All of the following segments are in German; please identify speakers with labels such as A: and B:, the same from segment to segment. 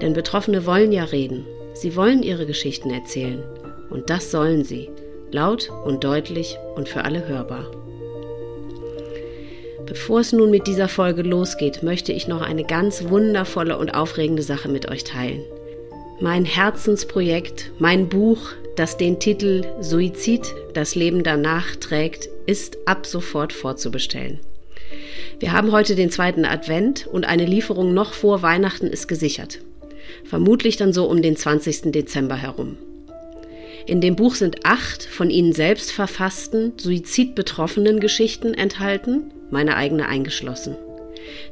A: denn Betroffene wollen ja reden. Sie wollen ihre Geschichten erzählen. Und das sollen sie. Laut und deutlich und für alle hörbar. Bevor es nun mit dieser Folge losgeht, möchte ich noch eine ganz wundervolle und aufregende Sache mit euch teilen. Mein Herzensprojekt, mein Buch, das den Titel Suizid, das Leben danach trägt, ist ab sofort vorzubestellen. Wir haben heute den zweiten Advent und eine Lieferung noch vor Weihnachten ist gesichert vermutlich dann so um den 20. Dezember herum. In dem Buch sind acht von ihnen selbst verfassten, suizidbetroffenen Geschichten enthalten, meine eigene eingeschlossen.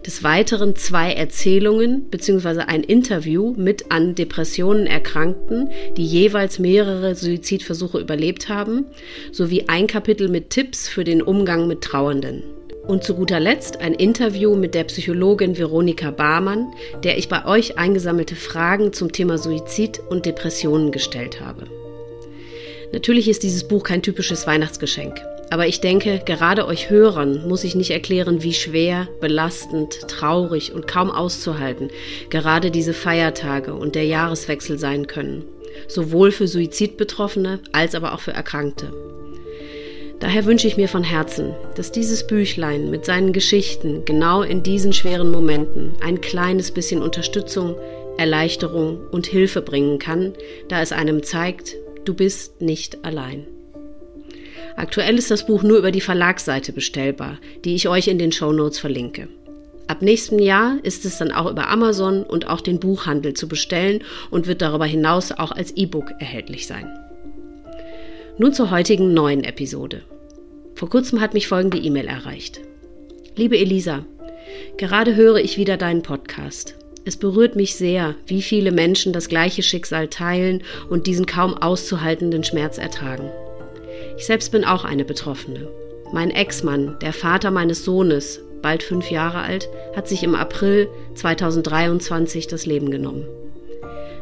A: Des Weiteren zwei Erzählungen bzw. ein Interview mit an Depressionen Erkrankten, die jeweils mehrere Suizidversuche überlebt haben, sowie ein Kapitel mit Tipps für den Umgang mit Trauernden. Und zu guter Letzt ein Interview mit der Psychologin Veronika Barmann, der ich bei euch eingesammelte Fragen zum Thema Suizid und Depressionen gestellt habe. Natürlich ist dieses Buch kein typisches Weihnachtsgeschenk, aber ich denke, gerade euch Hörern muss ich nicht erklären, wie schwer, belastend, traurig und kaum auszuhalten gerade diese Feiertage und der Jahreswechsel sein können, sowohl für Suizidbetroffene als aber auch für Erkrankte. Daher wünsche ich mir von Herzen, dass dieses Büchlein mit seinen Geschichten genau in diesen schweren Momenten ein kleines bisschen Unterstützung, Erleichterung und Hilfe bringen kann, da es einem zeigt, du bist nicht allein. Aktuell ist das Buch nur über die Verlagsseite bestellbar, die ich euch in den Show Notes verlinke. Ab nächstem Jahr ist es dann auch über Amazon und auch den Buchhandel zu bestellen und wird darüber hinaus auch als E-Book erhältlich sein. Nun zur heutigen neuen Episode. Vor kurzem hat mich folgende E-Mail erreicht. Liebe Elisa, gerade höre ich wieder deinen Podcast. Es berührt mich sehr, wie viele Menschen das gleiche Schicksal teilen und diesen kaum auszuhaltenden Schmerz ertragen. Ich selbst bin auch eine Betroffene. Mein Ex-Mann, der Vater meines Sohnes, bald fünf Jahre alt, hat sich im April 2023 das Leben genommen.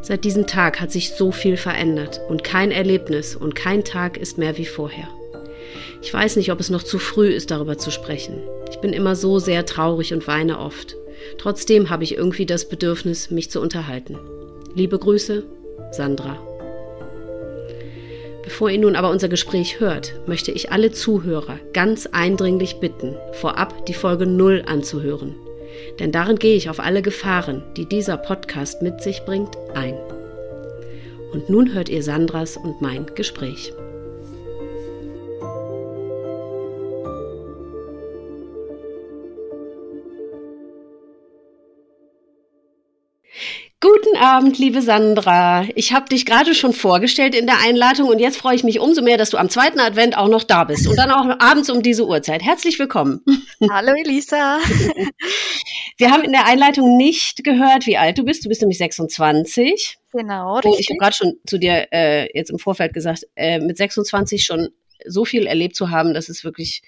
A: Seit diesem Tag hat sich so viel verändert und kein Erlebnis und kein Tag ist mehr wie vorher. Ich weiß nicht, ob es noch zu früh ist, darüber zu sprechen. Ich bin immer so sehr traurig und weine oft. Trotzdem habe ich irgendwie das Bedürfnis, mich zu unterhalten. Liebe Grüße, Sandra. Bevor ihr nun aber unser Gespräch hört, möchte ich alle Zuhörer ganz eindringlich bitten, vorab die Folge 0 anzuhören. Denn darin gehe ich auf alle Gefahren, die dieser Podcast mit sich bringt, ein. Und nun hört ihr Sandras und mein Gespräch. Abend, liebe Sandra. Ich habe dich gerade schon vorgestellt in der Einladung und jetzt freue ich mich umso mehr, dass du am zweiten Advent auch noch da bist und dann auch abends um diese Uhrzeit. Herzlich willkommen.
B: Hallo Elisa.
A: Wir haben in der Einleitung nicht gehört, wie alt du bist. Du bist nämlich 26.
B: Genau.
A: Richtig. ich habe gerade schon zu dir äh, jetzt im Vorfeld gesagt, äh, mit 26 schon so viel erlebt zu haben, dass es wirklich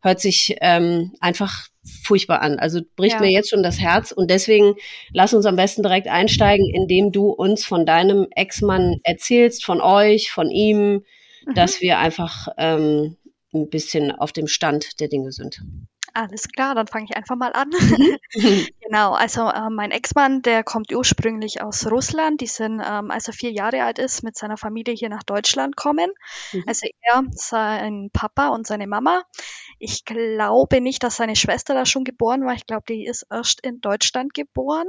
A: hört sich ähm, einfach furchtbar an. Also bricht ja. mir jetzt schon das Herz und deswegen lass uns am besten direkt einsteigen, indem du uns von deinem Ex-Mann erzählst, von euch, von ihm, mhm. dass wir einfach ähm, ein bisschen auf dem Stand der Dinge sind.
B: Alles klar, dann fange ich einfach mal an. Mhm. genau, also äh, mein Ex-Mann, der kommt ursprünglich aus Russland. Die sind, ähm, als er vier Jahre alt ist, mit seiner Familie hier nach Deutschland kommen. Mhm. Also er, sein Papa und seine Mama. Ich glaube nicht, dass seine Schwester da schon geboren war. Ich glaube, die ist erst in Deutschland geboren.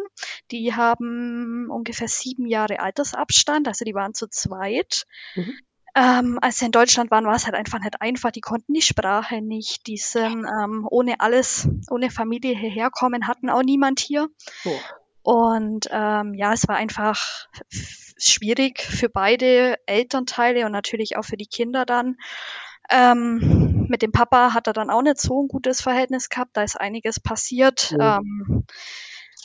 B: Die haben ungefähr sieben Jahre Altersabstand, also die waren zu zweit. Mhm. Ähm, als sie in Deutschland waren, war es halt einfach nicht einfach. Die konnten die Sprache nicht. Die sind ähm, ohne alles, ohne Familie hierher kommen, hatten auch niemand hier. Oh. Und ähm, ja, es war einfach schwierig für beide Elternteile und natürlich auch für die Kinder dann. Ähm, mit dem Papa hat er dann auch nicht so ein gutes Verhältnis gehabt. Da ist einiges passiert. Oh. Ähm,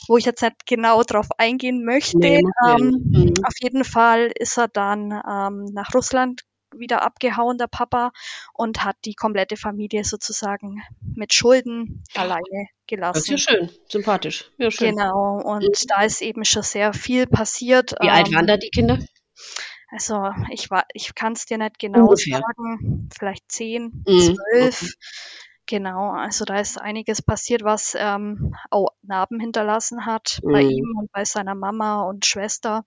B: wo ich jetzt nicht genau drauf eingehen möchte.
A: Nee,
B: ähm,
A: mhm.
B: Auf jeden Fall ist er dann ähm, nach Russland wieder abgehauen, der Papa, und hat die komplette Familie sozusagen mit Schulden alleine gelassen.
A: Das ist ja schön, sympathisch. Ja, schön.
B: Genau, und mhm. da ist eben schon sehr viel passiert.
A: Wie ähm, alt waren da die Kinder?
B: Also ich war, ich kann es dir nicht genau Ungefähr. sagen, vielleicht zehn, mhm. zwölf. Okay. Genau, also da ist einiges passiert, was ähm, auch Narben hinterlassen hat mhm. bei ihm und bei seiner Mama und Schwester.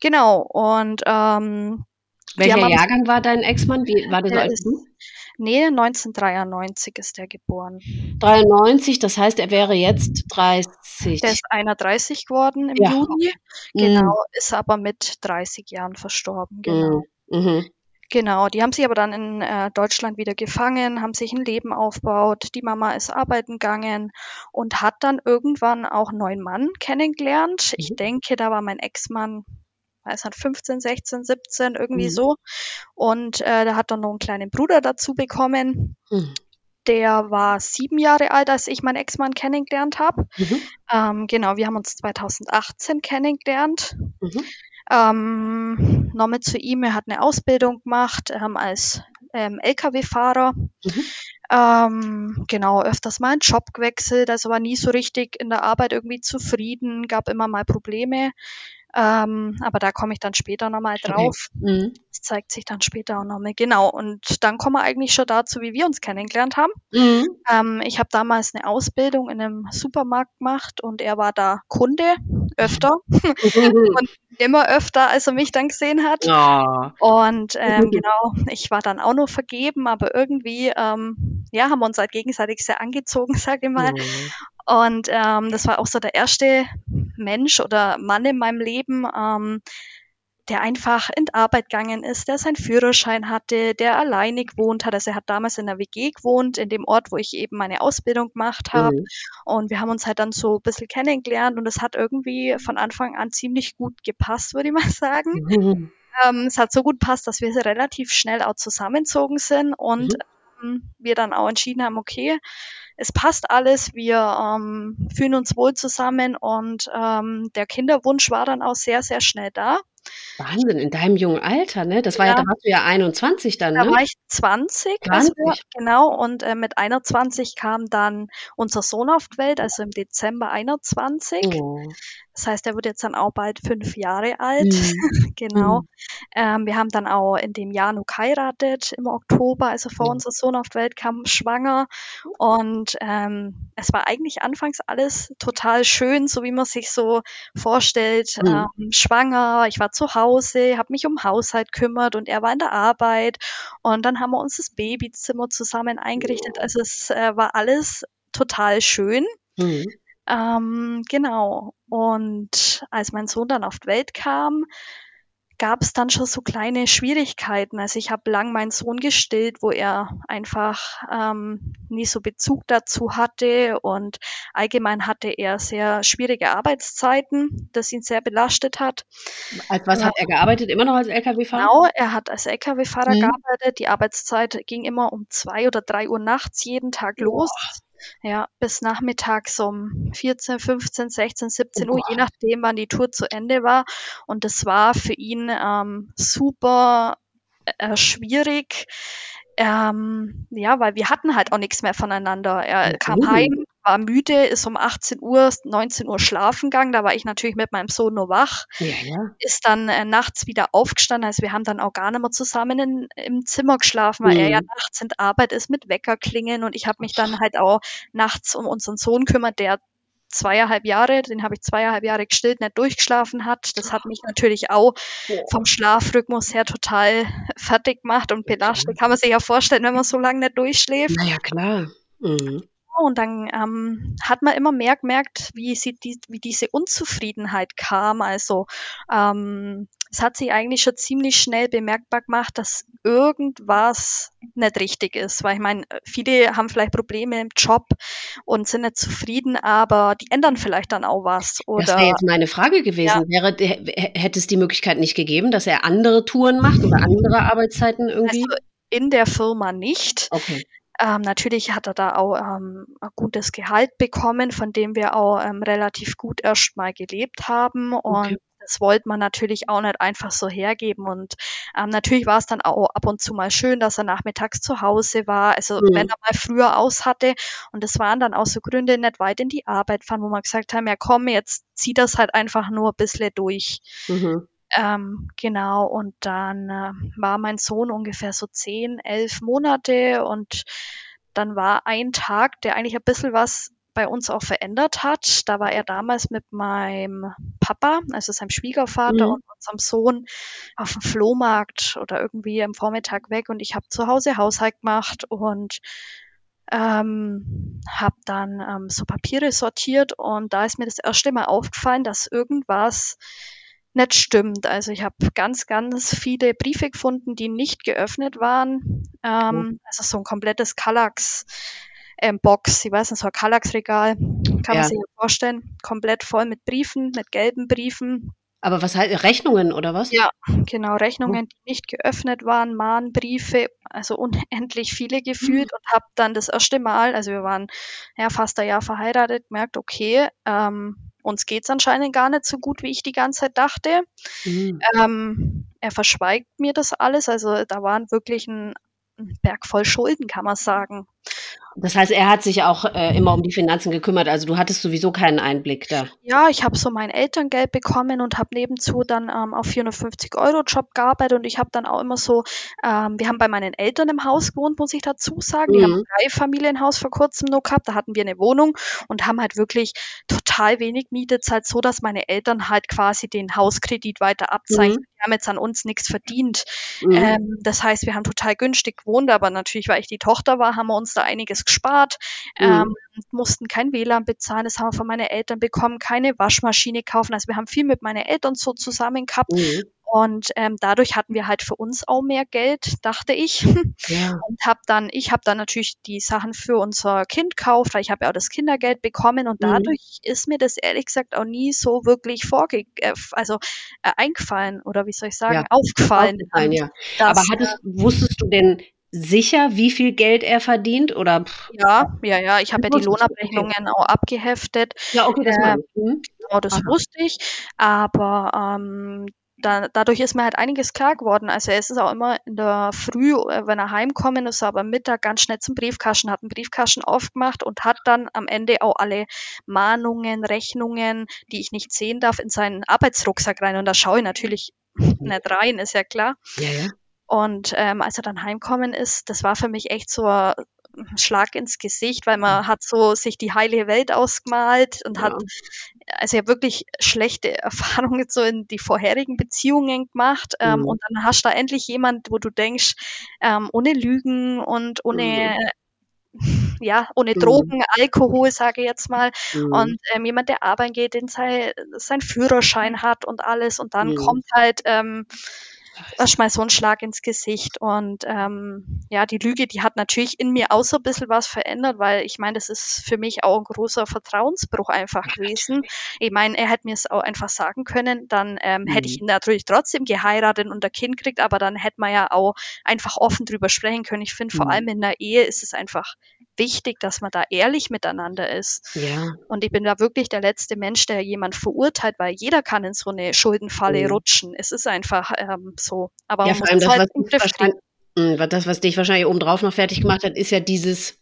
B: Genau, und ähm,
A: welcher Jahrgang war dein Ex-Mann? Wie war der so alt du?
B: Nee, 1993 ist er geboren.
A: 93, das heißt, er wäre jetzt 30.
B: Der ist 31 geworden im ja. Juni. Genau, mhm. ist aber mit 30 Jahren verstorben. Genau. Mhm. Genau, die haben sich aber dann in äh, Deutschland wieder gefangen, haben sich ein Leben aufgebaut. Die Mama ist arbeiten gegangen und hat dann irgendwann auch einen neuen Mann kennengelernt. Ich mhm. denke, da war mein Ex-Mann weiß nicht, 15, 16, 17, irgendwie mhm. so. Und äh, der hat dann noch einen kleinen Bruder dazu bekommen. Mhm. Der war sieben Jahre alt, als ich meinen Ex-Mann kennengelernt habe. Mhm. Ähm, genau, wir haben uns 2018 kennengelernt. Mhm. Ähm, nochmal zu ihm, er hat eine Ausbildung gemacht ähm, als ähm, Lkw-Fahrer. Mhm. Ähm, genau, öfters mal einen Job gewechselt, also war nie so richtig in der Arbeit irgendwie zufrieden, gab immer mal Probleme. Ähm, aber da komme ich dann später nochmal drauf. Okay. Mhm. Das zeigt sich dann später auch nochmal. Genau. Und dann kommen wir eigentlich schon dazu, wie wir uns kennengelernt haben. Mhm. Ähm, ich habe damals eine Ausbildung in einem Supermarkt gemacht und er war da Kunde öfter. und immer öfter, als er mich dann gesehen hat. Ja. Und ähm, genau, ich war dann auch nur vergeben, aber irgendwie, ähm, ja, haben wir uns halt gegenseitig sehr angezogen, sage ich mal. Mhm. Und ähm, das war auch so der erste Mensch oder Mann in meinem Leben, ähm, der einfach in die Arbeit gegangen ist, der seinen Führerschein hatte, der alleine gewohnt hat. Also er hat damals in der WG gewohnt, in dem Ort, wo ich eben meine Ausbildung gemacht habe. Mhm. Und wir haben uns halt dann so ein bisschen kennengelernt und es hat irgendwie von Anfang an ziemlich gut gepasst, würde ich mal sagen. Mhm. Ähm, es hat so gut passt, dass wir relativ schnell auch zusammenzogen sind und mhm. ähm, wir dann auch entschieden haben, okay, es passt alles, wir ähm, fühlen uns wohl zusammen und ähm, der Kinderwunsch war dann auch sehr, sehr schnell da.
A: Wahnsinn, in deinem jungen Alter, ne? Das war ja, ja da warst du ja 21 dann,
B: ne? Da war ich 20, 20. Also, genau, und äh, mit 21 kam dann unser Sohn auf die Welt, also im Dezember 21. Oh. Das heißt, er wird jetzt dann auch bald fünf Jahre alt. Mhm. genau. Mhm. Ähm, wir haben dann auch in dem Jahr noch geheiratet im Oktober, also vor mhm. unser Sohn auf die Welt kam, schwanger. Und ähm, es war eigentlich anfangs alles total schön, so wie man sich so vorstellt. Mhm. Ähm, schwanger, ich war zu Hause, habe mich um Haushalt kümmert und er war in der Arbeit. Und dann haben wir uns das Babyzimmer zusammen eingerichtet. Also es äh, war alles total schön. Mhm. Ähm, genau. Und als mein Sohn dann auf die Welt kam, gab es dann schon so kleine Schwierigkeiten. Also ich habe lang meinen Sohn gestillt, wo er einfach ähm, nie so Bezug dazu hatte und allgemein hatte er sehr schwierige Arbeitszeiten, das ihn sehr belastet hat.
A: Als was ja. hat er gearbeitet? Immer noch als Lkw-Fahrer?
B: Genau, er hat als Lkw-Fahrer mhm. gearbeitet. Die Arbeitszeit ging immer um zwei oder drei Uhr nachts jeden Tag los. Boah. Ja, bis nachmittags um 14, 15, 16, 17 Uhr, je nachdem, wann die Tour zu Ende war. Und das war für ihn ähm, super äh, schwierig. Ähm, ja, weil wir hatten halt auch nichts mehr voneinander. Er kam heim, war müde, ist um 18 Uhr, 19 Uhr schlafen gegangen. Da war ich natürlich mit meinem Sohn nur wach. Ja, ja. Ist dann äh, nachts wieder aufgestanden. Also wir haben dann auch gar nicht mehr zusammen in, im Zimmer geschlafen, weil mhm. er ja nachts in Arbeit ist mit Weckerklingen und ich habe mich dann halt auch nachts um unseren Sohn kümmert, der zweieinhalb Jahre, den habe ich zweieinhalb Jahre gestillt, nicht durchgeschlafen hat. Das hat mich natürlich auch vom Schlafrhythmus her total fertig gemacht und belastet. Kann man sich ja vorstellen, wenn man so lange nicht durchschläft.
A: Na ja, klar. Mhm.
B: Und dann ähm, hat man immer mehr gemerkt, wie, sie die, wie diese Unzufriedenheit kam. Also ähm, es hat sich eigentlich schon ziemlich schnell bemerkbar gemacht, dass irgendwas nicht richtig ist. Weil ich meine, viele haben vielleicht Probleme im Job und sind nicht zufrieden, aber die ändern vielleicht dann auch was. Oder,
A: das wäre jetzt meine Frage gewesen. Ja. Wäre, hätte es die Möglichkeit nicht gegeben, dass er andere Touren macht oder andere Arbeitszeiten irgendwie?
B: Also in der Firma nicht. Okay. Ähm, natürlich hat er da auch ähm, ein gutes Gehalt bekommen, von dem wir auch ähm, relativ gut erstmal gelebt haben. Und okay das wollte man natürlich auch nicht einfach so hergeben. Und ähm, natürlich war es dann auch ab und zu mal schön, dass er nachmittags zu Hause war. Also mhm. wenn er mal früher aus hatte. Und das waren dann auch so Gründe, nicht weit in die Arbeit fahren, wo man gesagt haben, ja komm, jetzt zieh das halt einfach nur ein bisschen durch. Mhm. Ähm, genau, und dann äh, war mein Sohn ungefähr so zehn, elf Monate und dann war ein Tag, der eigentlich ein bisschen was bei uns auch verändert hat. Da war er damals mit meinem Papa, also seinem Schwiegervater mhm. und unserem Sohn auf dem Flohmarkt oder irgendwie am Vormittag weg und ich habe zu Hause Haushalt gemacht und ähm, habe dann ähm, so Papiere sortiert und da ist mir das erste Mal aufgefallen, dass irgendwas nicht stimmt. Also ich habe ganz, ganz viele Briefe gefunden, die nicht geöffnet waren. Ähm, mhm. Also so ein komplettes Kallax ähm, Box, ich weiß nicht, so ein Kallax-Regal, kann ja. man sich vorstellen, komplett voll mit Briefen, mit gelben Briefen.
A: Aber was halt Rechnungen oder was?
B: Ja, genau, Rechnungen, die nicht geöffnet waren, Mahnbriefe, also unendlich viele gefühlt mhm. und habe dann das erste Mal, also wir waren ja fast ein Jahr verheiratet, gemerkt, okay, ähm, uns geht's anscheinend gar nicht so gut, wie ich die ganze Zeit dachte. Mhm. Ähm, er verschweigt mir das alles, also da waren wirklich ein, ein Berg voll Schulden, kann man sagen.
A: Das heißt, er hat sich auch äh, immer um die Finanzen gekümmert. Also du hattest sowieso keinen Einblick da.
B: Ja, ich habe so mein Elterngeld bekommen und habe nebenzu dann ähm, auf 450 Euro Job gearbeitet und ich habe dann auch immer so, ähm, wir haben bei meinen Eltern im Haus gewohnt, muss ich dazu sagen. Mhm. Die haben ein drei Familienhaus vor kurzem noch gehabt. Da hatten wir eine Wohnung und haben halt wirklich total wenig Miete zahlt, so dass meine Eltern halt quasi den Hauskredit weiter abzeichnen. Mhm. Die haben jetzt an uns nichts verdient. Mhm. Ähm, das heißt, wir haben total günstig gewohnt, aber natürlich, weil ich die Tochter war, haben wir uns da einiges gespart, mhm. ähm, mussten kein WLAN bezahlen, das haben wir von meinen Eltern bekommen, keine Waschmaschine kaufen. Also wir haben viel mit meinen Eltern so zusammen gehabt. Mhm. Und ähm, dadurch hatten wir halt für uns auch mehr Geld, dachte ich. Ja. Und habe dann, ich habe dann natürlich die Sachen für unser Kind gekauft, weil ich habe ja auch das Kindergeld bekommen und mhm. dadurch ist mir das ehrlich gesagt auch nie so wirklich vorge äh, also äh, eingefallen oder wie soll ich sagen, ja. aufgefallen. aufgefallen
A: ja. Aber hattest, wusstest du denn sicher, wie viel Geld er verdient? Oder
B: ja, ja, ja. Ich habe ja die Lohnabrechnungen auch abgeheftet. Ja, okay, das äh, mhm. Genau, das Aha. wusste ich. Aber ähm, da, dadurch ist mir halt einiges klar geworden. Also es ist auch immer in der Früh, äh, wenn er heimkommen ist, aber Mittag ganz schnell zum Briefkasten, hat einen Briefkasten aufgemacht und hat dann am Ende auch alle Mahnungen, Rechnungen, die ich nicht sehen darf, in seinen Arbeitsrucksack rein. Und da schaue ich natürlich nicht rein, ist ja klar. Ja, ja. Und ähm, als er dann heimkommen ist, das war für mich echt so ein Schlag ins Gesicht, weil man hat so sich die heile Welt ausgemalt und ja. hat also ja wirklich schlechte Erfahrungen so in die vorherigen Beziehungen gemacht. Ähm, mhm. Und dann hast du da endlich jemand, wo du denkst, ähm, ohne Lügen und ohne mhm. ja, ohne mhm. Drogen, Alkohol, sage ich jetzt mal. Mhm. Und ähm, jemand, der arbeiten geht, den sein, sein Führerschein hat und alles. Und dann mhm. kommt halt ähm, erstmal so ein Schlag ins Gesicht. Und ähm, ja, die Lüge, die hat natürlich in mir auch so ein bisschen was verändert, weil ich meine, das ist für mich auch ein großer Vertrauensbruch einfach gewesen. Ich meine, er hätte mir es auch einfach sagen können, dann ähm, mhm. hätte ich mhm. ihn natürlich trotzdem geheiratet und ein Kind kriegt, aber dann hätte man ja auch einfach offen drüber sprechen können. Ich finde, mhm. vor allem in der Ehe ist es einfach wichtig, dass man da ehrlich miteinander ist. Ja. Und ich bin da wirklich der letzte Mensch, der jemand verurteilt, weil jeder kann in so eine Schuldenfalle mhm. rutschen. Es ist einfach ähm, so. Aber ja, man muss
A: das, halt was, hm, das, was dich wahrscheinlich obendrauf noch fertig gemacht hat, ist ja dieses,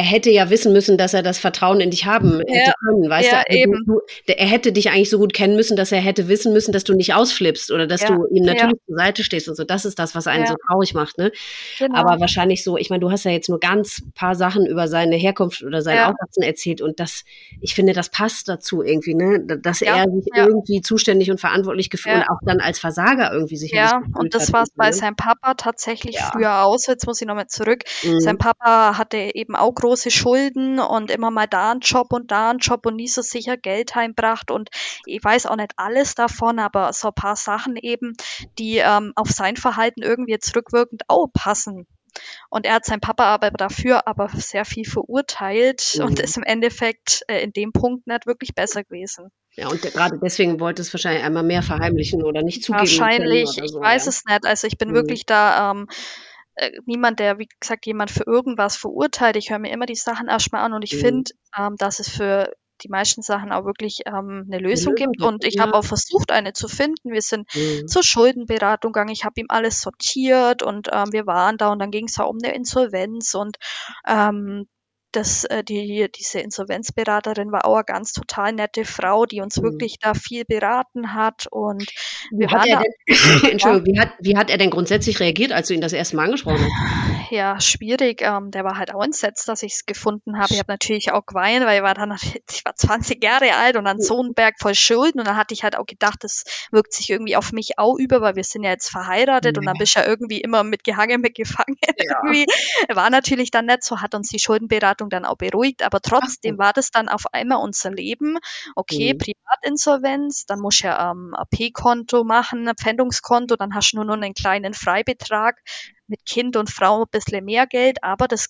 A: er hätte ja wissen müssen, dass er das Vertrauen in dich haben ja, hätte können, weißt ja, du? Also eben. Du, Er hätte dich eigentlich so gut kennen müssen, dass er hätte wissen müssen, dass du nicht ausflippst oder dass ja, du ihm natürlich zur Seite stehst und so. Das ist das, was einen so traurig macht, ne? Genau. Aber wahrscheinlich so, ich meine, du hast ja jetzt nur ganz paar Sachen über seine Herkunft oder sein Aufwachsen erzählt und das, ich finde, das passt dazu irgendwie, ne? Dass er sich irgendwie zuständig und verantwortlich gefühlt und auch dann als Versager irgendwie sich
B: Ja, und das war es bei ne? seinem Papa tatsächlich früher aus. Jetzt muss ich nochmal zurück. Mhm. Sein Papa hatte eben auch große Schulden und immer mal da ein Job und da ein Job und nie so sicher Geld heimbracht und ich weiß auch nicht alles davon, aber so ein paar Sachen eben, die ähm, auf sein Verhalten irgendwie jetzt rückwirkend auch passen. Und er hat seinen Papa aber dafür aber sehr viel verurteilt mhm. und ist im Endeffekt äh, in dem Punkt nicht wirklich besser gewesen.
A: Ja, und gerade deswegen wollte es wahrscheinlich einmal mehr verheimlichen oder nicht zugeben.
B: Wahrscheinlich, so, ich weiß ja. es nicht. Also ich bin mhm. wirklich da ähm, äh, niemand, der, wie gesagt, jemand für irgendwas verurteilt. Ich höre mir immer die Sachen erstmal an und ich mhm. finde, ähm, dass es für die meisten Sachen auch wirklich ähm, eine Lösung gibt. Und ich ja. habe auch versucht, eine zu finden. Wir sind mhm. zur Schuldenberatung gegangen. Ich habe ihm alles sortiert und ähm, wir waren da und dann ging es auch um eine Insolvenz und ähm, das, äh, die, diese Insolvenzberaterin war auch eine ganz total nette Frau, die uns mhm. wirklich da viel beraten hat. Und
A: wie hat, er denn, Entschuldigung, wie, hat, wie hat er denn grundsätzlich reagiert, als du ihn das erste Mal angesprochen hast?
B: Ja, schwierig. Ähm, der war halt auch entsetzt, dass ich es gefunden habe. Ich habe natürlich auch geweint, weil ich war dann, ich war 20 Jahre alt und dann so ein Berg voll Schulden. Und dann hatte ich halt auch gedacht, das wirkt sich irgendwie auf mich auch über, weil wir sind ja jetzt verheiratet ja. und dann bist du ja irgendwie immer mit gehangen, mit gefangen. Ja. War natürlich dann nicht so, hat uns die Schuldenberatung Beratung dann auch beruhigt, aber trotzdem war das dann auf einmal unser Leben. Okay, mhm. Privatinsolvenz, dann musst du ja ähm, ein P-Konto machen, ein Pfändungskonto, dann hast du nur noch einen kleinen Freibetrag mit Kind und Frau ein bisschen mehr Geld, aber das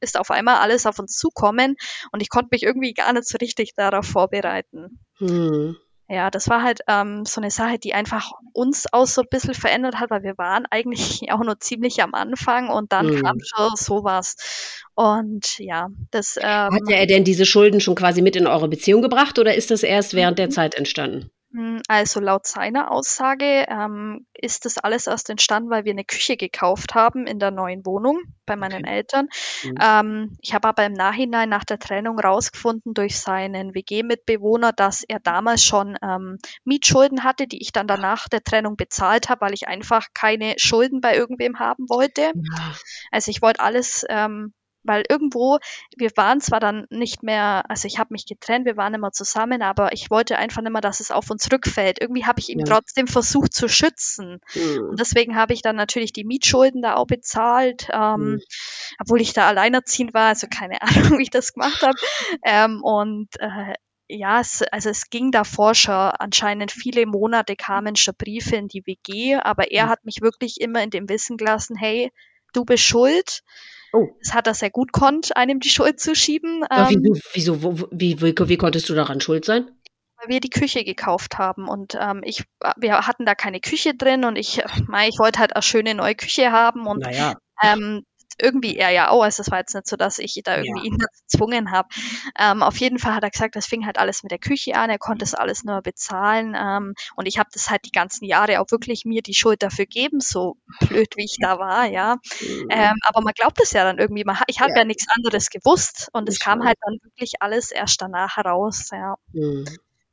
B: ist auf einmal alles auf uns zukommen und ich konnte mich irgendwie gar nicht so richtig darauf vorbereiten. Mhm. Ja, das war halt ähm, so eine Sache, die einfach uns auch so ein bisschen verändert hat, weil wir waren eigentlich auch nur ziemlich am Anfang und dann mhm. kam schon sowas. Und ja, das. Ähm,
A: Hat er denn diese Schulden schon quasi mit in eure Beziehung gebracht oder ist das erst während der mhm. Zeit entstanden?
B: Hm, also laut seiner Aussage ähm, ist das alles erst entstanden, weil wir eine Küche gekauft haben in der neuen Wohnung bei meinen okay. Eltern. Mhm. Ähm, ich habe aber im Nachhinein nach der Trennung rausgefunden durch seinen WG-Mitbewohner, dass er damals schon ähm, Mietschulden hatte, die ich dann danach der Trennung bezahlt habe, weil ich einfach keine Schulden bei irgendwem haben wollte. Ja. Also ich wollte alles ähm, weil irgendwo, wir waren zwar dann nicht mehr, also ich habe mich getrennt, wir waren immer zusammen, aber ich wollte einfach nicht mehr, dass es auf uns rückfällt. Irgendwie habe ich ihn ja. trotzdem versucht zu schützen. Mhm. Und deswegen habe ich dann natürlich die Mietschulden da auch bezahlt, ähm, mhm. obwohl ich da alleinerziehend war, also keine Ahnung, wie ich das gemacht habe. Ähm, und äh, ja, es, also es ging davor schon anscheinend viele Monate kamen schon Briefe in die WG, aber er mhm. hat mich wirklich immer in dem Wissen gelassen, hey, du bist schuld Oh. Das hat er sehr gut konnt, einem die Schuld zu schieben.
A: Ja, ähm, wieso wo, wie, wie, wie konntest du daran schuld sein?
B: Weil wir die Küche gekauft haben und ähm, ich, wir hatten da keine Küche drin und ich, ich wollte halt eine schöne neue Küche haben und naja. ähm, irgendwie er ja auch. Also es war jetzt nicht so, dass ich da irgendwie ja. ihn gezwungen habe. Ähm, auf jeden Fall hat er gesagt, das fing halt alles mit der Küche an. Er konnte es alles nur bezahlen. Ähm, und ich habe das halt die ganzen Jahre auch wirklich mir die Schuld dafür geben, so blöd wie ich da war, ja. Mhm. Ähm, aber man glaubt es ja dann irgendwie. Man, ich habe ja. ja nichts anderes gewusst und es kam halt dann wirklich alles erst danach heraus, ja. Mhm.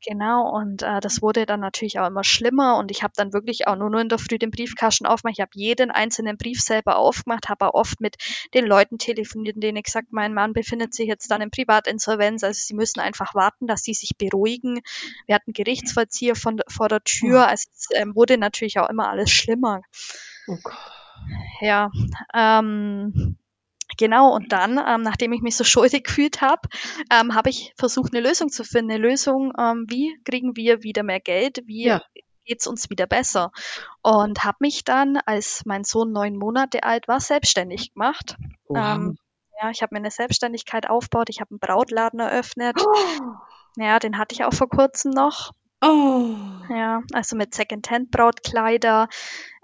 B: Genau, und äh, das wurde dann natürlich auch immer schlimmer und ich habe dann wirklich auch nur, nur in der Früh den Briefkasten aufgemacht. Ich habe jeden einzelnen Brief selber aufgemacht, habe auch oft mit den Leuten telefoniert, denen ich gesagt, mein Mann befindet sich jetzt dann in Privatinsolvenz, also sie müssen einfach warten, dass sie sich beruhigen. Wir hatten Gerichtsvollzieher von, vor der Tür, oh. also es ähm, wurde natürlich auch immer alles schlimmer. Oh ja, ähm, Genau, und dann, ähm, nachdem ich mich so schuldig gefühlt habe, ähm, habe ich versucht, eine Lösung zu finden. Eine Lösung, ähm, wie kriegen wir wieder mehr Geld, wie ja. geht's uns wieder besser. Und habe mich dann, als mein Sohn neun Monate alt war, selbstständig gemacht. Ähm, ja, ich habe mir eine Selbstständigkeit aufgebaut, ich habe einen Brautladen eröffnet. Oh. Ja, den hatte ich auch vor kurzem noch. Oh. Ja, also mit Secondhand-Brautkleider,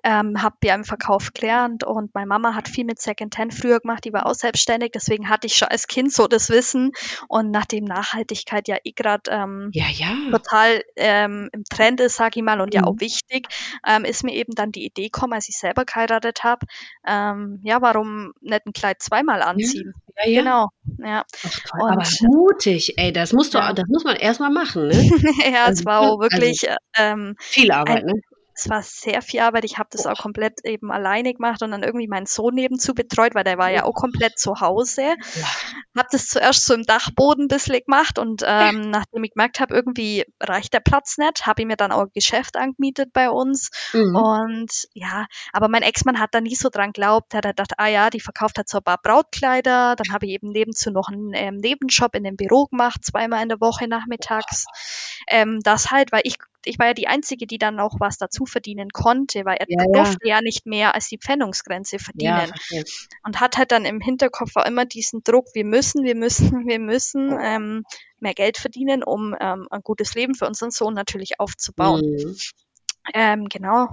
B: ähm, habe ja im Verkauf gelernt und meine Mama hat viel mit Secondhand früher gemacht, die war auch selbstständig, deswegen hatte ich schon als Kind so das Wissen und nachdem Nachhaltigkeit ja eh gerade ähm, ja, ja. total ähm, im Trend ist, sage ich mal, und mhm. ja auch wichtig, ähm, ist mir eben dann die Idee gekommen, als ich selber geheiratet habe, ähm, ja, warum nicht ein Kleid zweimal anziehen? Ja, ja. Genau, ja.
A: Ach, und, aber mutig, ey, das musst du, ja. das muss man erstmal machen, ne?
B: ja, es also, war auch wirklich also, ähm,
A: viel Arbeit, ein, ne?
B: Es war sehr viel Arbeit. Ich habe das auch komplett eben alleine gemacht und dann irgendwie meinen Sohn nebenzu betreut, weil der war ja auch komplett zu Hause. Ja. Habe das zuerst so im Dachboden ein bisschen gemacht und ähm, nachdem ich gemerkt habe, irgendwie reicht der Platz nicht, habe ich mir dann auch ein Geschäft angemietet bei uns. Mhm. Und ja, aber mein Ex-Mann hat da nie so dran geglaubt. Er hat gedacht, ah ja, die verkauft halt so ein paar Brautkleider. Dann habe ich eben nebenzu noch einen ähm, Nebenjob in dem Büro gemacht, zweimal in der Woche nachmittags. Ähm, das halt, weil ich ich war ja die Einzige, die dann noch was dazu verdienen konnte, weil er ja, durfte ja. ja nicht mehr als die Pfändungsgrenze verdienen. Ja, und hat halt dann im Hinterkopf auch immer diesen Druck, wir müssen, wir müssen, wir müssen ähm, mehr Geld verdienen, um ähm, ein gutes Leben für unseren Sohn natürlich aufzubauen. Mhm. Ähm, genau.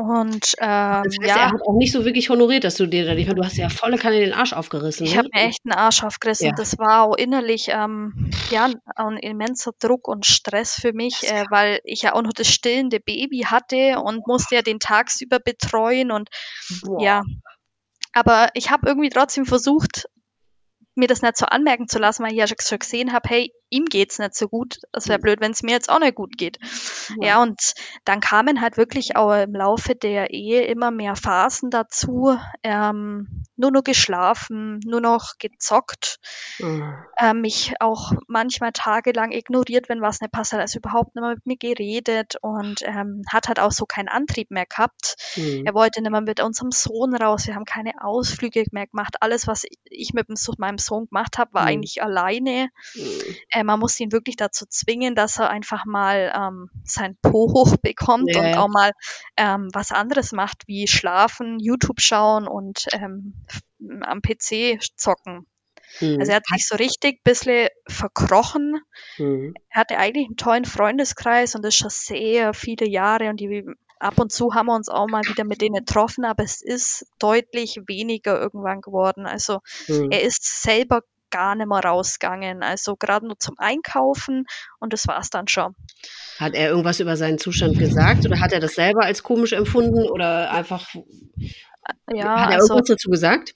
B: Und ähm, das heißt,
A: ja, er hat auch nicht so wirklich honoriert, dass du dir da nicht, du hast ja volle Kanne den Arsch aufgerissen.
B: Ich ne? habe mir echt einen Arsch aufgerissen. Ja. Das war auch innerlich ähm, ja ein immenser Druck und Stress für mich, äh, weil ich ja auch noch das stillende Baby hatte und musste ja den tagsüber betreuen und Boah. ja. Aber ich habe irgendwie trotzdem versucht, mir das nicht so anmerken zu lassen, weil ich ja schon gesehen habe, hey, ihm geht's nicht so gut. Das wäre mhm. blöd, wenn es mir jetzt auch nicht gut geht. Ja. ja. und dann kamen halt wirklich auch im Laufe der Ehe immer mehr Phasen dazu. Ähm, nur noch geschlafen, nur noch gezockt, mhm. äh, mich auch manchmal tagelang ignoriert, wenn was nicht passt, hat also überhaupt nicht mehr mit mir geredet und ähm, hat halt auch so keinen Antrieb mehr gehabt. Mhm. Er wollte nicht mehr mit unserem Sohn raus, wir haben keine Ausflüge mehr gemacht. Alles, was ich mit meinem Sohn gemacht habe, war mhm. eigentlich alleine. Mhm. Äh, man muss ihn wirklich dazu zwingen, dass er einfach mal ähm, sein Po hochbekommt ja. und auch mal ähm, was anderes macht, wie schlafen, YouTube schauen und ähm, am PC zocken. Mhm. Also er hat sich so richtig ein bisschen verkrochen. Mhm. Er hatte eigentlich einen tollen Freundeskreis und das schon sehr viele Jahre und die ab und zu haben wir uns auch mal wieder mit denen getroffen, aber es ist deutlich weniger irgendwann geworden. Also mhm. er ist selber gar nicht mehr rausgegangen. Also gerade nur zum Einkaufen und das war es dann schon.
A: Hat er irgendwas über seinen Zustand gesagt oder hat er das selber als komisch empfunden oder einfach ja, hat er also, irgendwas dazu gesagt?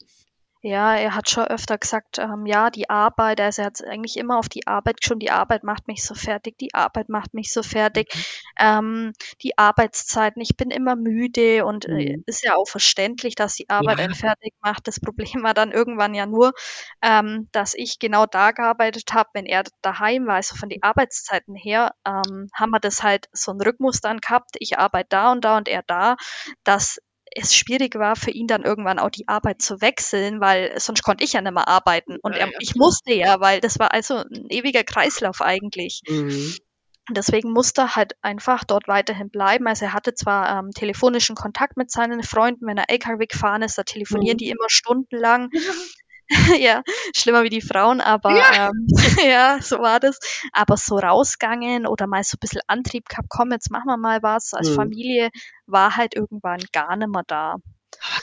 B: Ja, er hat schon öfter gesagt, ähm, ja, die Arbeit, also er hat eigentlich immer auf die Arbeit schon, die Arbeit macht mich so fertig, die Arbeit macht mich so fertig, mhm. ähm, die Arbeitszeiten, ich bin immer müde und äh, mhm. ist ja auch verständlich, dass die Arbeit ja. einen fertig macht. Das Problem war dann irgendwann ja nur, ähm, dass ich genau da gearbeitet habe, wenn er daheim war, also von den Arbeitszeiten her, ähm, haben wir das halt so ein Rhythmus dann gehabt, ich arbeite da und da und er da, dass es schwierig war für ihn dann irgendwann auch die Arbeit zu wechseln, weil sonst konnte ich ja nicht mehr arbeiten. Und er, ich musste ja, weil das war also ein ewiger Kreislauf eigentlich. Mhm. Und deswegen musste er halt einfach dort weiterhin bleiben. Also er hatte zwar ähm, telefonischen Kontakt mit seinen Freunden, wenn er LKW gefahren ist, da telefonieren mhm. die immer stundenlang. ja, schlimmer wie die Frauen, aber ja. Ähm, ja, so war das. Aber so rausgegangen oder mal so ein bisschen Antrieb gehabt, komm, jetzt machen wir mal was als mhm. Familie, war halt irgendwann gar nicht mehr da.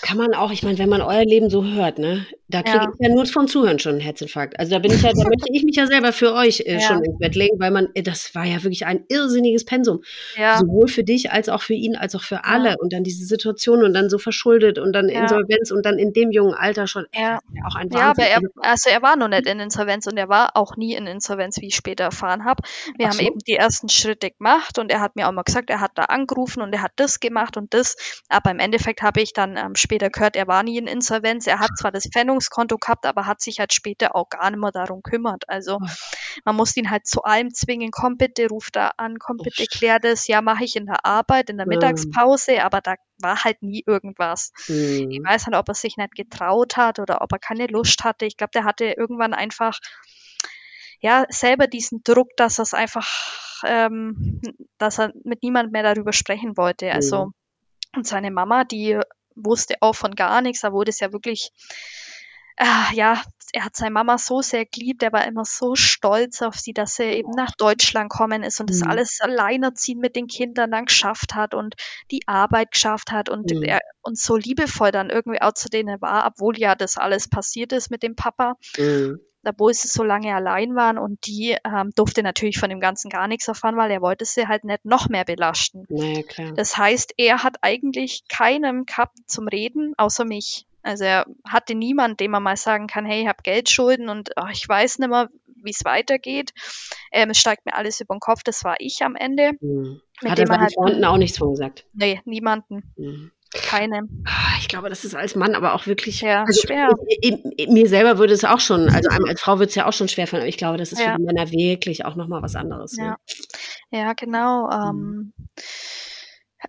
A: Kann man auch, ich meine, wenn man euer Leben so hört, ne, da kriege ja. ich ja nur vom Zuhören schon einen Herzinfarkt. Also da bin ich ja, da möchte ich mich ja selber für euch äh, ja. schon ins Bett legen, weil man, äh, das war ja wirklich ein irrsinniges Pensum. Ja. Sowohl für dich als auch für ihn, als auch für alle. Und dann diese Situation und dann so verschuldet und dann Insolvenz und dann in dem jungen Alter schon.
B: Ja. auch ein Wahnsinn. Ja, aber er, also er war noch nicht in Insolvenz und er war auch nie in Insolvenz, wie ich später erfahren habe. Wir Ach haben so. eben die ersten Schritte gemacht und er hat mir auch mal gesagt, er hat da angerufen und er hat das gemacht und das. Aber im Endeffekt habe ich dann ähm, später gehört, er war nie in Insolvenz. Er hat zwar das Pfändungskonto gehabt, aber hat sich halt später auch gar nicht mehr darum kümmert. Also man muss ihn halt zu allem zwingen, komm bitte, ruf da an, komm bitte, klär das. Ja, mache ich in der Arbeit, in der Mittagspause, aber da war halt nie irgendwas. Mhm. Ich weiß halt, ob er sich nicht getraut hat oder ob er keine Lust hatte. Ich glaube, der hatte irgendwann einfach ja selber diesen Druck, dass er es einfach, ähm, dass er mit niemand mehr darüber sprechen wollte. Also mhm. und seine Mama, die wusste auch von gar nichts. Da wurde es ja wirklich, äh, ja, er hat seine Mama so sehr geliebt, er war immer so stolz auf sie, dass er eben nach Deutschland kommen ist und mhm. das alles alleinerziehend mit den Kindern dann geschafft hat und die Arbeit geschafft hat und mhm. er und so liebevoll dann irgendwie auch zu denen war, obwohl ja das alles passiert ist mit dem Papa. Mhm obwohl sie so lange allein waren und die ähm, durfte natürlich von dem Ganzen gar nichts erfahren, weil er wollte sie halt nicht noch mehr belasten.
A: Naja, klar.
B: Das heißt, er hat eigentlich keinem gehabt zum Reden, außer mich. Also er hatte niemanden, dem man mal sagen kann, hey, ich habe Geldschulden und ach, ich weiß nicht mehr, wie es weitergeht. Ähm, es steigt mir alles über den Kopf. Das war ich am Ende.
A: Mhm. Hat er seinen halt, Freunden auch nichts von gesagt?
B: Nee, niemanden. Mhm. Keine.
A: Ah, ich glaube, das ist als Mann aber auch wirklich
B: ja, also, schwer.
A: Ich, ich, mir selber würde es auch schon, also als Frau würde es ja auch schon schwer fallen, aber ich glaube, das ist ja. für die Männer wirklich auch nochmal was anderes.
B: Ja, ne? ja genau. Ähm,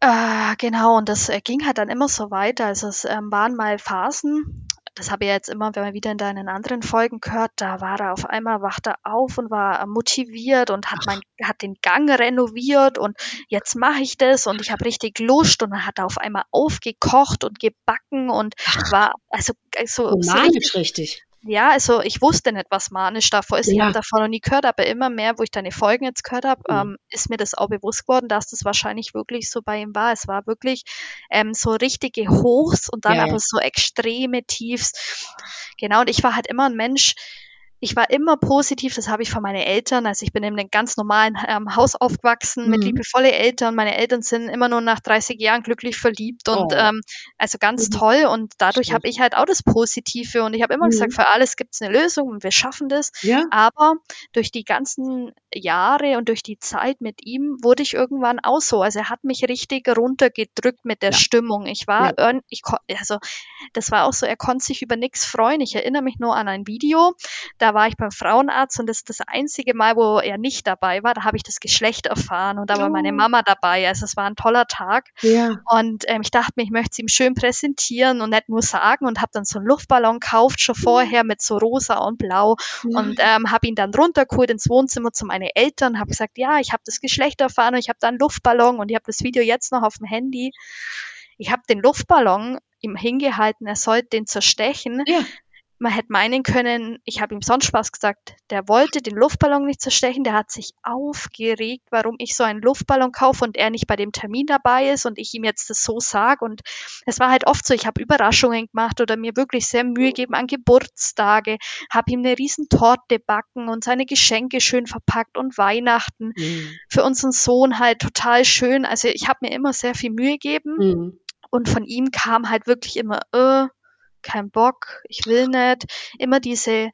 B: äh, genau, und das äh, ging halt dann immer so weiter. Also es ähm, waren mal Phasen, das habe ich jetzt immer, wenn man wieder in deinen anderen Folgen gehört, da war er auf einmal, wacht er auf und war motiviert und hat mein, hat den Gang renoviert und jetzt mache ich das und ich habe richtig Lust und dann hat er auf einmal aufgekocht und gebacken und war also, also
A: so richtig. richtig.
B: Ja, also ich wusste nicht, was manisch davor ist. Ich
A: Ja.
B: habe davon noch nie gehört, aber immer mehr, wo ich deine Folgen jetzt gehört habe,
A: Mhm.
B: ähm, ist mir das auch bewusst geworden, dass das wahrscheinlich wirklich so bei ihm war. Es war wirklich ähm, so richtige Hochs und dann
A: Ja, ja.
B: aber so extreme Tiefs. Genau, und ich war halt immer ein Mensch, ich war immer positiv, das habe ich von meinen Eltern. Also ich bin in einem ganz normalen ähm, Haus aufgewachsen mit
A: Mhm.
B: liebevolle Eltern. Meine Eltern sind immer nur nach 30 Jahren glücklich verliebt und
A: Oh.
B: ähm, also ganz
A: Mhm.
B: toll. Und dadurch habe ich halt auch das Positive und ich habe immer
A: Mhm.
B: gesagt, für alles gibt es eine Lösung und wir schaffen das.
A: Ja.
B: Aber durch die ganzen Jahre und durch die Zeit mit ihm wurde ich irgendwann auch so. Also er hat mich richtig runtergedrückt mit der
A: Ja.
B: Stimmung. Ich war,
A: Ja.
B: ich, also das war auch so, er konnte sich über nichts freuen. Ich erinnere mich nur an ein Video, da war ich beim Frauenarzt und das ist das einzige Mal, wo er nicht dabei war. Da habe ich das Geschlecht erfahren und da war meine
A: Oh.
B: Mama dabei. Also es war ein toller Tag.
A: Ja.
B: Und ähm, ich dachte mir, ich möchte es ihm schön präsentieren und nicht nur sagen und habe dann so einen Luftballon gekauft, schon vorher mit so rosa und blau und ähm, habe ihn dann runtergeholt ins Wohnzimmer zu meinen Eltern, habe gesagt, ja, ich habe das Geschlecht erfahren und ich habe da einen Luftballon und ich habe das Video jetzt noch auf dem Handy. Ich habe den Luftballon ihm hingehalten, er sollte den zerstechen.
A: Ja.
B: Man hätte meinen können, ich habe ihm sonst Spaß gesagt, der wollte den Luftballon nicht zerstechen, der hat sich aufgeregt, warum ich so einen Luftballon kaufe und er nicht bei dem Termin dabei ist und ich ihm jetzt das so sage. Und es war halt oft so, ich habe Überraschungen gemacht oder mir wirklich sehr Mühe gegeben an Geburtstage, habe ihm eine riesen Torte backen und seine Geschenke schön verpackt und Weihnachten
A: Mhm.
B: für unseren Sohn halt total schön. Also ich habe mir immer sehr viel Mühe gegeben
A: Mhm.
B: und von ihm kam halt wirklich immer, äh, kein Bock, ich will nicht. Immer diese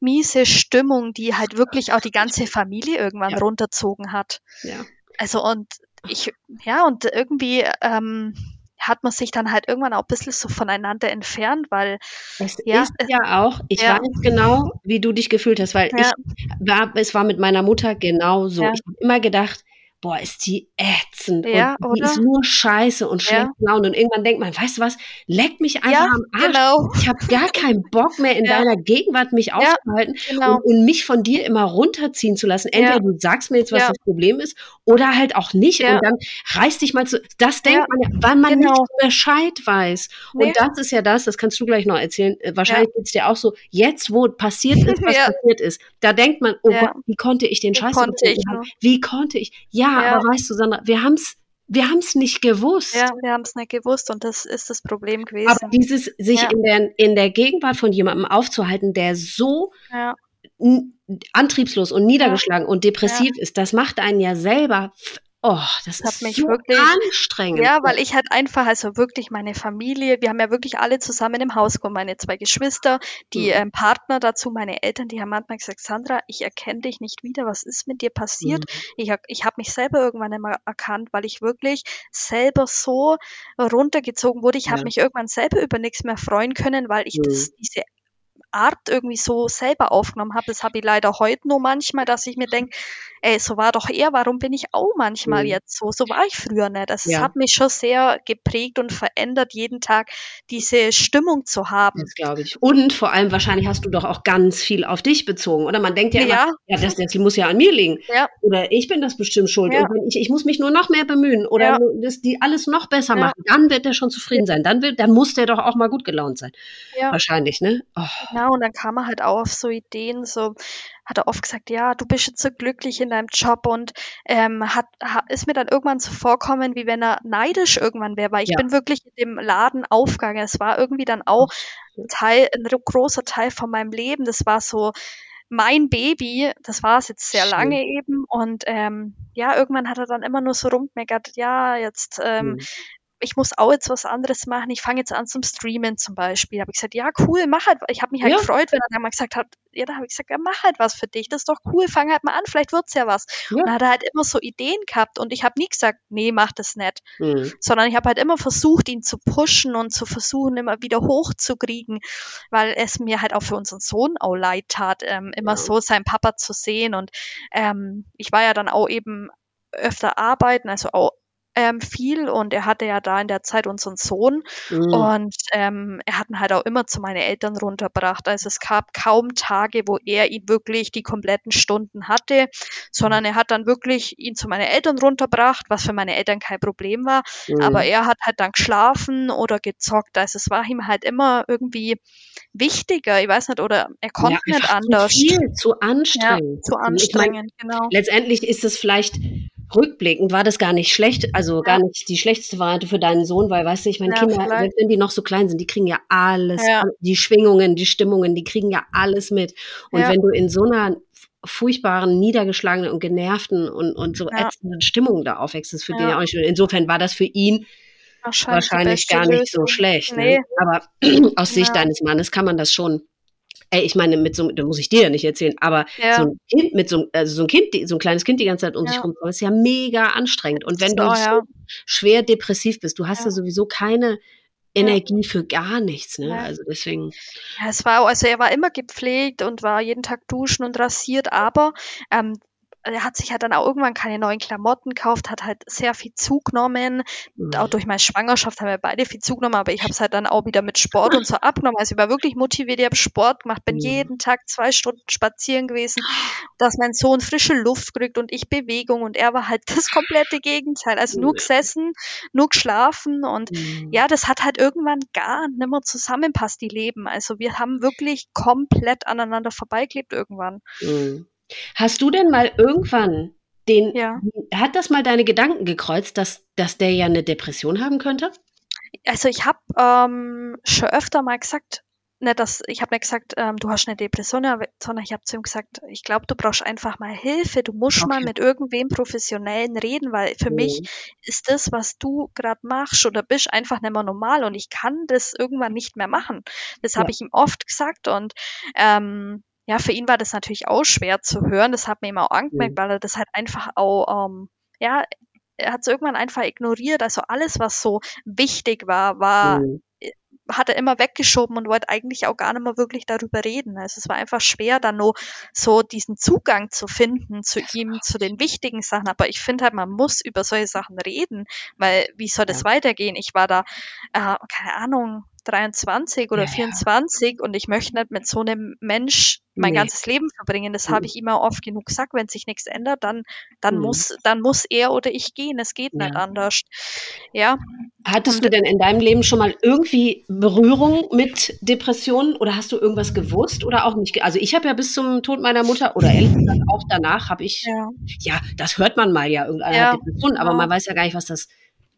B: miese Stimmung, die halt wirklich auch die ganze Familie irgendwann
A: Ja.
B: runterzogen hat.
A: Ja.
B: Also und ich, ja, und irgendwie ähm, hat man sich dann halt irgendwann auch ein bisschen so voneinander entfernt, weil
A: Es
B: Ja,
A: ist ja auch, ich
B: ja.
A: weiß genau, wie du dich gefühlt hast, weil
B: Ja.
A: ich war, es war mit meiner Mutter genauso.
B: Ja.
A: Ich habe immer gedacht, boah, ist die ätzend
B: Ja,
A: und die
B: oder?
A: ist nur scheiße und
B: Ja.
A: schlecht Laune. Und irgendwann denkt man, weißt du was, leck mich einfach
B: Ja,
A: am Arsch.
B: genau.
A: Ich habe gar keinen Bock mehr in
B: Ja.
A: deiner Gegenwart mich
B: Ja,
A: aufzuhalten
B: genau.
A: und, und mich von dir immer runterziehen zu lassen. Entweder
B: Ja.
A: du sagst mir jetzt, was
B: Ja.
A: das Problem ist, oder halt auch nicht.
B: Ja.
A: Und dann reiß dich mal zu. Das denkt
B: Ja,
A: man ja, weil man
B: genau.
A: nicht Bescheid weiß.
B: Nee.
A: Und das ist ja das, das kannst du gleich noch erzählen. Äh, Wahrscheinlich geht's dir auch so, jetzt wo passiert ist, was
B: Ja.
A: passiert ist, da denkt man, oh
B: Ja.
A: Gott, wie konnte ich den
B: Wie
A: Scheiß
B: konnte ich nur?
A: Wie konnte ich? Ja,
B: Ja.
A: aber weißt du, Sandra, wir haben's, wir haben's nicht gewusst.
B: Ja, wir haben es nicht gewusst und das ist das Problem
A: Aber
B: gewesen.
A: dieses, sich
B: Ja.
A: in, der, in der Gegenwart von jemandem aufzuhalten, der so
B: Ja,
A: antriebslos und niedergeschlagen und depressiv ist, das macht einen ja selber, oh, das
B: Das hat mich
A: so
B: wirklich-
A: anstrengend.
B: Ja, weil ich halt einfach, also wirklich meine Familie, wir haben ja wirklich alle zusammen im Haus gewohnt, meine zwei Geschwister, die
A: Mhm.
B: ähm, Partner dazu, meine Eltern, die haben manchmal gesagt, Sandra, ich erkenne dich nicht wieder, was ist mit dir passiert?
A: Mhm.
B: Ich, ich habe mich selber irgendwann immer erkannt, weil ich wirklich selber so runtergezogen wurde. Ich habe
A: Ja.
B: mich irgendwann selber über nichts mehr freuen können, weil ich
A: Mhm.
B: das, diese Art irgendwie so selber aufgenommen habe. Das habe ich leider heute nur manchmal, dass ich mir denke, ey, so war doch er, warum bin ich auch manchmal
A: Mhm.
B: jetzt so? So war ich früher nicht. Also
A: Ja.
B: es hat mich schon sehr geprägt und verändert, jeden Tag diese Stimmung zu haben.
A: Das glaube ich. Und vor allem wahrscheinlich hast du doch auch ganz viel auf dich bezogen. Oder man denkt ja immer,
B: Ja.
A: ja, das, das muss ja an mir liegen.
B: Ja.
A: Oder ich bin das bestimmt schuld.
B: Ja.
A: Ich, ich muss mich nur noch mehr bemühen oder
B: Ja.
A: das, die alles noch besser
B: Ja.
A: machen. Dann wird er schon zufrieden sein. Dann, will, dann muss der doch auch mal gut gelaunt sein.
B: Ja.
A: Wahrscheinlich, ne? Oh,
B: Genau, und dann kam er halt auch auf so Ideen, so hat er oft gesagt, ja, du bist jetzt so glücklich in deinem Job und ähm, hat, ha, ist mir dann irgendwann so vorkommen, wie wenn er neidisch irgendwann wäre, weil ich
A: Ja.
B: bin wirklich in dem Laden aufgegangen. Es war irgendwie dann auch ein Teil, ein ro- großer Teil von meinem Leben. Das war so mein Baby, das war es jetzt sehr
A: Schön.
B: lange eben und ähm, ja, irgendwann hat er dann immer nur so rumgemeckert, ja, jetzt ähm,
A: Mhm.
B: Ich muss auch jetzt was anderes machen. Ich fange jetzt an zum Streamen zum Beispiel. Habe ich gesagt, ja cool, mach halt. Ich habe mich halt
A: Ja.
B: gefreut, wenn er dann mal gesagt hat, ja, da habe ich gesagt, ja, mach halt was für dich. Das ist doch cool. Fang halt mal an, vielleicht wird's ja was.
A: Ja.
B: Und dann hat er halt immer so Ideen gehabt und ich habe nie gesagt, nee, mach das nicht,
A: Mhm.
B: sondern ich habe halt immer versucht, ihn zu pushen und zu versuchen, immer wieder hochzukriegen, weil es mir halt auch für unseren Sohn auch leid tat, ähm, immer
A: Ja.
B: so seinen Papa zu sehen und ähm, ich war ja dann auch eben öfter arbeiten, also auch ähm, viel und er hatte ja da in der Zeit unseren Sohn mhm. und ähm, er hat ihn halt auch immer zu meinen Eltern runtergebracht. Also es gab kaum Tage, wo er ihn wirklich die kompletten Stunden hatte, sondern er hat dann wirklich ihn zu meinen Eltern runtergebracht, was für meine Eltern kein Problem war. Mhm. Aber er hat halt dann geschlafen oder gezockt. Also es war ihm halt immer irgendwie wichtiger, ich weiß nicht, oder er konnte ja, nicht anders.
A: Zu viel, zu anstrengend.
B: Ja, zu anstrengend, ich mein, genau.
A: Letztendlich ist es vielleicht rückblickend war das gar nicht schlecht, also ja. gar nicht die schlechteste Variante für deinen Sohn, weil weißt du, ich meine, ja, Kinder, vielleicht. wenn die noch so klein sind, die kriegen ja alles, ja. die Schwingungen, die Stimmungen, die kriegen ja alles mit. Und wenn du in so einer furchtbaren, niedergeschlagenen und genervten und, und so ätzenden Stimmung da aufwächst, ist für den ja auch nicht schön. Insofern war das für ihn wahrscheinlich, wahrscheinlich gar nicht so schlecht. Ne? Nee. Ne? Aber aus Sicht deines Mannes kann man das schon Ey, ich meine, mit so, da muss ich dir ja nicht erzählen, aber ja. so ein Kind, mit so, also so ein Kind, so ein kleines Kind die ganze Zeit um ja. sich rum, ist ja mega anstrengend. Und wenn so, du ja. schwer depressiv bist, du hast ja, sowieso keine Energie für gar nichts, ne? Also deswegen.
B: Ja, es war, also er war immer gepflegt und war jeden Tag duschen und rasiert, aber ähm, er hat sich halt dann auch irgendwann keine neuen Klamotten gekauft, hat halt sehr viel zugenommen. Mhm. Auch durch meine Schwangerschaft haben wir beide viel zugenommen, aber ich habe es halt dann auch wieder mit Sport und so abgenommen. Also ich war wirklich motiviert, ich habe Sport gemacht, bin mhm. jeden Tag zwei Stunden spazieren gewesen, dass mein Sohn frische Luft kriegt und ich Bewegung und er war halt das komplette Gegenteil. Also nur gesessen, nur geschlafen und mhm. ja, das hat halt irgendwann gar nicht mehr zusammenpasst, die Leben. Also wir haben wirklich komplett aneinander vorbeigelebt irgendwann.
A: Mhm. Hast du denn mal irgendwann den, ja. hat das mal deine Gedanken gekreuzt, dass, dass der ja eine Depression haben könnte?
B: Also ich habe ähm, schon öfter mal gesagt, nicht, dass ich habe nicht gesagt, ähm, du hast eine Depression, sondern ich habe zu ihm gesagt, ich glaube, du brauchst einfach mal Hilfe, du musst okay. mal mit irgendwem Professionellen reden, weil für mhm. mich ist das, was du gerade machst oder bist, einfach nicht mehr normal und ich kann das irgendwann nicht mehr machen. Das ja. habe ich ihm oft gesagt und ähm, ja, für ihn war das natürlich auch schwer zu hören. Das hat mir immer auch angemerkt, mhm. weil er das halt einfach auch, ähm, ja, er hat es irgendwann einfach ignoriert. Also alles, was so wichtig war, war mhm hat er immer weggeschoben und wollte eigentlich auch gar nicht mehr wirklich darüber reden. Also es war einfach schwer, dann nur so diesen Zugang zu finden zu ihm, zu den wichtigen Sachen. Aber ich finde halt, man muss über solche Sachen reden, weil wie soll das ja. weitergehen? Ich war da, äh, keine Ahnung, 23 oder ja, 24 ja. und ich möchte nicht mit so einem Mensch mein nee. ganzes Leben verbringen. Das mhm. habe ich immer oft genug gesagt. Wenn sich nichts ändert, dann, dann mhm. muss, dann muss er oder ich gehen. Es geht ja. nicht anders. Ja.
A: Hattest du denn in deinem Leben schon mal irgendwie Berührung mit Depressionen oder hast du irgendwas gewusst oder auch nicht? Also ich habe ja bis zum Tod meiner Mutter oder ehrlich gesagt auch danach habe ich, ja. das hört man mal ja, irgendeiner ja. Depression, aber man weiß ja gar nicht, was das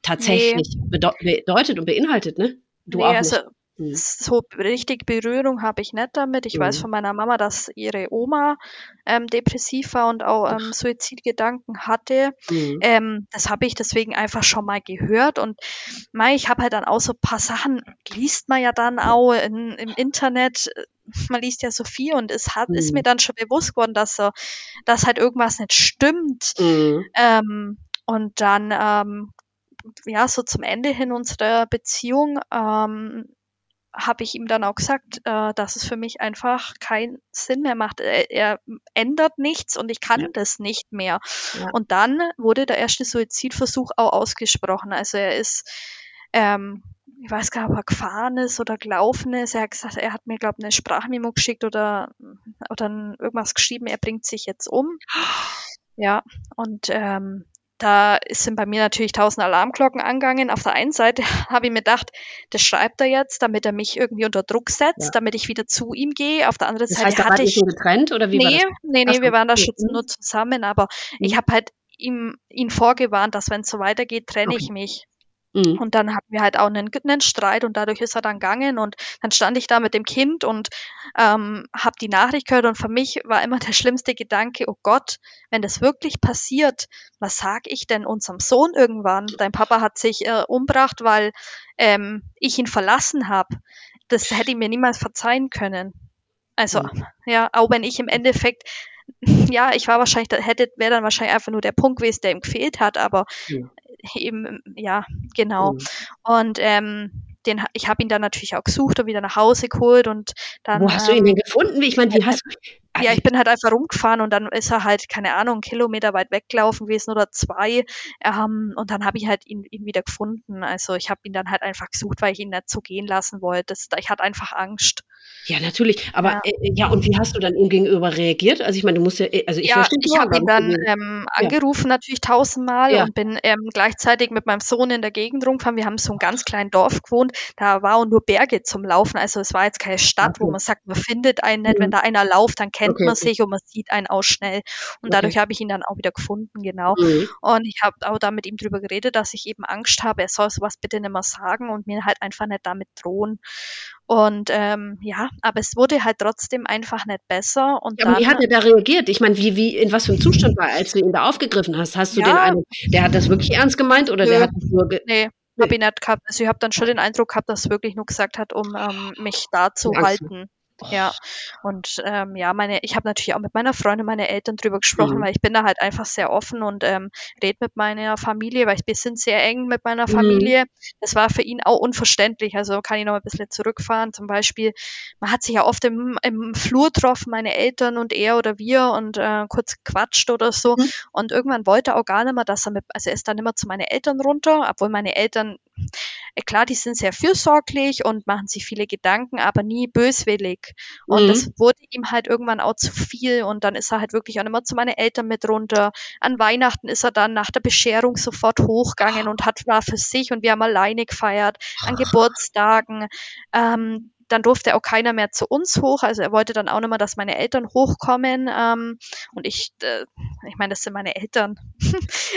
A: tatsächlich nee. bedeutet und beinhaltet, ne? Du nee, auch also.
B: Hm. So richtig Berührung habe ich nicht damit. Ich mhm. weiß von meiner Mama, dass ihre Oma ähm, depressiv war und auch ähm, Suizidgedanken hatte. Mhm. Ähm, das habe ich deswegen einfach schon mal gehört. Und mei, ich habe halt dann auch so ein paar Sachen, liest man ja dann auch in, im Internet. Man liest ja so viel und es hat, mhm. ist mir dann schon bewusst geworden, dass, so, dass halt irgendwas nicht stimmt. Mhm. Ähm, und dann ähm, ja, so zum Ende hin unserer Beziehung ähm, habe ich ihm dann auch gesagt, äh, dass es für mich einfach keinen Sinn mehr macht. Er, er ändert nichts und ich kann ja. das nicht mehr. Ja. Und dann wurde der erste Suizidversuch auch ausgesprochen. Also er ist, ähm, ich weiß gar nicht, ob er gefahren ist oder gelaufen ist. Er hat gesagt, er hat mir, glaube ich, eine Sprachmemo geschickt oder, oder irgendwas geschrieben, er bringt sich jetzt um. Ja, und ähm, da sind bei mir natürlich tausend Alarmglocken angegangen. Auf der einen Seite habe ich mir gedacht, das schreibt er jetzt, damit er mich irgendwie unter Druck setzt, ja. damit ich wieder zu ihm gehe. Auf der anderen das Seite heißt, hatte ich
A: getrennt oder wie
B: nee,
A: war das?
B: Nee, nee, wir waren da schon nur zusammen, aber mhm. ich habe halt ihm ihn vorgewarnt, dass wenn es so weitergeht, trenne okay. ich mich. Mhm. Und dann hatten wir halt auch einen, einen Streit und dadurch ist er dann gegangen und dann stand ich da mit dem Kind und ähm, habe die Nachricht gehört und für mich war immer der schlimmste Gedanke, oh Gott, wenn das wirklich passiert, was sag ich denn unserem Sohn irgendwann? Dein Papa hat sich äh, umbracht, weil ähm, ich ihn verlassen habe. Das hätte ich mir niemals verzeihen können. Also, mhm. ja, auch wenn ich im Endeffekt ja, ich war wahrscheinlich, hätte, wäre dann wahrscheinlich einfach nur der Punkt gewesen, der ihm gefehlt hat, aber ja eben, ja, genau. Mhm. Und ähm, den, ich habe ihn dann natürlich auch gesucht und wieder nach Hause geholt und dann.
A: Wo hast du ihn denn ähm, gefunden? Ich meine, wie hast
B: ja, also ich bin halt einfach rumgefahren und dann ist er halt, keine Ahnung, einen Kilometer weit weggelaufen gewesen oder zwei. Ähm, und dann habe ich halt ihn, ihn wieder gefunden. Also ich habe ihn dann halt einfach gesucht, weil ich ihn nicht so gehen lassen wollte. Das, ich hatte einfach Angst.
A: Ja, natürlich. Aber ja. Äh, ja, und wie hast du dann ihm gegenüber reagiert? Also ich meine, du musst ja, äh, also ich
B: ja, ich habe ihn dann ähm, angerufen ja. natürlich tausendmal ja. und bin ähm, gleichzeitig mit meinem Sohn in der Gegend rumgefahren. Wir haben so ein ganz kleinen Dorf gewohnt. Da war auch nur Berge zum Laufen. Also es war jetzt keine Stadt, okay. wo man sagt, man findet einen nicht. Mhm. Wenn da einer läuft, dann kennt okay. man sich und man sieht einen auch schnell. Und okay. dadurch habe ich ihn dann auch wieder gefunden, genau. Mhm. Und ich habe auch da mit ihm drüber geredet, dass ich eben Angst habe, er soll sowas bitte nicht mehr sagen und mir halt einfach nicht damit drohen. Und ähm, ja, aber es wurde halt trotzdem einfach nicht besser. Und
A: ja, dann, wie hat er da reagiert? Ich meine, wie, wie, in was für einem Zustand war als du ihn da aufgegriffen hast? Hast du ja, den einen, der hat das wirklich ernst gemeint oder nö, der hat nur.
B: nee, habe ich nicht gehabt. Also ich habe dann schon den Eindruck gehabt, dass er wirklich nur gesagt hat, um ähm, mich da zu halten. Ja, und ähm, ja, meine, ich habe natürlich auch mit meiner Freundin, meine Eltern drüber gesprochen, mhm. weil ich bin da halt einfach sehr offen und ähm, rede mit meiner Familie, weil ich wir sind sehr eng mit meiner mhm. Familie. Das war für ihn auch unverständlich. Also kann ich noch ein bisschen zurückfahren. Zum Beispiel, man hat sich ja oft im, im Flur getroffen, meine Eltern und er oder wir und äh, kurz quatscht oder so. Mhm. Und irgendwann wollte er auch gar nicht mehr, dass er mit, also er ist dann immer zu meinen Eltern runter, obwohl meine Eltern äh, klar, die sind sehr fürsorglich und machen sich viele Gedanken, aber nie böswillig. Und mhm. das wurde ihm halt irgendwann auch zu viel und dann ist er halt wirklich auch immer zu meinen Eltern mit runter. An Weihnachten ist er dann nach der Bescherung sofort hochgegangen und hat war für sich und wir haben alleine gefeiert. An Geburtstagen. Ähm, dann durfte auch keiner mehr zu uns hoch. Also er wollte dann auch nicht mehr, dass meine Eltern hochkommen. Ähm, und ich, äh, ich meine, das sind meine Eltern.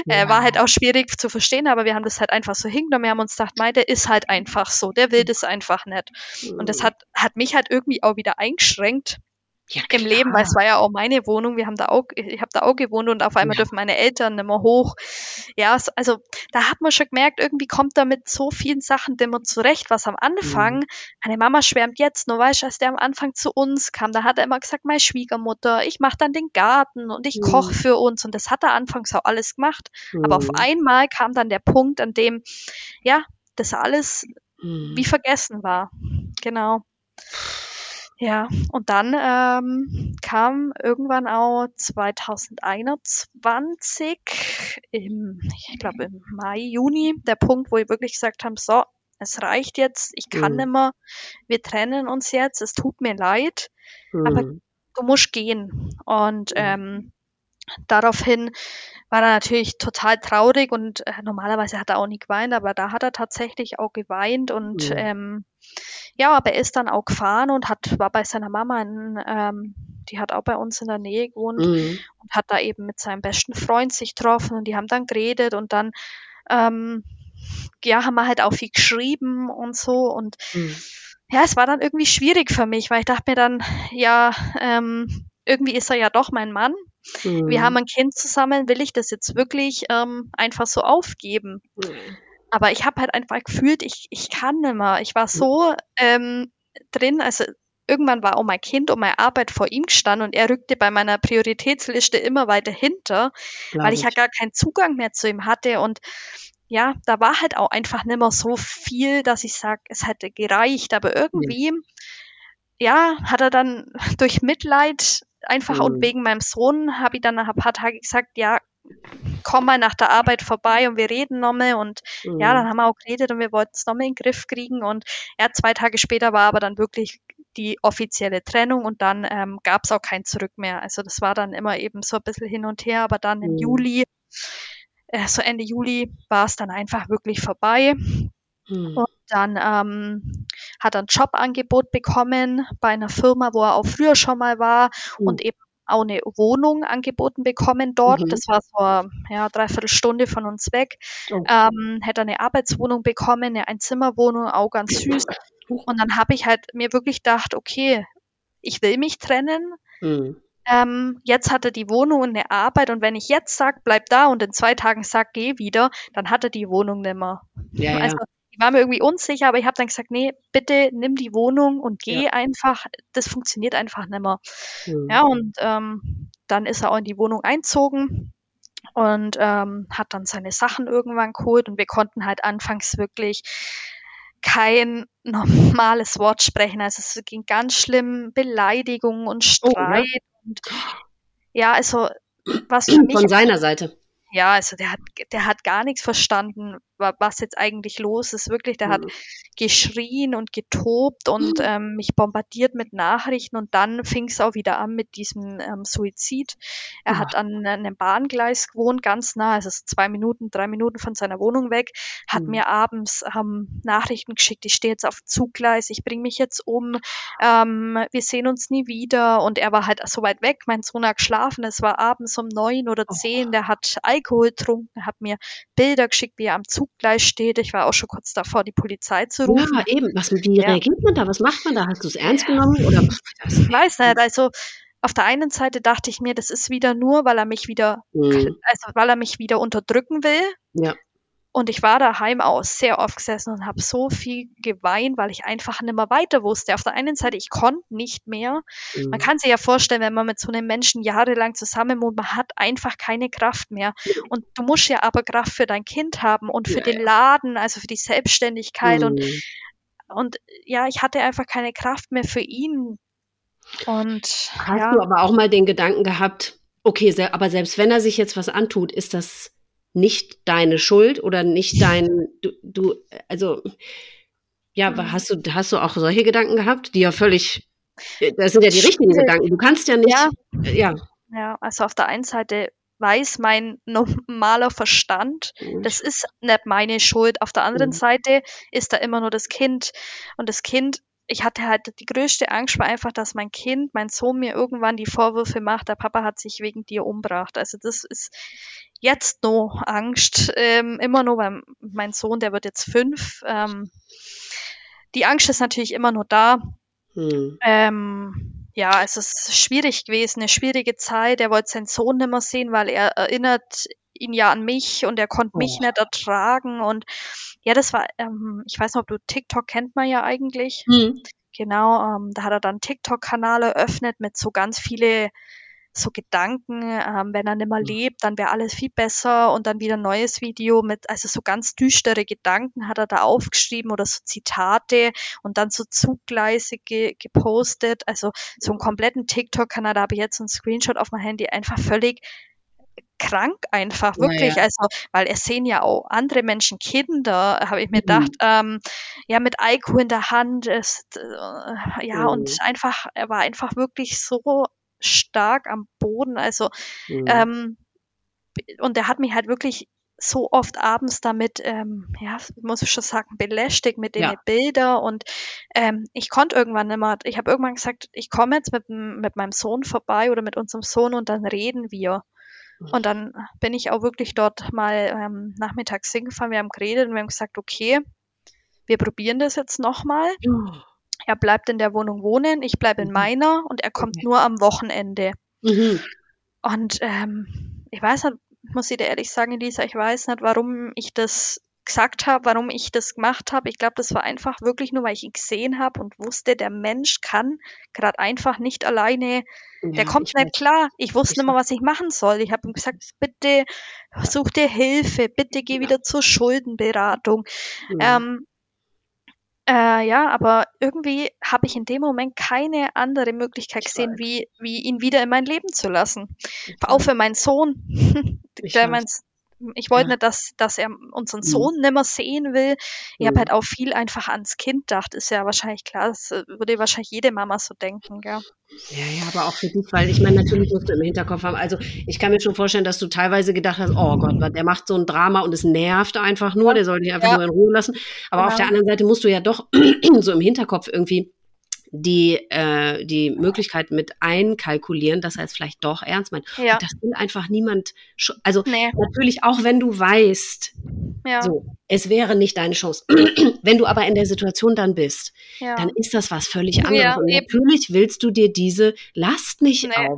B: ja. äh, war halt auch schwierig zu verstehen, aber wir haben das halt einfach so hingenommen. Wir haben uns gedacht, mei, der ist halt einfach so, der will das einfach nicht. Und das hat, hat mich halt irgendwie auch wieder eingeschränkt ja, im Leben, weil es war ja auch meine Wohnung. Wir haben da auch, ich habe da auch gewohnt und auf einmal ja. dürfen meine Eltern nicht mehr hoch. Ja, also da hat man schon gemerkt, irgendwie kommt da mit so vielen Sachen immer zurecht, was am Anfang, mhm. meine Mama schwärmt jetzt, nur weißt du, als der am Anfang zu uns kam, da hat er immer gesagt, meine Schwiegermutter, ich mache dann den Garten und ich mhm. koche für uns und das hat er anfangs auch alles gemacht. Mhm. Aber auf mhm. einmal kam dann der Punkt, an dem, ja, das alles wie mhm. vergessen war. Genau. Ja, und dann ähm, kam irgendwann auch 2021 im, ich glaube im Mai, Juni, der Punkt, wo wir wirklich gesagt haben, so, es reicht jetzt, ich kann mhm. nicht mehr, wir trennen uns jetzt, es tut mir leid, mhm. aber du musst gehen. Und mhm. ähm, daraufhin war er natürlich total traurig und äh, normalerweise hat er auch nie geweint, aber da hat er tatsächlich auch geweint und mhm. ähm, ja, aber er ist dann auch gefahren und hat, war bei seiner Mama, in, ähm, die hat auch bei uns in der Nähe gewohnt mhm. und hat da eben mit seinem besten Freund sich getroffen und die haben dann geredet und dann, ähm, ja, haben wir halt auch viel geschrieben und so und mhm. ja, es war dann irgendwie schwierig für mich, weil ich dachte mir dann, ja, ähm, irgendwie ist er ja doch mein Mann. Mhm. Wir haben ein Kind zusammen, will ich das jetzt wirklich ähm, einfach so aufgeben? Mhm. Aber ich habe halt einfach gefühlt, ich, ich kann nicht mehr. Ich war so ähm, drin, also irgendwann war auch mein Kind und meine Arbeit vor ihm gestanden und er rückte bei meiner Prioritätsliste immer weiter hinter, Glaube weil ich ja gar keinen Zugang mehr zu ihm hatte und ja, da war halt auch einfach nicht mehr so viel, dass ich sage, es hätte gereicht, aber irgendwie, ja, hat er dann durch Mitleid einfach mhm. und wegen meinem Sohn habe ich dann nach ein paar Tage gesagt, ja, komm mal nach der Arbeit vorbei und wir reden nochmal und mhm. ja, dann haben wir auch geredet und wir wollten es nochmal in den Griff kriegen und ja, zwei Tage später war aber dann wirklich die offizielle Trennung und dann ähm, gab es auch kein Zurück mehr. Also das war dann immer eben so ein bisschen hin und her, aber dann im mhm. Juli, äh, so Ende Juli war es dann einfach wirklich vorbei. Mhm. Und dann ähm, hat ein Jobangebot bekommen bei einer Firma, wo er auch früher schon mal war mhm. und eben auch eine Wohnung angeboten bekommen dort. Mhm. Das war so ja, dreiviertel Stunde von uns weg. Oh. Ähm, hätte eine Arbeitswohnung bekommen, eine Einzimmerwohnung, auch ganz süß. Und dann habe ich halt mir wirklich gedacht, okay, ich will mich trennen. Mhm. Ähm, jetzt hat er die Wohnung und eine Arbeit und wenn ich jetzt sage, bleib da und in zwei Tagen sag, geh wieder, dann hat er die Wohnung nimmer. Ja, also ich war mir irgendwie unsicher, aber ich habe dann gesagt, nee, bitte nimm die Wohnung und geh ja. einfach. Das funktioniert einfach nicht mehr. Mhm. Ja, und ähm, dann ist er auch in die Wohnung einzogen und ähm, hat dann seine Sachen irgendwann geholt und wir konnten halt anfangs wirklich kein normales Wort sprechen. Also es ging ganz schlimm, Beleidigung und Streit. Oh, ja. Und ja, also was für mich
A: Von seiner Seite.
B: ja, also der hat, der hat gar nichts verstanden, was jetzt eigentlich los ist. Wirklich, der hat
A: Mhm.
B: geschrien und getobt und ähm, mich bombardiert mit Nachrichten und dann fing es auch wieder an mit diesem ähm, Suizid. Er
A: Ah.
B: hat an einem Bahngleis gewohnt, ganz nah, also so zwei Minuten, drei Minuten von seiner Wohnung weg, hat
A: Mhm.
B: mir abends ähm, Nachrichten geschickt, ich stehe jetzt auf dem Zuggleis, ich bringe mich jetzt um, ähm, wir sehen uns nie wieder und er war halt so weit weg, mein Sohn hat geschlafen, es war abends um neun oder
A: Oh.
B: zehn, der hat Alkohol getrunken, hat mir Bilder geschickt, wie er am Zuggleis steht, ich war auch schon kurz davor, die Polizei zu rufen.
A: Ja, eben. Was, wie
B: Ja.
A: reagiert man da? Was macht man da? Hast du es ernst genommen? Oder
B: Ich weiß nicht, also auf der einen Seite dachte ich mir, das ist wieder nur, weil er mich wieder,
A: Mhm.
B: also weil er mich wieder unterdrücken will.
A: Ja.
B: Und ich war daheim auch sehr oft gesessen und habe so viel geweint, weil ich einfach nicht mehr weiter wusste. Auf der einen Seite, ich konnte nicht mehr. Man
A: Mhm.
B: kann sich ja vorstellen, wenn man mit so einem Menschen jahrelang zusammen wohnt, man hat einfach keine Kraft mehr. Und du musst ja aber Kraft für dein Kind haben und für
A: Ja,
B: den. Laden, also für die Selbstständigkeit. Und,
A: Mhm.
B: und ja, ich hatte einfach keine Kraft mehr für ihn. Und
A: Hast
B: ja,
A: du aber auch mal den Gedanken gehabt, okay, aber selbst wenn er sich jetzt was antut, ist das nicht deine Schuld oder nicht dein, du, du also, ja,
B: Mhm.
A: hast du, hast du auch solche Gedanken gehabt, die ja völlig, das sind ja die richtigen. Gedanken. Du kannst ja nicht,
B: Ja.
A: ja.
B: ja, also auf der einen Seite weiß mein normaler Verstand, das ist nicht meine Schuld. Auf der anderen
A: Mhm.
B: Seite ist da immer nur das Kind. Und das Kind, ich hatte halt die größte Angst war einfach, dass mein Kind, mein Sohn mir irgendwann die Vorwürfe macht, der Papa hat sich wegen dir umgebracht. Also das ist jetzt noch Angst, ähm, immer nur, weil mein Sohn, der wird jetzt fünf. Ähm, die Angst ist natürlich immer nur da.
A: Hm.
B: Ähm, ja, es ist schwierig gewesen, eine schwierige Zeit. Er wollte seinen Sohn nicht mehr sehen, weil er erinnert ihn ja an mich und er konnte mich
A: Oh.
B: nicht ertragen. Und ja, das war, ähm, ich weiß nicht, ob du TikTok kennt man ja eigentlich.
A: Hm.
B: Genau, ähm, da hat er dann TikTok-Kanal eröffnet mit so ganz viele so Gedanken, ähm, wenn er nicht mehr
A: Mhm.
B: lebt, dann wäre alles viel besser und dann wieder ein neues Video mit, also so ganz düstere Gedanken hat er da aufgeschrieben oder so Zitate und dann so Zuggleise ge gepostet, also so einen kompletten TikTok-Kanal, da habe ich jetzt einen Screenshot auf mein Handy, einfach völlig krank einfach, wirklich,
A: ja.
B: also, weil es sehen ja auch andere Menschen Kinder, habe ich mir
A: Mhm.
B: gedacht, ähm, ja, mit Alkohol in der Hand ist, äh, ja,
A: Mhm.
B: und einfach, er war einfach wirklich so stark am Boden, also,
A: Hm.
B: ähm, und er hat mich halt wirklich so oft abends damit, ähm, ja, muss ich schon sagen, belästigt mit den
A: Ja.
B: Bildern und ähm, ich konnte irgendwann nicht mehr, ich habe irgendwann gesagt, ich komme jetzt mit, mit meinem Sohn vorbei oder mit unserem Sohn und dann reden wir. Und dann bin ich auch wirklich dort mal ähm, nachmittags hingefahren, wir haben geredet und wir haben gesagt, okay, wir probieren das jetzt nochmal. Er bleibt in der Wohnung wohnen, ich bleibe in
A: Mhm.
B: meiner und er kommt nur am Wochenende.
A: Mhm.
B: Und ähm, ich weiß nicht, muss ich dir ehrlich sagen, Lisa, ich weiß nicht, warum ich das gesagt habe, warum ich das gemacht habe. Ich glaube, das war einfach wirklich nur, weil ich ihn gesehen habe und wusste, der Mensch kann gerade einfach nicht alleine, der
A: Ja,
B: kommt
A: ich
B: nicht
A: weiß.
B: klar. Ich wusste
A: Ich
B: nicht mehr, was ich machen soll. Ich habe ihm gesagt, bitte such dir Hilfe, bitte geh
A: Ja.
B: wieder zur Schuldenberatung.
A: Mhm.
B: Ähm, äh, ja, aber irgendwie habe ich in dem Moment keine andere Möglichkeit
A: Ich
B: gesehen,
A: weiß.
B: wie, wie ihn wieder in mein Leben zu lassen.
A: Ich
B: Auch für meinen Sohn. Der mein, ich wollte
A: Ja.
B: nicht, dass, dass er unseren
A: Mhm.
B: Sohn nimmer sehen will. Ich habe
A: Mhm.
B: halt auch viel einfach ans Kind gedacht. Ist ja wahrscheinlich klar, das äh, würde wahrscheinlich jede Mama so denken, gell?
A: Ja, ja, aber auch für dich, weil ich meine, natürlich musst du im Hinterkopf haben. Also ich kann mir schon vorstellen, dass du teilweise gedacht hast, oh Gott, der macht so ein Drama und es nervt einfach nur, der soll dich einfach
B: Ja.
A: nur in Ruhe lassen. Aber auf
B: Genau.
A: der anderen Seite musst du ja doch so im Hinterkopf irgendwie die, äh, die Möglichkeit mit einkalkulieren, dass er es vielleicht doch ernst meint.
B: Ja.
A: Und das will einfach niemand, also
B: Nee,
A: natürlich auch wenn du weißt,
B: ja,
A: so, es wäre nicht deine Chance. wenn du aber in der Situation dann bist,
B: ja.
A: dann ist das was völlig anderes. Und natürlich willst du dir diese Last nicht
B: Nee.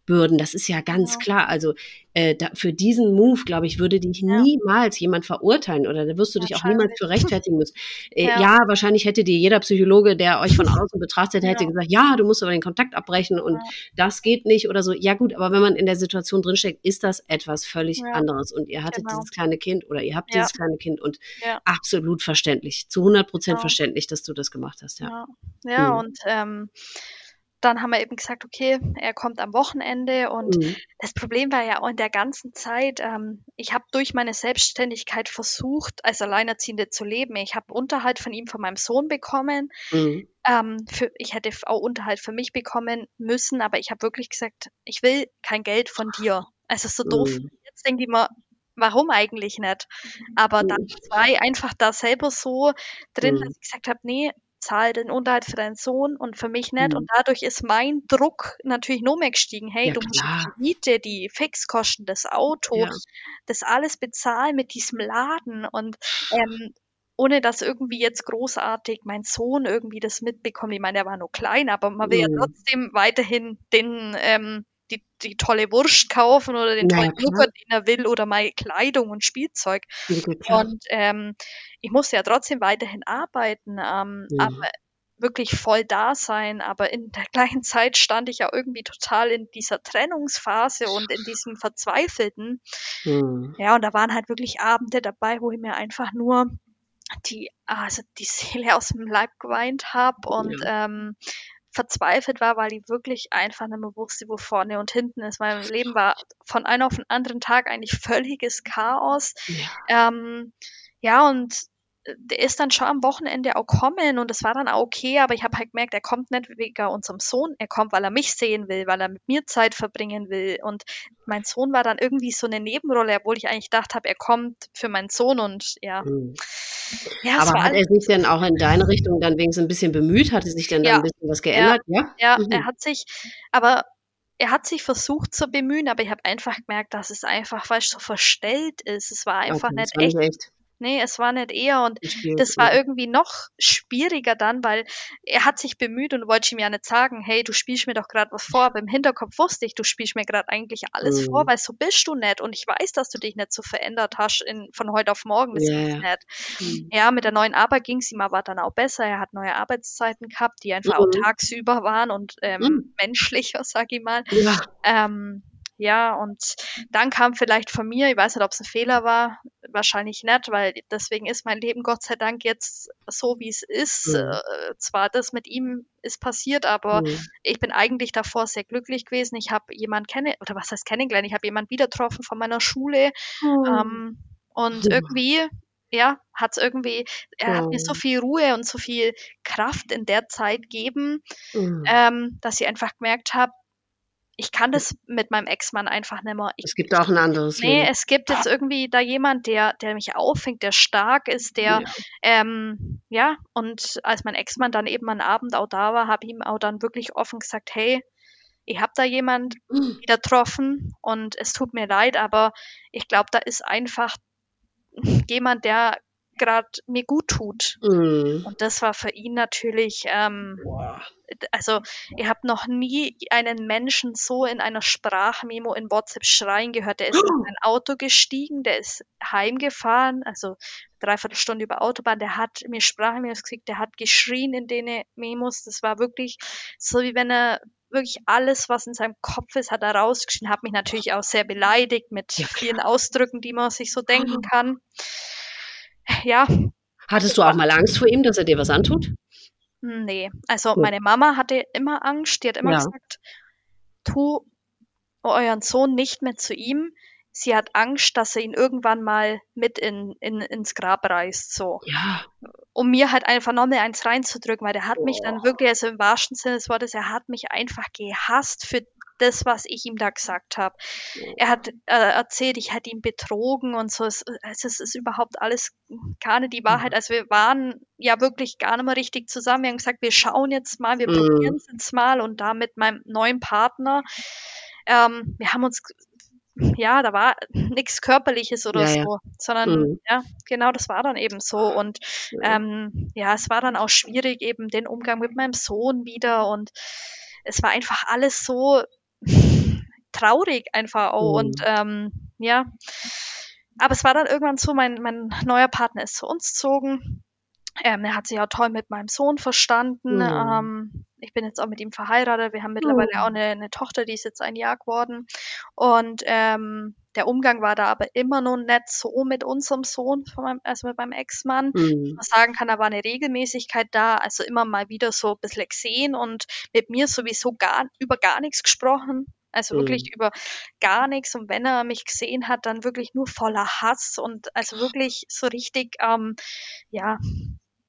A: Aufbürden. Das ist ja ganz
B: Ja.
A: klar. Also äh, da, für diesen Move, glaube ich, würde dich
B: Ja.
A: niemals jemand verurteilen oder da wirst du dich auch niemals für rechtfertigen müssen. Äh,
B: Ja.
A: ja. wahrscheinlich hätte dir jeder Psychologe, der euch von außen betrachtet, hätte gesagt, ja, du musst aber den Kontakt abbrechen und das geht nicht oder so. Ja gut, aber wenn man in der Situation drinsteckt, ist das etwas völlig anderes. Und ihr hattet
B: Genau.
A: dieses kleine Kind oder ihr habt dieses kleine Kind und
B: Ja.
A: absolut verständlich, zu 100 Prozent verständlich, dass du das gemacht hast. Ja.
B: Ja, ja
A: Mhm.
B: und ähm, dann haben wir eben gesagt, okay, er kommt am Wochenende und mhm. das Problem war ja auch in der ganzen Zeit, ähm, ich habe durch meine Selbstständigkeit versucht, als Alleinerziehende zu leben. Ich habe Unterhalt von ihm, von meinem Sohn bekommen. Mhm. Ähm, für, ich hätte auch Unterhalt für mich bekommen müssen, aber ich habe wirklich gesagt, ich will kein Geld von dir. Also so doof. Mhm. Jetzt denke ich mir, warum eigentlich nicht? Aber dann mhm. war ich einfach da selber so drin, dass mhm. ich gesagt habe, nee, zahl den Unterhalt für deinen Sohn und für mich nicht. Mhm. Und dadurch ist mein Druck natürlich noch mehr gestiegen. Hey, ja, du musst die Miete, die Fixkosten, das Auto, ja. das alles bezahlen mit diesem Laden. Und ähm, ohne dass irgendwie jetzt großartig mein Sohn irgendwie das mitbekommt. Ich meine, er war nur klein, aber man will mhm. ja trotzdem weiterhin den ähm, die, die tolle Wurst kaufen oder den tollen ja, Joghurt, den er will oder mal Kleidung und Spielzeug. Ja, und ähm, ich musste ja trotzdem weiterhin arbeiten, ähm, ja. aber wirklich voll da sein, aber in der gleichen Zeit stand ich ja irgendwie total in dieser Trennungsphase und in diesem Verzweifelten. Mhm. Ja, und da waren halt wirklich Abende dabei, wo ich mir einfach nur die, also die Seele aus dem Leib geweint habe und ja. ähm, verzweifelt war, weil ich wirklich einfach nicht mehr wusste, wo vorne und hinten ist. Mein Leben war von einem auf den anderen Tag eigentlich völliges Chaos. Ja, ähm, ja und der ist dann schon am Wochenende auch kommen und das war dann auch okay, aber ich habe halt gemerkt, er kommt nicht wegen unserem Sohn, er kommt, weil er mich sehen will, weil er mit mir Zeit verbringen will und mein Sohn war dann irgendwie so eine Nebenrolle, obwohl ich eigentlich gedacht habe, er kommt für meinen Sohn und ja. Mhm.
A: ja aber hat er sich denn auch in deine Richtung dann wenigstens ein bisschen bemüht? Hatte sich denn ja. dann ein bisschen was geändert?
B: Ja, ja, ja mhm. er hat sich, aber er hat sich versucht zu bemühen, aber ich habe einfach gemerkt, dass es einfach, weil es so verstellt ist. Es war einfach okay, nicht echt. echt. Nee, es war nicht er und das war irgendwie noch schwieriger dann, weil er hat sich bemüht und wollte ihm ja nicht sagen, hey, du spielst mir doch gerade was vor, aber im Hinterkopf wusste ich, du spielst mir gerade eigentlich alles mhm. vor, weil so bist du nicht und ich weiß, dass du dich nicht so verändert hast in, von heute auf morgen, das yeah. nicht. Mhm. Ja, mit der neuen Arbeit ging es ihm aber dann auch besser, er hat neue Arbeitszeiten gehabt, die einfach mhm. auch tagsüber waren und ähm, mhm. menschlicher, sag ich mal. Ja. Ähm, ja, und dann kam vielleicht von mir, ich weiß nicht, ob es ein Fehler war, wahrscheinlich nicht, weil deswegen ist mein Leben Gott sei Dank jetzt so, wie es ist. Mhm. Äh, zwar das mit ihm ist passiert, aber mhm. ich bin eigentlich davor sehr glücklich gewesen. Ich habe jemanden kennen, oder was heißt kennengelernt, ich habe jemanden wieder getroffen von meiner Schule mhm. ähm, und irgendwie ja, hat es irgendwie, er hat mir so viel Ruhe und so viel Kraft in der Zeit gegeben, mhm. ähm, dass ich einfach gemerkt habe, ich kann das mit meinem Ex-Mann einfach nicht mehr. Ich,
A: es gibt auch ein anderes.
B: Nee, Leben. es gibt jetzt irgendwie da jemand, der, der mich auffängt, der stark ist, der, ja, ähm, ja und als mein Ex-Mann dann eben am Abend auch da war, habe ich ihm auch dann wirklich offen gesagt, hey, ich habe da jemand mhm. wieder getroffen und es tut mir leid, aber ich glaube, da ist einfach jemand, der gerade mir gut tut. Mm. Und das war für ihn natürlich, ähm, also ihr habt noch nie einen Menschen so in einer Sprachmemo in WhatsApp schreien gehört. Der ist in ein Auto gestiegen, der ist heimgefahren, also dreiviertel Stunde über Autobahn, der hat mir Sprachmemos gekriegt, der hat geschrien in den Memos. Das war wirklich so, wie wenn er wirklich alles, was in seinem Kopf ist, hat er rausgeschrien, hat mich natürlich auch sehr beleidigt mit vielen Ausdrücken, die man sich so denken kann ja.
A: Hattest du auch mal Angst vor ihm, dass er dir was antut?
B: Nee, also meine Mama hatte immer Angst, die hat immer ja. gesagt, tu euren Sohn nicht mehr zu ihm. Sie hat Angst, dass er ihn irgendwann mal mit in, in, ins Grab reißt, so. Ja. Um mir halt einfach noch mehr eins reinzudrücken, weil der hat oh. mich dann wirklich, also im wahrsten Sinne des Wortes, er hat mich einfach gehasst für das, was ich ihm da gesagt habe. Er hat äh, erzählt, ich hätte ihn betrogen und so. Es, es, ist überhaupt alles gar nicht die Wahrheit. Mhm. Also wir waren ja wirklich gar nicht mehr richtig zusammen. Wir haben gesagt, wir schauen jetzt mal, wir mhm. probieren es jetzt mal und da mit meinem neuen Partner. Ähm, wir haben uns ja, da war nichts Körperliches oder ja, so, ja. sondern mhm. ja, genau, das war dann eben so. Und. Ähm, ja, es war dann auch schwierig, eben den Umgang mit meinem Sohn wieder und es war einfach alles so traurig einfach auch. Mhm. Und ähm, ja, aber es war dann irgendwann so, mein, mein neuer Partner ist zu uns gezogen. Ähm, er hat sich auch toll mit meinem Sohn verstanden. Mhm. Ähm, ich bin jetzt auch mit ihm verheiratet. Wir haben mittlerweile mhm. auch eine, eine, Tochter, die ist jetzt ein Jahr geworden. Und ähm, der Umgang war da aber immer noch nicht so mit unserem Sohn, meinem, also mit meinem Ex-Mann.
A: Mhm.
B: Man sagen kann, da war eine Regelmäßigkeit da, also immer mal wieder so ein bisschen gesehen und mit mir sowieso gar, über gar nichts gesprochen. Also wirklich
A: Mhm.
B: über gar nichts. Und wenn er mich gesehen hat, dann wirklich nur voller Hass und also wirklich so richtig, ähm, ja,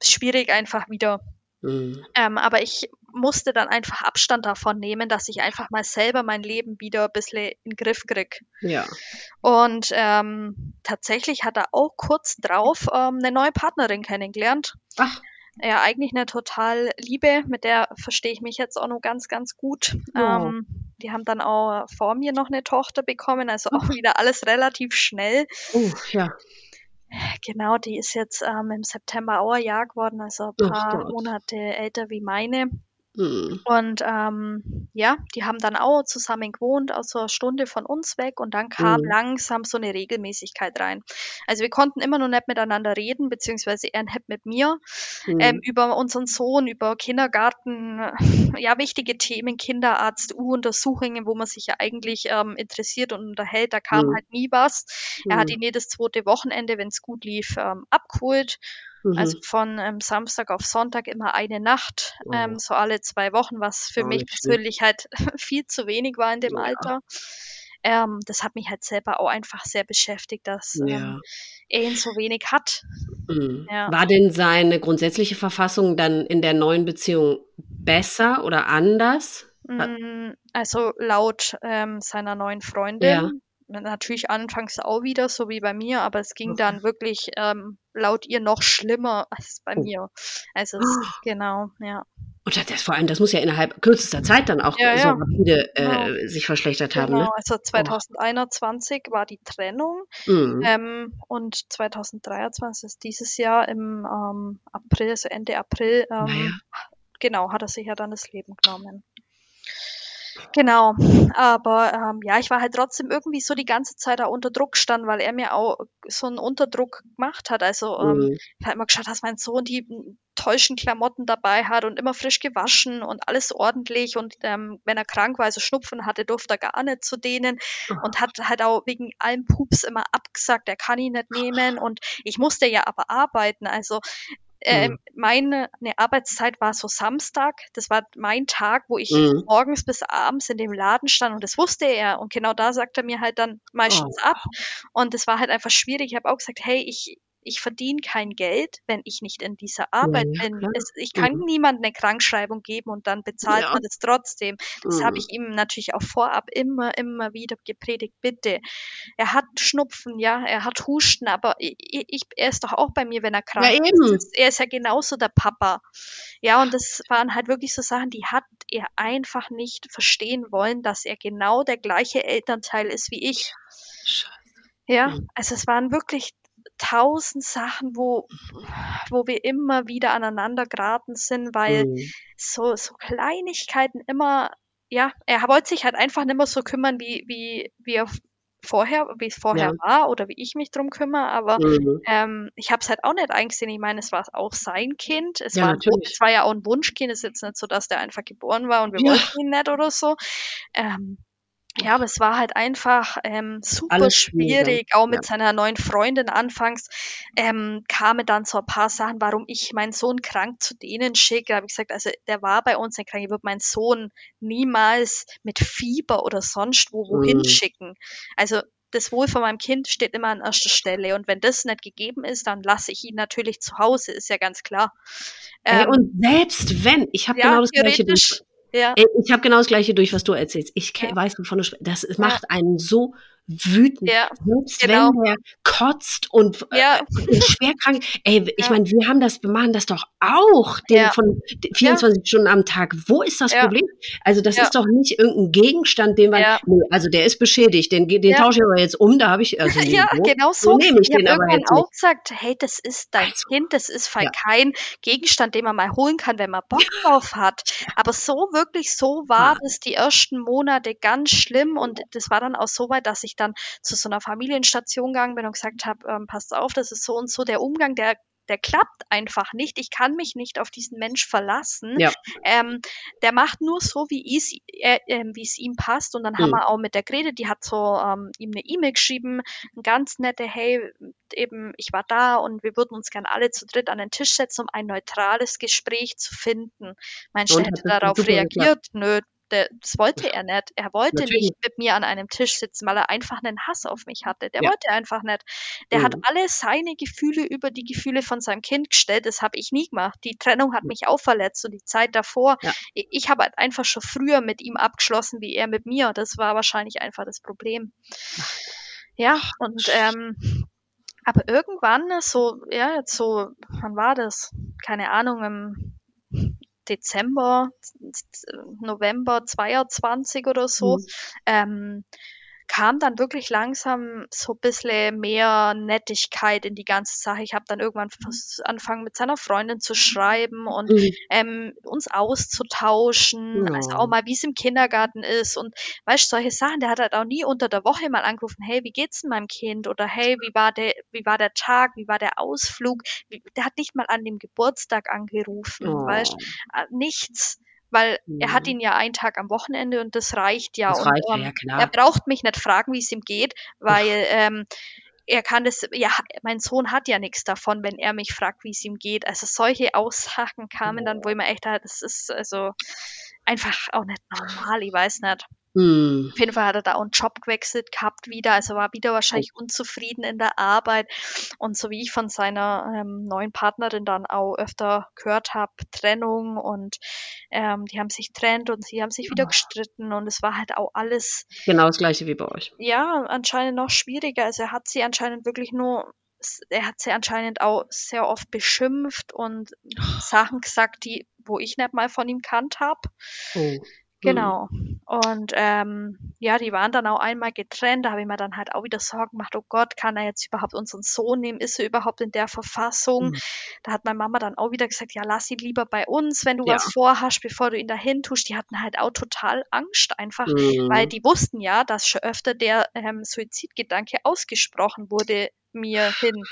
B: schwierig einfach wieder.
A: Mhm.
B: Ähm, aber ich musste dann einfach Abstand davon nehmen, dass ich einfach mal selber mein Leben wieder ein bisschen in den Griff krieg.
A: Ja.
B: Und ähm, tatsächlich hat er auch kurz drauf ähm, eine neue Partnerin kennengelernt.
A: Ach,
B: Ja, eigentlich eine total Liebe, mit der verstehe ich mich jetzt auch noch ganz, ganz gut.
A: Ja.
B: Ähm, die haben dann auch vor mir noch eine Tochter bekommen, also auch wieder alles relativ schnell.
A: oh, ja.
B: Genau, die ist jetzt ähm, im September auch ein Jahr geworden, also ein paar. Monate älter wie meine.
A: Mhm.
B: Und ähm, ja, die haben dann auch zusammen gewohnt, also eine Stunde von uns weg. Und dann kam
A: Mhm.
B: langsam so eine Regelmäßigkeit rein. Also wir konnten immer noch nicht miteinander reden, beziehungsweise er nicht mit mir,
A: Mhm.
B: ähm, über unseren Sohn, über Kindergarten, ja, wichtige Themen, Kinderarzt, U-Untersuchungen, wo man sich ja eigentlich ähm, interessiert und unterhält. Da kam
A: Mhm.
B: halt nie was. Er hat
A: Mhm.
B: ihn jedes zweite Wochenende, wenn es gut lief, ähm, abgeholt.
A: Mhm.
B: Also von ähm, Samstag auf Sonntag immer eine Nacht,
A: Oh.
B: ähm, so alle zwei Wochen, was für
A: Auch
B: mich persönlich halt viel zu wenig war in dem
A: Ja.
B: Alter. Ähm, das hat mich halt selber auch einfach sehr beschäftigt, dass
A: Ja.
B: ähm, er ihn so wenig hat.
A: Mhm.
B: Ja.
A: War denn seine grundsätzliche Verfassung dann in der neuen Beziehung besser oder anders?
B: Mm, Also laut ähm, seiner neuen Freundin, natürlich anfangs auch wieder, so wie bei mir, aber es ging dann wirklich ähm, laut ihr noch schlimmer als bei
A: Oh.
B: mir. Also es, genau, ja.
A: Und das, das vor allem, das muss ja innerhalb kürzester Zeit dann auch
B: Ja,
A: so
B: ja.
A: rapide äh,
B: Genau.
A: sich verschlechtert haben.
B: Genau,
A: Ne?
B: also 2021 war die Trennung
A: Mhm.
B: ähm, und 2023 ist dieses Jahr im ähm, April, also Ende April, ähm,
A: Naja.
B: genau, hat er sich ja dann das Leben genommen. Genau, aber ähm, ja, ich war halt trotzdem irgendwie so die ganze Zeit da unter Druck stand, weil er mir auch so einen Unterdruck gemacht hat. Also ähm,
A: Mhm.
B: ich habe immer geschaut, dass mein Sohn die täuschen Klamotten dabei hat und immer frisch gewaschen und alles ordentlich. Und ähm, wenn er krank war, also Schnupfen hatte, durfte er gar nicht zu denen und hat halt auch wegen allem Pups immer abgesagt, er kann ihn nicht nehmen. Und ich musste ja aber arbeiten. Also ähm,
A: Mhm.
B: meine eine Arbeitszeit war so Samstag. Das war mein Tag, wo ich
A: Mhm.
B: morgens bis abends in dem Laden stand und das wusste er. Und genau da sagt er mir halt dann meistens
A: Oh.
B: ab. Und das war halt einfach schwierig. Ich habe auch gesagt, hey, ich, ich verdiene kein Geld, wenn ich nicht in dieser Arbeit
A: ja,
B: bin. Es, ich kann
A: Mhm.
B: niemandem eine Krankschreibung geben und dann bezahlt
A: Ja.
B: man das trotzdem. Das habe
A: Mhm.
B: ich ihm natürlich auch vorab immer, immer wieder gepredigt. Bitte, er hat Schnupfen, ja, er hat Husten, aber ich, ich, er ist doch auch bei mir, wenn er krank
A: Ja,
B: ist. Er ist ja genauso der Papa. Ja, und das waren halt wirklich so Sachen, die hat er einfach nicht verstehen wollen, dass er genau der gleiche Elternteil ist wie ich.
A: Scheiße.
B: Ja,
A: Mhm.
B: also es waren wirklich tausend Sachen, wo, wo wir immer wieder aneinander geraten sind, weil
A: Mhm.
B: so, so Kleinigkeiten immer, ja, er wollte sich halt einfach nicht mehr so kümmern, wie, wie, wie er vorher, wie es vorher
A: Ja.
B: war oder wie ich mich drum kümmere, aber
A: Mhm.
B: ähm, ich habe es halt auch nicht eingesehen. Ich meine, es war auch sein Kind. Es,
A: Ja,
B: war, es war ja auch ein Wunschkind. Es ist jetzt nicht so, dass der einfach geboren war und wir
A: Ja.
B: wollten ihn nicht oder so. Ähm, ja, aber es war halt einfach ähm, super
A: Alles
B: schwierig, auch mit
A: Ja.
B: seiner neuen Freundin anfangs ähm, kamen dann so ein paar Sachen, warum ich meinen Sohn krank zu denen schicke. Da habe ich gesagt, also der war bei uns nicht krank, ich würde meinen Sohn niemals mit Fieber oder sonst wo wohin
A: Mhm.
B: schicken. Also das Wohl von meinem Kind steht immer an erster Stelle und wenn das nicht gegeben ist, dann lasse ich ihn natürlich zu Hause, ist ja ganz klar.
A: Ey,
B: Ähm,
A: und selbst wenn, ich habe
B: ja,
A: genau das gleiche durch.
B: Ja,
A: Ey, Ich habe genau das gleiche durch, was du erzählst. Ich
B: Ja.
A: weiß, wovon du sprichst. Das macht einen so wütend.
B: ja,
A: Selbst
B: genau.
A: wenn der kotzt und äh,
B: ja,
A: schwer krank. Ey, ich
B: Ja.
A: meine, wir haben das, wir machen das doch auch den
B: Ja.
A: von 24 Stunden am Tag. Wo ist das. Problem? Also das ist doch nicht irgendein Gegenstand, den man, nee, also der ist beschädigt, den, den tausche ich aber jetzt um, da habe ich, also
B: ja, genau
A: so
B: so.
A: nehme ich den aber nicht.
B: auch gesagt, hey, das ist dein
A: Also,
B: Kind, das ist kein Gegenstand, den man mal holen kann, wenn man Bock drauf hat. Aber so wirklich, so war das die ersten Monate ganz schlimm und das war dann auch so weit, dass ich dann zu so einer Familienstation gegangen bin und gesagt habe, ähm, passt auf, das ist so und so der Umgang, der der klappt einfach nicht. Ich kann mich nicht auf diesen Mensch verlassen.
A: Ja.
B: Ähm, der macht nur so, wie es äh, äh, wie es ihm passt. Und dann haben
A: Mhm.
B: wir auch mit der Grete, die hat so ähm, ihm eine E-Mail geschrieben, ein ganz nette, hey, eben, ich war da und wir würden uns gern alle zu dritt an den Tisch setzen, um ein neutrales Gespräch zu finden. Chef
A: hat
B: hätte darauf
A: super geklappt?
B: reagiert, nö, der, das wollte er nicht. Er wollte
A: Natürlich.
B: nicht mit mir an einem Tisch sitzen, weil er einfach einen Hass auf mich hatte. Der
A: Ja.
B: wollte einfach nicht. Der hat
A: Mhm.
B: alle seine Gefühle über die Gefühle von seinem Kind gestellt. Das habe ich nie gemacht. Die Trennung hat mich auch verletzt und die Zeit davor.
A: Ja.
B: Ich, ich habe halt einfach schon früher mit ihm abgeschlossen, wie er mit mir. Das war wahrscheinlich einfach das Problem. Ja, und ähm, aber irgendwann, so, ja, jetzt so, wann war das? Keine Ahnung, im Dezember, November 22 oder so,
A: Mhm.
B: ähm, kam dann wirklich langsam so ein bisschen mehr Nettigkeit in die ganze Sache. Ich habe dann irgendwann vers- angefangen mit seiner Freundin zu schreiben und
A: Mhm.
B: ähm, uns auszutauschen, also
A: Ja.
B: auch mal, wie es im Kindergarten ist und weißt solche Sachen. Der hat halt auch nie unter der Woche mal angerufen, hey, wie geht's denn meinem Kind? Oder hey, wie war der, wie war der Tag, wie war der Ausflug? Wie, der hat nicht mal an dem Geburtstag angerufen,
A: Oh.
B: weißt äh, nichts. Weil er hat
A: Mhm.
B: ihn ja einen Tag am Wochenende und das reicht ja.
A: Das
B: und
A: reicht ja,
B: ähm,
A: ja, klar.
B: er braucht mich nicht fragen, wie es ihm geht, weil ähm, er kann das, ja, mein Sohn hat ja nichts davon, wenn er mich fragt, wie es ihm geht. Also solche Aussagen kamen dann, wo ich mir echt dachte, das ist also einfach auch nicht normal, ich weiß nicht.
A: Mhm.
B: Auf jeden Fall hat er da auch einen Job gewechselt gehabt wieder, also war wieder wahrscheinlich unzufrieden in der Arbeit. Und so wie ich von seiner ähm, neuen Partnerin dann auch öfter gehört habe, Trennung und ähm, die haben sich trennt und sie haben sich wieder
A: Oh.
B: gestritten und es war halt auch alles
A: Genau das gleiche wie bei euch.
B: ja, anscheinend noch schwieriger. Also er hat sie anscheinend wirklich nur, er hat sie anscheinend auch sehr oft beschimpft und Sachen gesagt, die, wo ich nicht mal von ihm kannt habe.
A: Oh.
B: Genau. Und ähm, ja, die waren dann auch einmal getrennt. Da habe ich mir dann halt auch wieder Sorgen gemacht, oh Gott, kann er jetzt überhaupt unseren Sohn nehmen? Ist er überhaupt in der Verfassung?
A: Mhm.
B: Da hat meine Mama dann auch wieder gesagt, ja, lass ihn lieber bei uns, wenn du
A: Ja.
B: was vorhast, bevor du ihn dahin tust. Die hatten halt auch total Angst einfach,
A: Mhm.
B: weil die wussten ja, dass schon öfter der ähm, Suizidgedanke ausgesprochen wurde mir hin.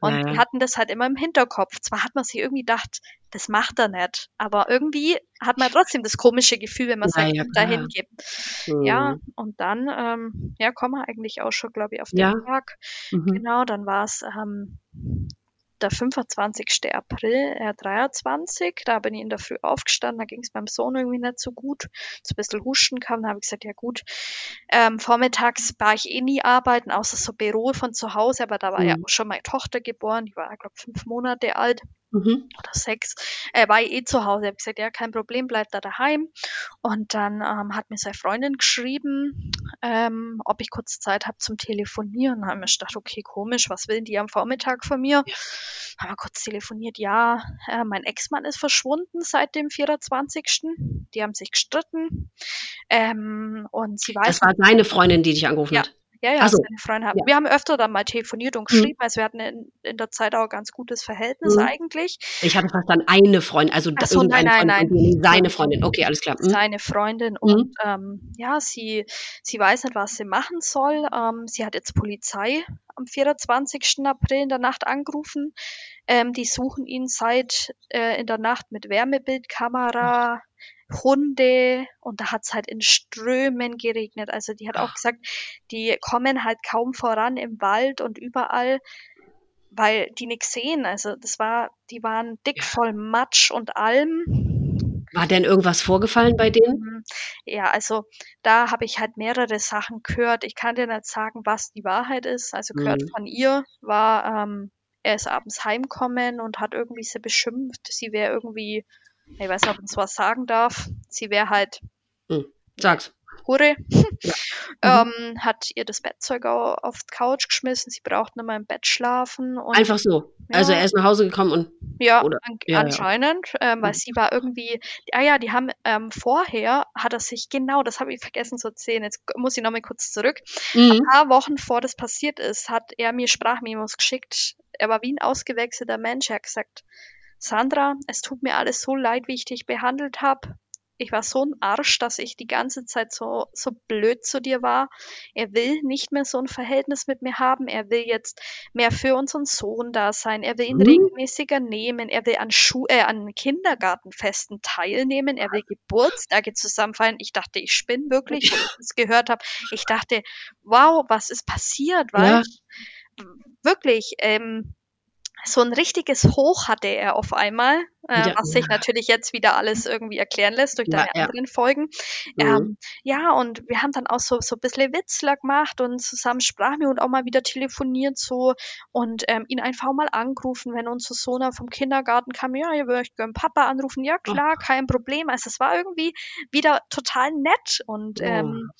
B: Und
A: Ja,
B: die
A: ja.
B: hatten das halt immer im Hinterkopf. Zwar hat man sich irgendwie gedacht, das macht er nicht, aber irgendwie hat man trotzdem das komische Gefühl, wenn man
A: Ja,
B: sein
A: ja,
B: Kind
A: klar.
B: dahin gibt.
A: Mhm.
B: Ja, und dann, ähm, ja, kommen wir eigentlich auch schon, glaube ich, auf den
A: Ja.
B: Tag.
A: Mhm.
B: Genau, dann war es ähm, der 25. April, äh, 23. Da bin ich in der Früh aufgestanden, da ging es meinem Sohn irgendwie nicht so gut. So ein bisschen Husten kam, da habe ich gesagt, ja gut. Ähm, vormittags war ich eh nie arbeiten, außer so Büro von zu Hause, aber da war ja
A: Mhm.
B: auch schon meine Tochter geboren, die war, glaube fünf Monate alt
A: Mhm.
B: oder sechs, äh, war eh zu Hause. Ich habe gesagt, ja, kein Problem, bleib da daheim. Und dann ähm, hat mir seine Freundin geschrieben, ähm, ob ich kurz Zeit habe zum Telefonieren. Da habe ich mir gedacht, okay, komisch, was will die am Vormittag von mir? Haben wir kurz telefoniert, ja, äh, mein Ex-Mann ist verschwunden seit dem 24. Die haben sich gestritten. Ähm, und sie weiß
A: Das war deine Freundin, die dich angerufen
B: Ja.
A: hat.
B: Ja, ja,
A: Ach so.
B: seine Freunde haben.
A: Ja.
B: Wir haben öfter dann mal telefoniert und
A: Mhm.
B: geschrieben, also wir hatten in, in der Zeit auch ein ganz gutes Verhältnis
A: Mhm.
B: eigentlich.
A: Ich hatte verstanden, eine Freundin, also
B: Ach so, nein, nein,
A: Freundin
B: nein.
A: seine Freundin. Okay, alles klar. Mhm.
B: seine Freundin und ähm, ja, sie, sie weiß nicht, was sie machen soll. Ähm, sie hat jetzt Polizei am 24. April in der Nacht angerufen. Ähm, die suchen ihn seit äh, in der Nacht mit Wärmebildkamera, Hunde und da hat es halt in Strömen geregnet. Also die hat auch
A: Ach.
B: gesagt, die kommen halt kaum voran im Wald und überall, weil die nichts sehen. Also das war, die waren dick voll Matsch und Alm.
A: War denn irgendwas vorgefallen bei denen?
B: Mhm. Ja, also da habe ich halt mehrere Sachen gehört. Ich kann dir nicht sagen, was die Wahrheit ist. Also gehört
A: Mhm.
B: von ihr war, ähm, er ist abends heimkommen und hat irgendwie sie beschimpft. Sie wäre irgendwie, ich weiß nicht, ob man sowas sagen darf. Sie wäre halt
A: Sag's.
B: Hure.
A: Ja.
B: ähm, hat ihr das Bettzeug au- auf die Couch geschmissen. Sie braucht nicht mehr im Bett schlafen.
A: Einfach so. Also
B: Ja.
A: er ist nach Hause gekommen und
B: Ja,
A: Oder-
B: an,
A: ja.
B: anscheinend, ähm, weil
A: Mhm.
B: sie war irgendwie, ah ja, die haben ähm, vorher, hat er sich, genau, das habe ich vergessen zu erzählen, jetzt muss ich nochmal kurz zurück.
A: mhm.
B: Ein paar Wochen vor das passiert ist, hat er mir Sprachmemos geschickt. Er war wie ein ausgewechselter Mensch. Er hat gesagt, Sandra, es tut mir alles so leid, wie ich dich behandelt habe. ich war so ein Arsch, dass ich die ganze Zeit so, so blöd zu dir war. Er will nicht mehr so ein Verhältnis mit mir haben. Er will jetzt mehr für unseren Sohn da sein. Er will ihn mhm. regelmäßiger nehmen. Er will an, Schu äh, an Kindergartenfesten teilnehmen. Er will Geburtstage zusammenfallen. Ich dachte, ich spinne wirklich, wo ich das gehört habe. Ich dachte, wow, was ist passiert? Weil ja. wirklich, ähm, so ein richtiges Hoch hatte er auf einmal, äh, was sich natürlich jetzt wieder alles irgendwie erklären lässt durch deine ja, anderen Folgen. Mhm. Ähm, ja, und wir haben dann auch so, so ein bisschen Witzler gemacht und zusammen sprachen wir und auch mal wieder telefoniert so und ähm, ihn einfach mal angerufen, wenn unser Sohn vom Kindergarten kam, ja, ihr würdet gerne Papa anrufen, ja klar, oh. kein Problem. Also es war irgendwie wieder total nett und oh. ähm,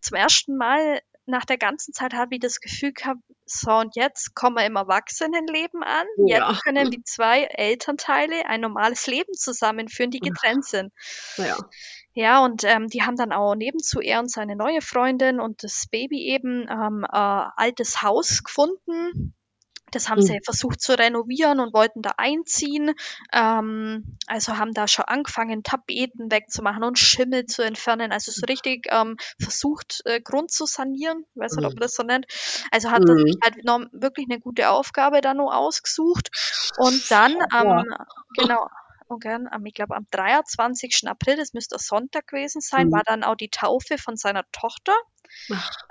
B: zum ersten Mal nach der ganzen Zeit habe ich das Gefühl gehabt, so und jetzt kommen wir im Erwachsenenleben an. Ja. Jetzt können die zwei Elternteile ein normales Leben zusammenführen, die getrennt sind. Ja. Ja, und ähm, die haben dann auch nebenzu er und seine neue Freundin und das Baby eben ähm, äh, altes Haus gefunden das haben mhm. sie versucht zu renovieren und wollten da einziehen. Ähm, also haben da schon angefangen, Tapeten wegzumachen und Schimmel zu entfernen. Also so richtig ähm, versucht, äh, Grund zu sanieren. Ich weiß nicht, ob man das so nennt. Also hat mhm. sich halt noch wirklich eine gute Aufgabe da noch ausgesucht. Und dann am, ähm, genau, okay, am, ich glaube am 23. April, das müsste Sonntag gewesen sein, mhm. war dann auch die Taufe von seiner Tochter.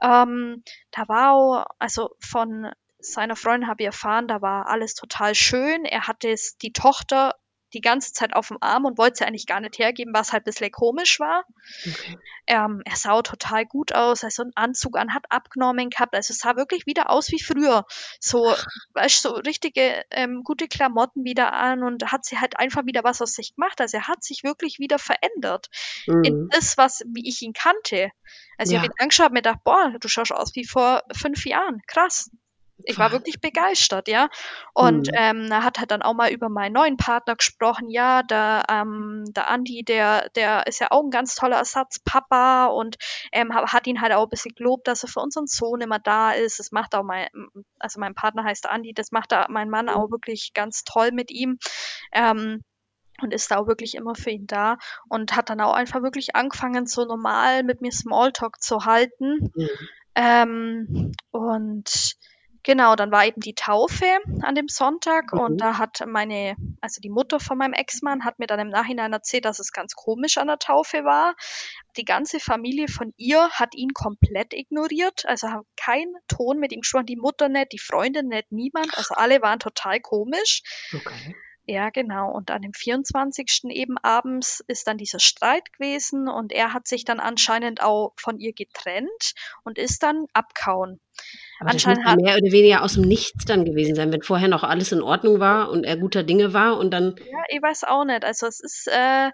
B: Ähm, da war auch, also von seiner Freundin habe ich erfahren, da war alles total schön. Er hatte die Tochter die ganze Zeit auf dem Arm und wollte sie eigentlich gar nicht hergeben, was halt ein bisschen komisch war. Okay. Ähm, er sah total gut aus, also einen Anzug an, hat abgenommen gehabt, also es sah wirklich wieder aus wie früher. So, weißt, so richtige ähm, gute Klamotten wieder an und hat sie halt einfach wieder was aus sich gemacht. Also er hat sich wirklich wieder verändert mhm. in das, was wie ich ihn kannte. Also ja. ich habe ihn angeschaut und mir gedacht, boah, du schaust aus wie vor fünf Jahren. Krass ich war wirklich begeistert, ja. Und mhm. ähm, er hat halt dann auch mal über meinen neuen Partner gesprochen. Ja, der, ähm, der Andi, der, der ist ja auch ein ganz toller Ersatzpapa und ähm, hat ihn halt auch ein bisschen gelobt, dass er für unseren Sohn immer da ist. Das macht auch mein, also mein Partner heißt Andi, das macht da mein Mann auch wirklich ganz toll mit ihm. Ähm, und ist da auch wirklich immer für ihn da und hat dann auch einfach wirklich angefangen, so normal mit mir Smalltalk zu halten. Mhm. Ähm, und Genau, dann war eben die Taufe an dem Sonntag mhm. und da hat meine, also die Mutter von meinem Ex-Mann hat mir dann im Nachhinein erzählt, dass es ganz komisch an der Taufe war. Die ganze Familie von ihr hat ihn komplett ignoriert, also haben keinen Ton mit ihm gesprochen, die Mutter nicht, die Freundin nicht, niemand, also alle waren total komisch. Okay. Ja, genau. Und an dem 24. eben abends ist dann dieser Streit gewesen und er hat sich dann anscheinend auch von ihr getrennt und ist dann abkauen.
A: Aber anscheinend das muss mehr oder weniger aus dem Nichts dann gewesen sein, wenn vorher noch alles in Ordnung war und er guter Dinge war und dann.
B: Ja, ich weiß auch nicht. Also es ist, äh,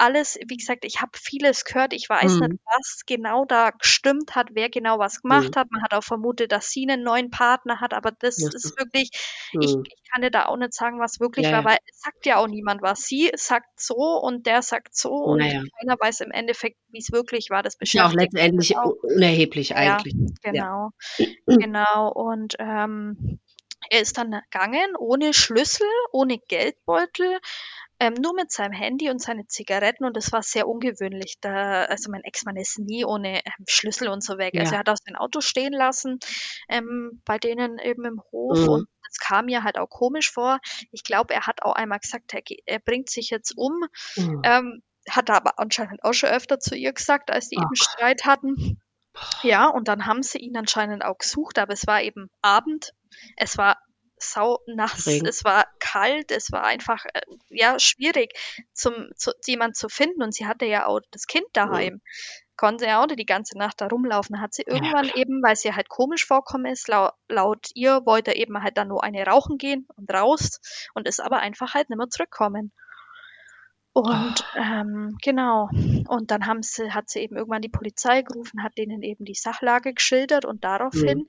B: alles, wie gesagt, ich habe vieles gehört. Ich weiß mhm. nicht, was genau da gestimmt hat, wer genau was gemacht mhm. hat. Man hat auch vermutet, dass sie einen neuen Partner hat, aber das ja. ist wirklich, mhm. ich, ich, kann dir da auch nicht sagen, was wirklich ja, war, weil es sagt ja auch niemand was. Sie sagt so und der sagt so und naja. keiner weiß im Endeffekt, wie es wirklich war. Das
A: beschäftigt ja auch letztendlich auch. unerheblich eigentlich.
B: Genau, genau. Und ähm, er ist dann gegangen, ohne Schlüssel, ohne Geldbeutel, ähm, nur mit seinem Handy und seine Zigaretten und das war sehr ungewöhnlich. Da, also mein Ex-Mann ist nie ohne ähm, Schlüssel und so weg. Also ja. Also er hat aus dem Auto stehen lassen, ähm, bei denen eben im Hof mhm. und das kam mir halt auch komisch vor. Ich glaube, er hat auch einmal gesagt, er, er bringt sich jetzt um. Mhm. Ähm, hat er aber anscheinend auch schon öfter zu ihr gesagt, als die Ach. eben Streit hatten. Ja, und dann haben sie ihn anscheinend auch gesucht, aber es war eben Abend. Es war sau nass, Regen. es war kalt, es war einfach äh, ja schwierig, zum, zu, jemand zu finden. Und sie hatte ja auch das Kind daheim. Mhm. Konnte ja auch nicht die ganze Nacht da rumlaufen. Hat sie irgendwann ja. eben, weil sie halt komisch vorkommen ist, laut, laut ihr wollte eben halt dann nur eine rauchen gehen und raus und ist aber einfach halt nicht mehr zurückkommen. Und oh. ähm, genau. Und dann haben sie, hat sie eben irgendwann die Polizei gerufen, hat denen eben die Sachlage geschildert und daraufhin mhm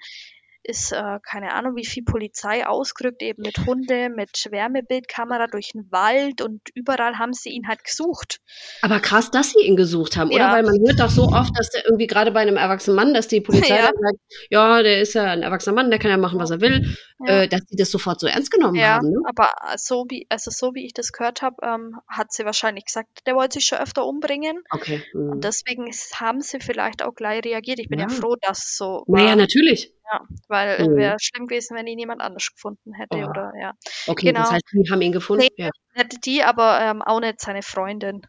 B: ist, äh, keine Ahnung, wie viel Polizei ausgerückt, eben mit Hunde, mit Wärmebildkamera durch den Wald und überall haben sie ihn halt gesucht.
A: Aber krass, dass sie ihn gesucht haben, oder?
B: Ja.
A: Weil man hört doch so oft, dass der irgendwie gerade bei einem erwachsenen Mann, dass die Polizei
B: Ja.
A: sagt, ja, der ist ja ein erwachsener Mann, der kann ja machen, was er will,
B: Ja.
A: äh, dass die das sofort so ernst genommen haben. Ne?
B: aber so wie, also so wie ich das gehört habe, ähm, hat sie wahrscheinlich gesagt, der wollte sich schon öfter umbringen.
A: Okay. mhm.
B: Und deswegen haben sie vielleicht auch gleich reagiert. Ich bin ja, froh, dass so
A: Naja, natürlich.
B: Ja, weil
A: Mhm.
B: wäre schlimm gewesen, wenn ihn jemand anders gefunden hätte.
A: Oh.
B: Oder ja.
A: Okay, das
B: Genau.
A: heißt, die haben ihn gefunden.
B: Nee.
A: Ja.
B: Hätte die, aber ähm, auch nicht seine Freundin.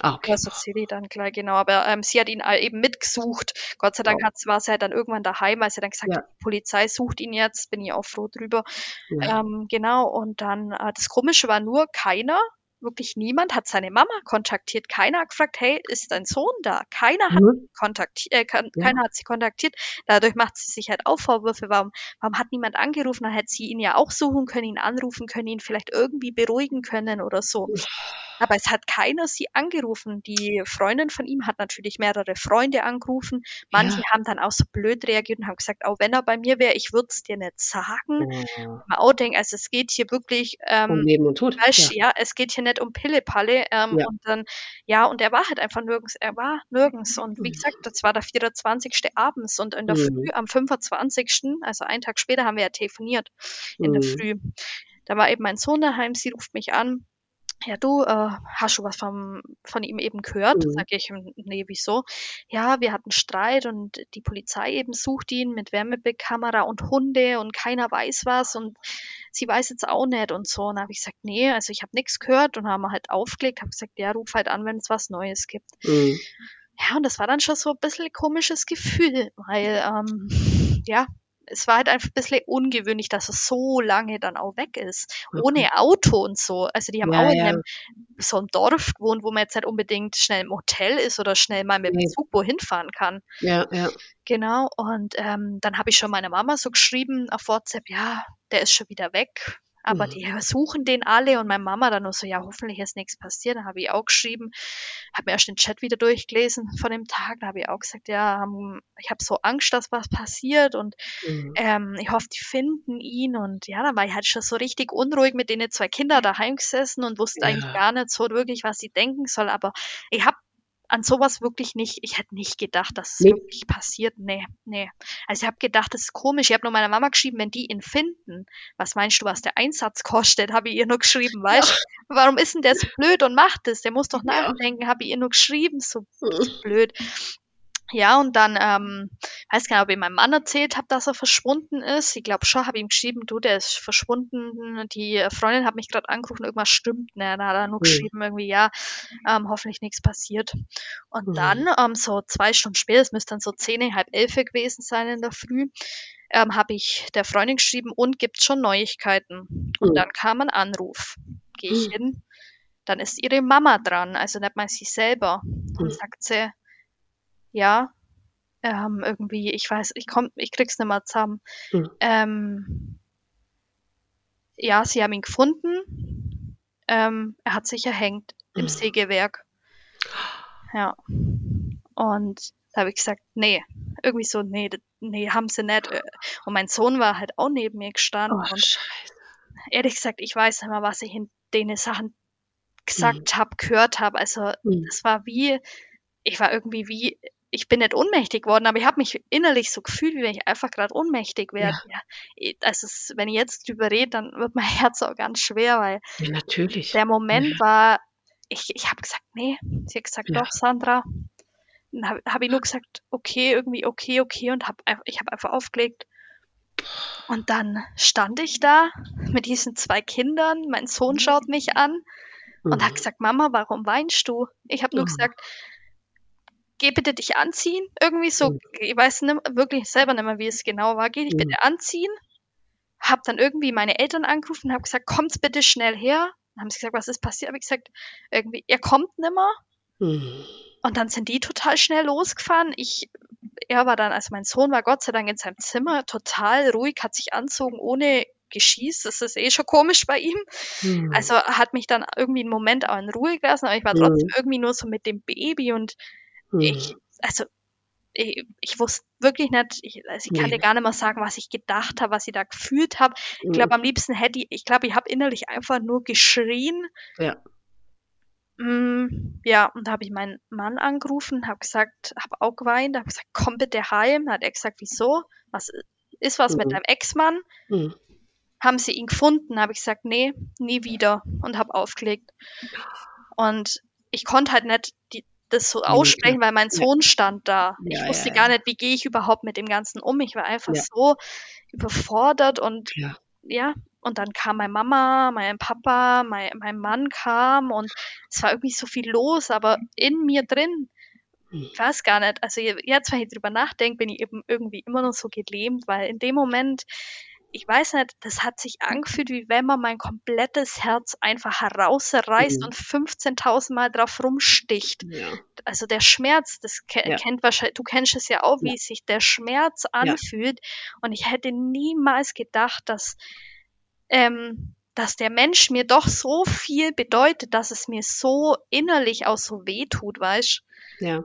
A: Ah, okay.
B: Das erzähle ich dann gleich, genau. Aber ähm, sie hat ihn eben mitgesucht. Gott sei Dank
A: Wow.
B: war sie halt dann irgendwann daheim, als sie dann gesagt
A: Ja.
B: hat, die Polizei sucht ihn jetzt. Bin ich auch froh drüber.
A: Ja.
B: Ähm, genau, und dann, äh, das Komische war nur, keiner, wirklich niemand hat seine Mama kontaktiert. Keiner hat gefragt, hey, ist dein Sohn da? Keiner hat
A: Mhm.
B: kontaktiert, äh, kann,
A: Ja.
B: keiner hat sie kontaktiert. Dadurch macht sie sich halt auch Vorwürfe, warum, warum hat niemand angerufen? Dann hätte sie ihn ja auch suchen können, ihn anrufen können, ihn vielleicht irgendwie beruhigen können oder so. Aber es hat keiner sie angerufen. Die Freundin von ihm hat natürlich mehrere Freunde angerufen. Manche
A: Ja.
B: haben dann auch so blöd reagiert und haben gesagt, auch wenn er bei mir wäre, ich würde es dir nicht sagen.
A: Oh.
B: Man auch denkt, also es geht hier wirklich,
A: Um
B: ähm,
A: Leben und Tod.
B: weißt,
A: Ja.
B: ja. es geht hier nicht um Pille-Palle. Ähm,
A: Ja.
B: Und dann, ja, und er war halt einfach nirgends, er war nirgends. Und wie
A: Mhm.
B: gesagt, das war der 24. abends und in der
A: Mhm.
B: Früh am 25., also einen Tag später haben wir ja telefoniert in der
A: Mhm.
B: Früh. Da war eben mein Sohn daheim, sie ruft mich an. Ja, du, äh, hast du was vom, von ihm eben gehört?
A: Mhm.
B: Sag ich, "Hm, nee, wieso? Ja, wir hatten Streit und die Polizei eben sucht ihn mit Wärmebildkamera und Hunde und keiner weiß was und sie weiß jetzt auch nicht und so. Und dann habe ich gesagt, nee, also ich habe nichts gehört und haben halt aufgelegt, habe gesagt, ja, ruf halt an, wenn es was Neues gibt.
A: Mhm.
B: Ja, und das war dann schon so ein bisschen ein komisches Gefühl, weil, ähm, ja, es war halt einfach ein bisschen ungewöhnlich, dass er so lange dann auch weg ist.
A: Okay.
B: Ohne Auto und so. Also die haben
A: Ja,
B: auch in einem, so einem Dorf gewohnt, wo man jetzt nicht unbedingt schnell im Hotel ist oder schnell mal mit dem. Zug wohin fahren kann.
A: Ja, ja.
B: Genau. Und ähm, dann habe ich schon meiner Mama so geschrieben auf WhatsApp, ja, der ist schon wieder weg. Aber
A: Mhm.
B: die suchen den alle und meine Mama dann nur so, ja, hoffentlich ist nichts passiert. Dann habe ich auch geschrieben, habe mir erst den Chat wieder durchgelesen von dem Tag. Da habe ich auch gesagt, ja, ich habe so Angst, dass was passiert und
A: Mhm.
B: ähm, ich hoffe, die finden ihn. Und ja, dann war ich halt schon so richtig unruhig mit denen zwei Kindern daheim gesessen und wusste eigentlich
A: Ja.
B: gar nicht so wirklich, was ich denken soll. Aber ich habe an sowas wirklich nicht, ich hätte nicht gedacht, dass es
A: Nee.
B: wirklich passiert. Nee, nee. Also ich habe gedacht, das ist komisch. Ich habe nur meiner Mama geschrieben, wenn die ihn finden, was meinst du, was der Einsatz kostet? Habe ich ihr nur geschrieben, weißt Warum ist denn der so blöd und macht das? Der muss doch
A: Ja.
B: nachdenken, habe ich ihr nur geschrieben, so
A: Mhm.
B: blöd. Ja, und dann, ähm, weiß gar nicht, ob ich meinem Mann erzählt habe, dass er verschwunden ist. Ich glaube schon, habe ihm geschrieben, du, der ist verschwunden. Die Freundin hat mich gerade angerufen, irgendwas stimmt. Ne? Da hat er nur
A: Mhm.
B: geschrieben, irgendwie, ja, ähm, hoffentlich nichts passiert. Und
A: Mhm.
B: dann, ähm, so zwei Stunden später, es müsste dann so zehn, halb elf gewesen sein in der Früh, ähm, habe ich der Freundin geschrieben, und gibt's schon Neuigkeiten? Und
A: Mhm.
B: dann kam ein Anruf. Gehe ich hin, dann ist ihre Mama dran, also nicht mal sie selber. Und sagt sie, ja, ähm, irgendwie, ich weiß, ich komm, ich krieg's nicht mehr zusammen.
A: Mhm.
B: Ähm, ja, sie haben ihn gefunden. Ähm, er hat sich erhängt im
A: Mhm.
B: Sägewerk. Ja. Und da habe ich gesagt, nee, irgendwie so, nee, nee, haben sie nicht. Und mein Sohn war halt auch neben mir gestanden.
A: Oh,
B: und
A: Scheiße.
B: ehrlich gesagt, ich weiß nicht mehr, was ich in den Sachen gesagt habe, gehört habe. Also
A: Mhm.
B: das war wie, ich war irgendwie wie, ich bin nicht ohnmächtig worden, aber ich habe mich innerlich so gefühlt, wie wenn ich einfach gerade ohnmächtig wäre. Ja. Also es, wenn ich jetzt drüber rede, dann wird mein Herz auch ganz schwer, weil
A: Ja, natürlich.
B: der Moment war, ich, ich habe gesagt, nee. Sie hat gesagt, doch, Sandra. Dann habe hab ich nur gesagt, okay, irgendwie okay, okay und hab, ich habe einfach aufgelegt. Und dann stand ich da mit diesen zwei Kindern, mein Sohn schaut mich an und hat
A: Mhm.
B: gesagt, Mama, warum weinst du? Ich habe nur
A: Oh.
B: gesagt, geh bitte dich anziehen. Irgendwie so,
A: Mhm.
B: ich weiß nicht, wirklich selber nicht mehr, wie es genau war. Geh dich
A: Mhm.
B: bitte anziehen. Hab dann irgendwie meine Eltern angerufen und hab gesagt, kommt's bitte schnell her. Dann haben sie gesagt, was ist passiert? Hab ich gesagt, irgendwie, er kommt nimmer.
A: Mhm.
B: Und dann sind die total schnell losgefahren. Ich, er war dann, also mein Sohn war Gott sei Dank in seinem Zimmer, total ruhig, hat sich anzogen ohne Geschieß. Das ist eh schon komisch bei ihm.
A: Mhm.
B: Also hat mich dann irgendwie einen Moment auch in Ruhe gelassen, aber ich war
A: Mhm.
B: trotzdem irgendwie nur so mit dem Baby und
A: Mhm.
B: ich, also ich, ich wusste wirklich nicht, ich, also ich kann
A: Nee.
B: dir gar nicht mehr sagen, was ich gedacht habe, was ich da gefühlt habe. Ich
A: Mhm.
B: glaube, am liebsten hätte ich, ich glaube, ich habe innerlich einfach nur geschrien.
A: Ja.
B: Mm, ja, und da habe ich meinen Mann angerufen, habe gesagt, habe auch geweint, habe gesagt, komm bitte heim. Da hat er gesagt, wieso? Was ist was mit
A: Mhm.
B: deinem Ex-Mann?
A: Mhm.
B: Haben sie ihn gefunden? Habe ich gesagt, nee, nie wieder und habe aufgelegt. Und ich konnte halt nicht die, das so aussprechen, weil mein. Sohn stand da.
A: Ja,
B: ich wusste
A: ja,
B: gar nicht, wie gehe ich überhaupt mit dem Ganzen um. Ich war einfach
A: Ja.
B: so überfordert und
A: Ja.
B: und dann kam meine Mama, mein Papa, mein, mein Mann kam und es war irgendwie so viel los, aber in mir drin,
A: Hm.
B: ich weiß gar nicht, also je- jetzt, wenn ich drüber nachdenke, bin ich eben irgendwie immer noch so gelähmt, weil in dem Moment, ich weiß nicht, das hat sich angefühlt, wie wenn man mein komplettes Herz einfach herausreißt
A: Mhm.
B: und 15.000 Mal drauf rumsticht.
A: Ja.
B: Also der Schmerz, das ke
A: Ja.
B: kennt wahrscheinlich, du kennst es ja auch, wie
A: Ja.
B: sich der Schmerz anfühlt. Und ich hätte niemals gedacht, dass, ähm, dass der Mensch mir doch so viel bedeutet, dass es mir so innerlich auch so weh tut, weißt
A: Ja.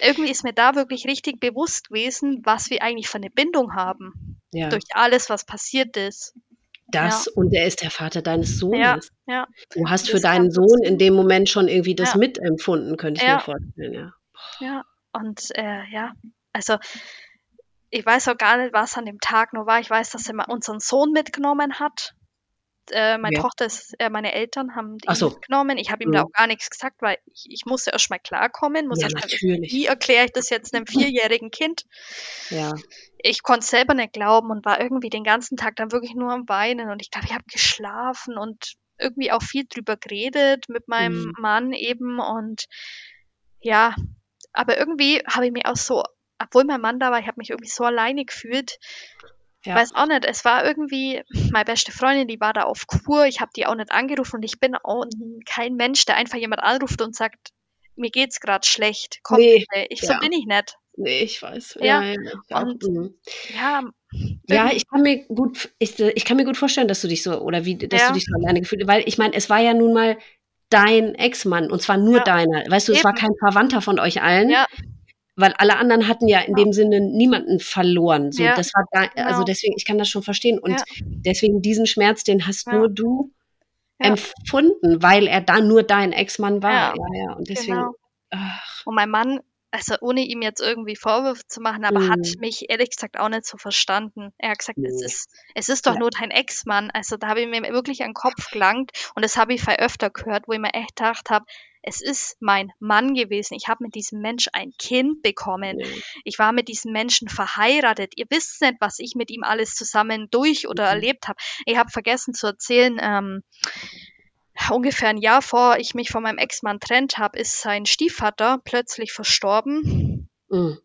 B: Irgendwie ist mir da wirklich richtig bewusst gewesen, was wir eigentlich für eine Bindung haben.
A: Ja.
B: Durch alles, was passiert ist.
A: Das und er ist der Vater deines
B: Ja,
A: Sohnes.
B: ja.
A: Du hast
B: Das
A: für deinen Sohn in dem Moment schon irgendwie das
B: Ja.
A: mitempfunden, könnte ich
B: Ja.
A: mir vorstellen, ja.
B: Ja, und äh, ja, also ich weiß auch gar nicht, was an dem Tag nur war. Ich weiß, dass er mal unseren Sohn mitgenommen hat. Äh, meine
A: Ja.
B: Tochter ist, äh, meine Eltern haben ihn
A: Ach so.
B: mitgenommen. Ich habe ihm da
A: Mhm.
B: auch gar nichts gesagt, weil ich, ich musste erst mal klarkommen. Muss
A: Ja,
B: erst mal wie erkläre ich das jetzt einem vierjährigen Kind?
A: Ja.
B: Ich konnte es selber nicht glauben und war irgendwie den ganzen Tag dann wirklich nur am Weinen. Und ich glaube, ich habe geschlafen und irgendwie auch viel drüber geredet mit meinem
A: Mhm.
B: Mann eben. Und ja, aber irgendwie habe ich mich auch so, obwohl mein Mann da war, ich habe mich irgendwie so alleine gefühlt.
A: Ja.
B: Weiß auch nicht, es war irgendwie, meine beste Freundin, die war da auf Kur, ich habe die auch nicht angerufen und ich bin auch kein Mensch, der einfach jemand anruft und sagt, mir geht's gerade schlecht, komm
A: Nee.
B: Ich, so
A: ja.
B: bin ich nicht.
A: Nee, ich weiß.
B: Ja,
A: Ja, ja,
B: und
A: Mhm.
B: Ja,
A: Ja,
B: irgendwie-
A: ich kann mir gut, ich, ich kann mir gut vorstellen, dass du dich so, oder wie, dass
B: Ja.
A: du dich so alleine gefühlt hast, weil ich meine, es war ja nun mal dein Ex-Mann und zwar nur
B: Ja.
A: deiner. Weißt du, es war
B: Eben.
A: kein Verwandter von euch allen,
B: ja,
A: weil alle anderen hatten ja in dem Sinne niemanden verloren. So,
B: Ja,
A: das war da, also
B: genau.
A: deswegen, ich kann das schon verstehen und
B: Ja.
A: deswegen diesen Schmerz, den hast
B: Ja.
A: nur du empfunden, weil er da nur dein Ex-Mann war.
B: Ja,
A: und deswegen,
B: genau. Und mein Mann, also ohne ihm jetzt irgendwie Vorwürfe zu machen, aber hat
A: Mhm.
B: mich ehrlich gesagt auch nicht so verstanden. Er hat gesagt, es
A: Nee.
B: ist, es ist doch nur dein Ex-Mann. Also da habe ich mir wirklich an den Kopf gelangt und das habe ich viel öfter gehört, wo ich mir echt gedacht habe, es ist mein Mann gewesen. Ich habe mit diesem Mensch ein Kind bekommen. Ich war mit diesem Menschen verheiratet. Ihr wisst nicht, was ich mit ihm alles zusammen durch oder
A: Mhm.
B: erlebt habe. Ich habe vergessen zu erzählen, ähm, ungefähr ein Jahr vor ich mich von meinem Ex-Mann trennt habe, ist sein Stiefvater plötzlich verstorben.
A: Mhm.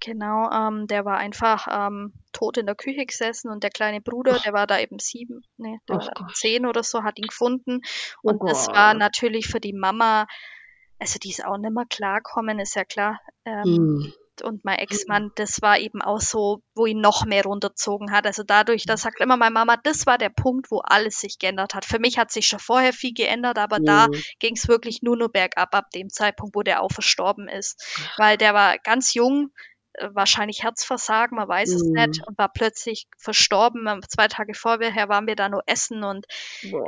B: Genau, ähm, der war einfach ähm, tot in der Küche gesessen und der kleine Bruder,
A: Ach.
B: der war da eben sieben, nee, der
A: Ach
B: war zehn oder so, hat ihn gefunden.
A: Oh
B: Und das war natürlich für die Mama, also die ist auch nicht mehr klarkommen, ist ja klar. Ähm,
A: Mhm.
B: und mein Ex-Mann, das war eben auch so, wo ihn noch mehr runterzogen hat. Also dadurch, da sagt immer meine Mama, das war der Punkt, wo alles sich geändert hat. Für mich hat sich schon vorher viel geändert, aber da
A: Mhm.
B: ging es wirklich nur nur bergab ab dem Zeitpunkt, wo der auch verstorben ist. Weil der war ganz jung, wahrscheinlich Herzversagen, man weiß es nicht,
A: Mhm.
B: und war plötzlich verstorben. Zwei Tage vorher waren wir da nur essen und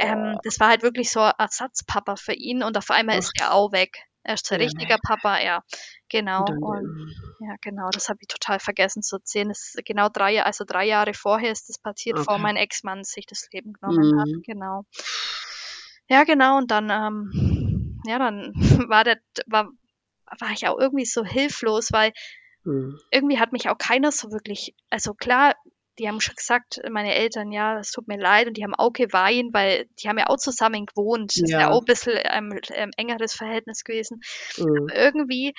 B: ähm, das war halt wirklich so Ersatzpapa für ihn und auf einmal ist er auch weg. Er ist ein
A: Ja.
B: richtiger Papa, ja, genau.
A: Und dann,
B: Und ja, genau, das habe ich total vergessen zu erzählen. Das ist genau drei Jahre, also drei Jahre vorher ist das passiert, vor
A: Okay.
B: mein Ex-Mann sich das Leben genommen hat.
A: Mhm.
B: Genau. Ja, genau. Und dann, ähm, ja, dann war der, war, war ich auch irgendwie so hilflos, weil
A: Mhm.
B: irgendwie hat mich auch keiner so wirklich, also klar, die haben schon gesagt, meine Eltern, ja, es tut mir leid und die haben auch geweint, weil die haben ja auch zusammen gewohnt. Das ist ja
A: Ja.
B: auch ein bisschen ein ähm, engeres Verhältnis gewesen.
A: Mhm.
B: Irgendwie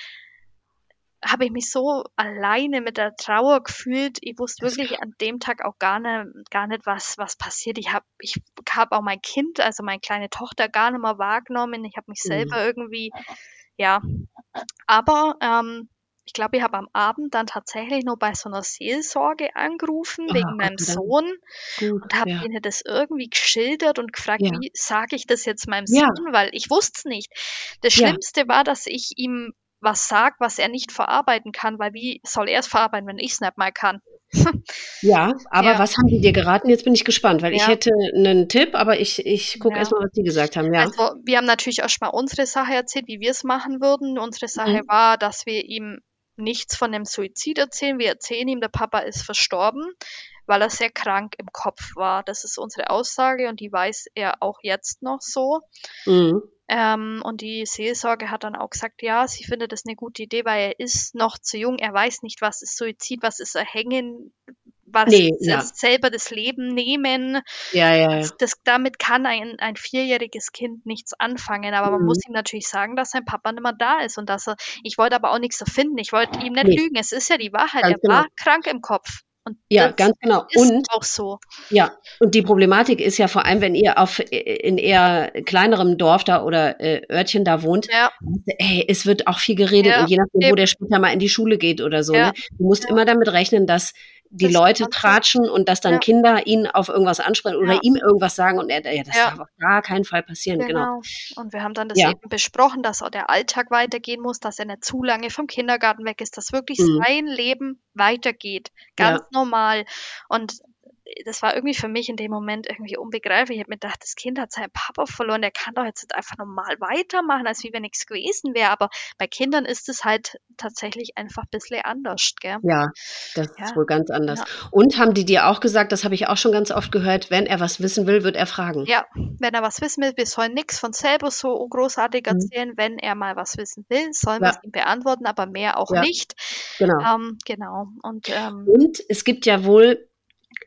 B: habe ich mich so alleine mit der Trauer gefühlt. Ich wusste
A: Das
B: wirklich an dem Tag auch gar nicht, gar nicht was, was passiert. Ich habe ich hab auch mein Kind, also meine kleine Tochter, gar nicht mehr wahrgenommen. Ich habe mich
A: Mhm.
B: selber irgendwie, ja. Aber ähm, ich glaube, ich habe am Abend dann tatsächlich nur bei so einer Seelsorge angerufen,
A: Ah,
B: wegen meinem. Sohn
A: Gut,
B: und habe
A: ja.
B: ihnen das irgendwie geschildert und gefragt,
A: Ja.
B: wie sage ich das jetzt meinem
A: Ja.
B: Sohn, weil ich wusste es nicht. Das. Schlimmste war, dass ich ihm was sagt, was er nicht verarbeiten kann, weil wie soll er es verarbeiten, wenn ich es nicht mal kann?
A: ja, aber was haben die dir geraten? Jetzt bin ich gespannt, weil ich hätte einen Tipp, aber ich, ich gucke ja. erstmal, was die gesagt haben. Ja.
B: Also wir haben natürlich erstmal unsere Sache erzählt, wie wir es machen würden. Unsere Sache mhm. war, dass wir ihm nichts von dem Suizid erzählen. Wir erzählen ihm, der Papa ist verstorben, weil er sehr krank im Kopf war. Das ist unsere Aussage und die weiß er auch jetzt noch so. Mhm. Ähm, und die Seelsorge hat dann auch gesagt, ja, sie findet das eine gute Idee, weil er ist noch zu jung, er weiß nicht, was ist Suizid, was ist Erhängen, was nee, ja. selber das Leben nehmen.
A: Ja, ja,
B: ja. Das, damit kann ein, ein vierjähriges Kind nichts anfangen, aber mhm. man muss ihm natürlich sagen, dass sein Papa nicht mehr da ist und dass er, ich wollte aber auch nichts erfinden, ich wollte ihm nicht nee. lügen, es ist ja die Wahrheit, Ganz er genau. war krank im Kopf.
A: Und ja, ganz genau.
B: und auch so.
A: Ja, und die Problematik ist ja vor allem, wenn ihr auf in eher kleinerem Dorf da oder äh, Örtchen da wohnt, ja. ey, es wird auch viel geredet ja, und je nachdem, eben. wo der später mal in die Schule geht oder so. Ja. Ne? Du musst immer damit rechnen, dass die das Leute tratschen und dass dann ja. Kinder ihn auf irgendwas ansprechen oder ja. ihm irgendwas sagen und er, ja, das darf auf gar keinen Fall passieren, genau. genau.
B: Und wir haben dann das eben besprochen, dass auch der Alltag weitergehen muss, dass er nicht zu lange vom Kindergarten weg ist, dass wirklich mhm. sein Leben weitergeht, ganz normal. Und das war irgendwie für mich in dem Moment irgendwie unbegreiflich. Ich habe mir gedacht, das Kind hat seinen Papa verloren, der kann doch jetzt einfach normal weitermachen, als wie wenn nichts gewesen wäre. Aber bei Kindern ist es halt tatsächlich einfach ein bisschen anders, gell?
A: Ja, das ja. ist wohl ganz anders. Ja. Und haben die dir auch gesagt, das habe ich auch schon ganz oft gehört, wenn er was wissen will, wird er fragen.
B: Ja, wenn er was wissen will, wir sollen nichts von selber so großartig mhm. erzählen. Mhm. Wenn er mal was wissen will, sollen ja. wir es ihm beantworten, aber mehr auch nicht.
A: Genau.
B: Ähm, genau. Und, ähm,
A: Und es gibt ja wohl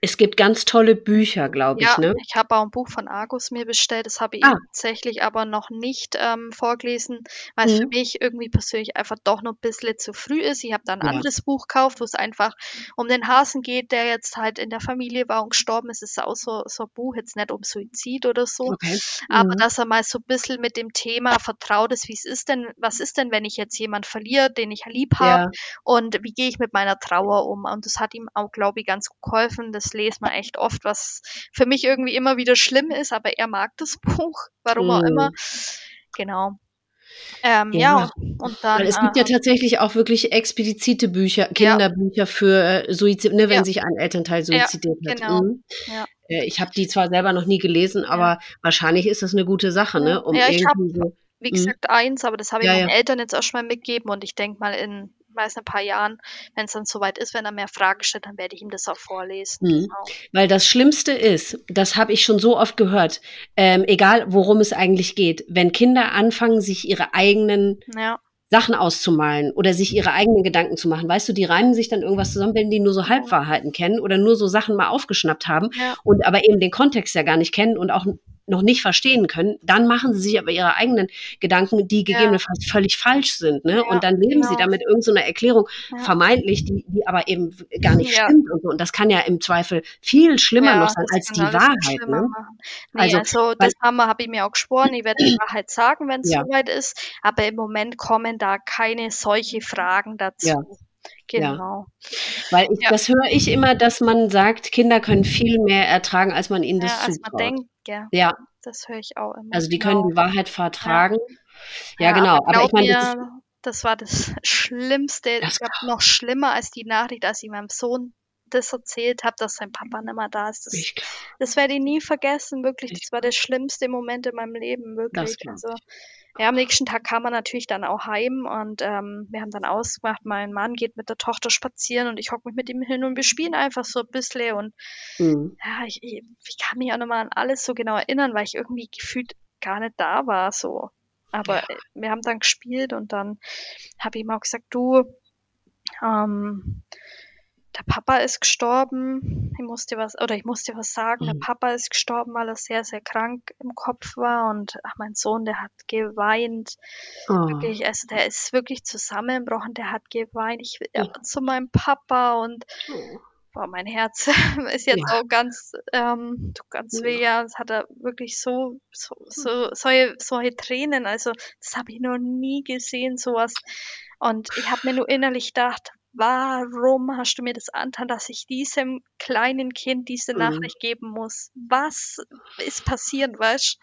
A: es gibt ganz tolle Bücher, glaube ich. Ja, ne?
B: ich habe auch ein Buch von Argus mir bestellt. Das habe ich ah. tatsächlich aber noch nicht ähm, vorgelesen, weil mhm. es für mich irgendwie persönlich einfach doch noch ein bisschen zu früh ist. Ich habe dann ein ja. anderes Buch gekauft, wo es einfach um den Hasen geht, der jetzt halt in der Familie war und gestorben ist. Es ist auch so, so ein Buch, jetzt nicht um Suizid oder so. Okay. Mhm. Aber dass er mal so ein bisschen mit dem Thema vertraut ist, wie es ist denn, was ist denn, wenn ich jetzt jemanden verliere, den ich lieb habe ja. und wie gehe ich mit meiner Trauer um? Und das hat ihm auch, glaube ich, ganz geholfen. Das lese man echt oft, was für mich irgendwie immer wieder schlimm ist, aber er mag das Buch, warum auch immer. Mm. Genau. Ähm, ja. ja. und dann.
A: Weil es gibt äh, ja tatsächlich auch wirklich explizite Bücher, Kinderbücher ja. für äh, Suizid, ne, wenn ja. sich ein Elternteil suizidiert hat. Genau. Mhm. Äh, ich habe die zwar selber noch nie gelesen, aber wahrscheinlich ist das eine gute Sache, ne?
B: Um ja, ich habe, so, wie mhm. gesagt, eins, aber das habe ich meinen Eltern jetzt auch schon mal mitgegeben und ich denke mal in weiß, ein paar Jahren, wenn es dann soweit ist, wenn er mehr Fragen stellt, dann werde ich ihm das auch vorlesen. Mhm.
A: Genau. Weil das Schlimmste ist, das habe ich schon so oft gehört, ähm, egal worum es eigentlich geht, wenn Kinder anfangen, sich ihre eigenen ja. Sachen auszumalen oder sich ihre eigenen Gedanken zu machen. Weißt du, die reimen sich dann irgendwas zusammen, wenn die nur so Halbwahrheiten kennen oder nur so Sachen mal aufgeschnappt haben ja. und aber eben den Kontext ja gar nicht kennen und auch noch nicht verstehen können, dann machen sie sich aber ihre eigenen Gedanken, die gegebenenfalls ja. völlig falsch sind. Ne? Ja, und dann leben genau. sie damit irgendeine so Erklärung, ja. vermeintlich, die, die aber eben gar nicht stimmt und so. Und das kann ja im Zweifel viel schlimmer noch sein als die Wahrheit. Ne?
B: Nee, also, also das habe hab ich mir auch geschworen, ich werde die Wahrheit sagen, wenn es soweit ist. Aber im Moment kommen da keine solche Fragen dazu. Genau.
A: Ja. Weil ich, ja. das höre ich immer, dass man sagt, Kinder können viel mehr ertragen, als man ihnen das ja, zutraut. Als man denkt,
B: ja. ja. Das höre ich auch immer.
A: Also die können genau. die Wahrheit vertragen. Ja, genau.
B: Aber, aber ich meine, das, das, war das Schlimmste. Das ich glaube, noch schlimmer als die Nachricht, als ich meinem Sohn das erzählt habe, dass sein Papa nicht mehr da ist. Das, das werde ich nie vergessen, wirklich. Das war der schlimmste Moment in meinem Leben, wirklich. Also, ja, am nächsten Tag kam er natürlich dann auch heim und ähm, wir haben dann ausgemacht, mein Mann geht mit der Tochter spazieren und ich hocke mich mit ihm hin und wir spielen einfach so ein bisschen und mhm. ja, ich, ich, ich kann mich auch nochmal an alles so genau erinnern, weil ich irgendwie gefühlt gar nicht da war, so. Aber ja. wir haben dann gespielt und dann habe ich ihm auch gesagt, du, ähm, der Papa ist gestorben. Ich musste was, oder ich musste was sagen. Mhm. Der Papa ist gestorben, weil er sehr, sehr krank im Kopf war. Und ach, mein Sohn, der hat geweint. Oh. Wirklich, also der ist wirklich zusammengebrochen. Der hat geweint. Ich will ja. zu meinem Papa und oh. boah, mein Herz ist jetzt ja. auch ganz, ähm, ganz weh. Ja, das hat er wirklich so, so, so solche, solche Tränen. Also, das habe ich noch nie gesehen, sowas. Und ich habe mir nur innerlich gedacht, warum hast du mir das antan, dass ich diesem kleinen Kind diese mhm. Nachricht geben muss? Was ist passiert, weißt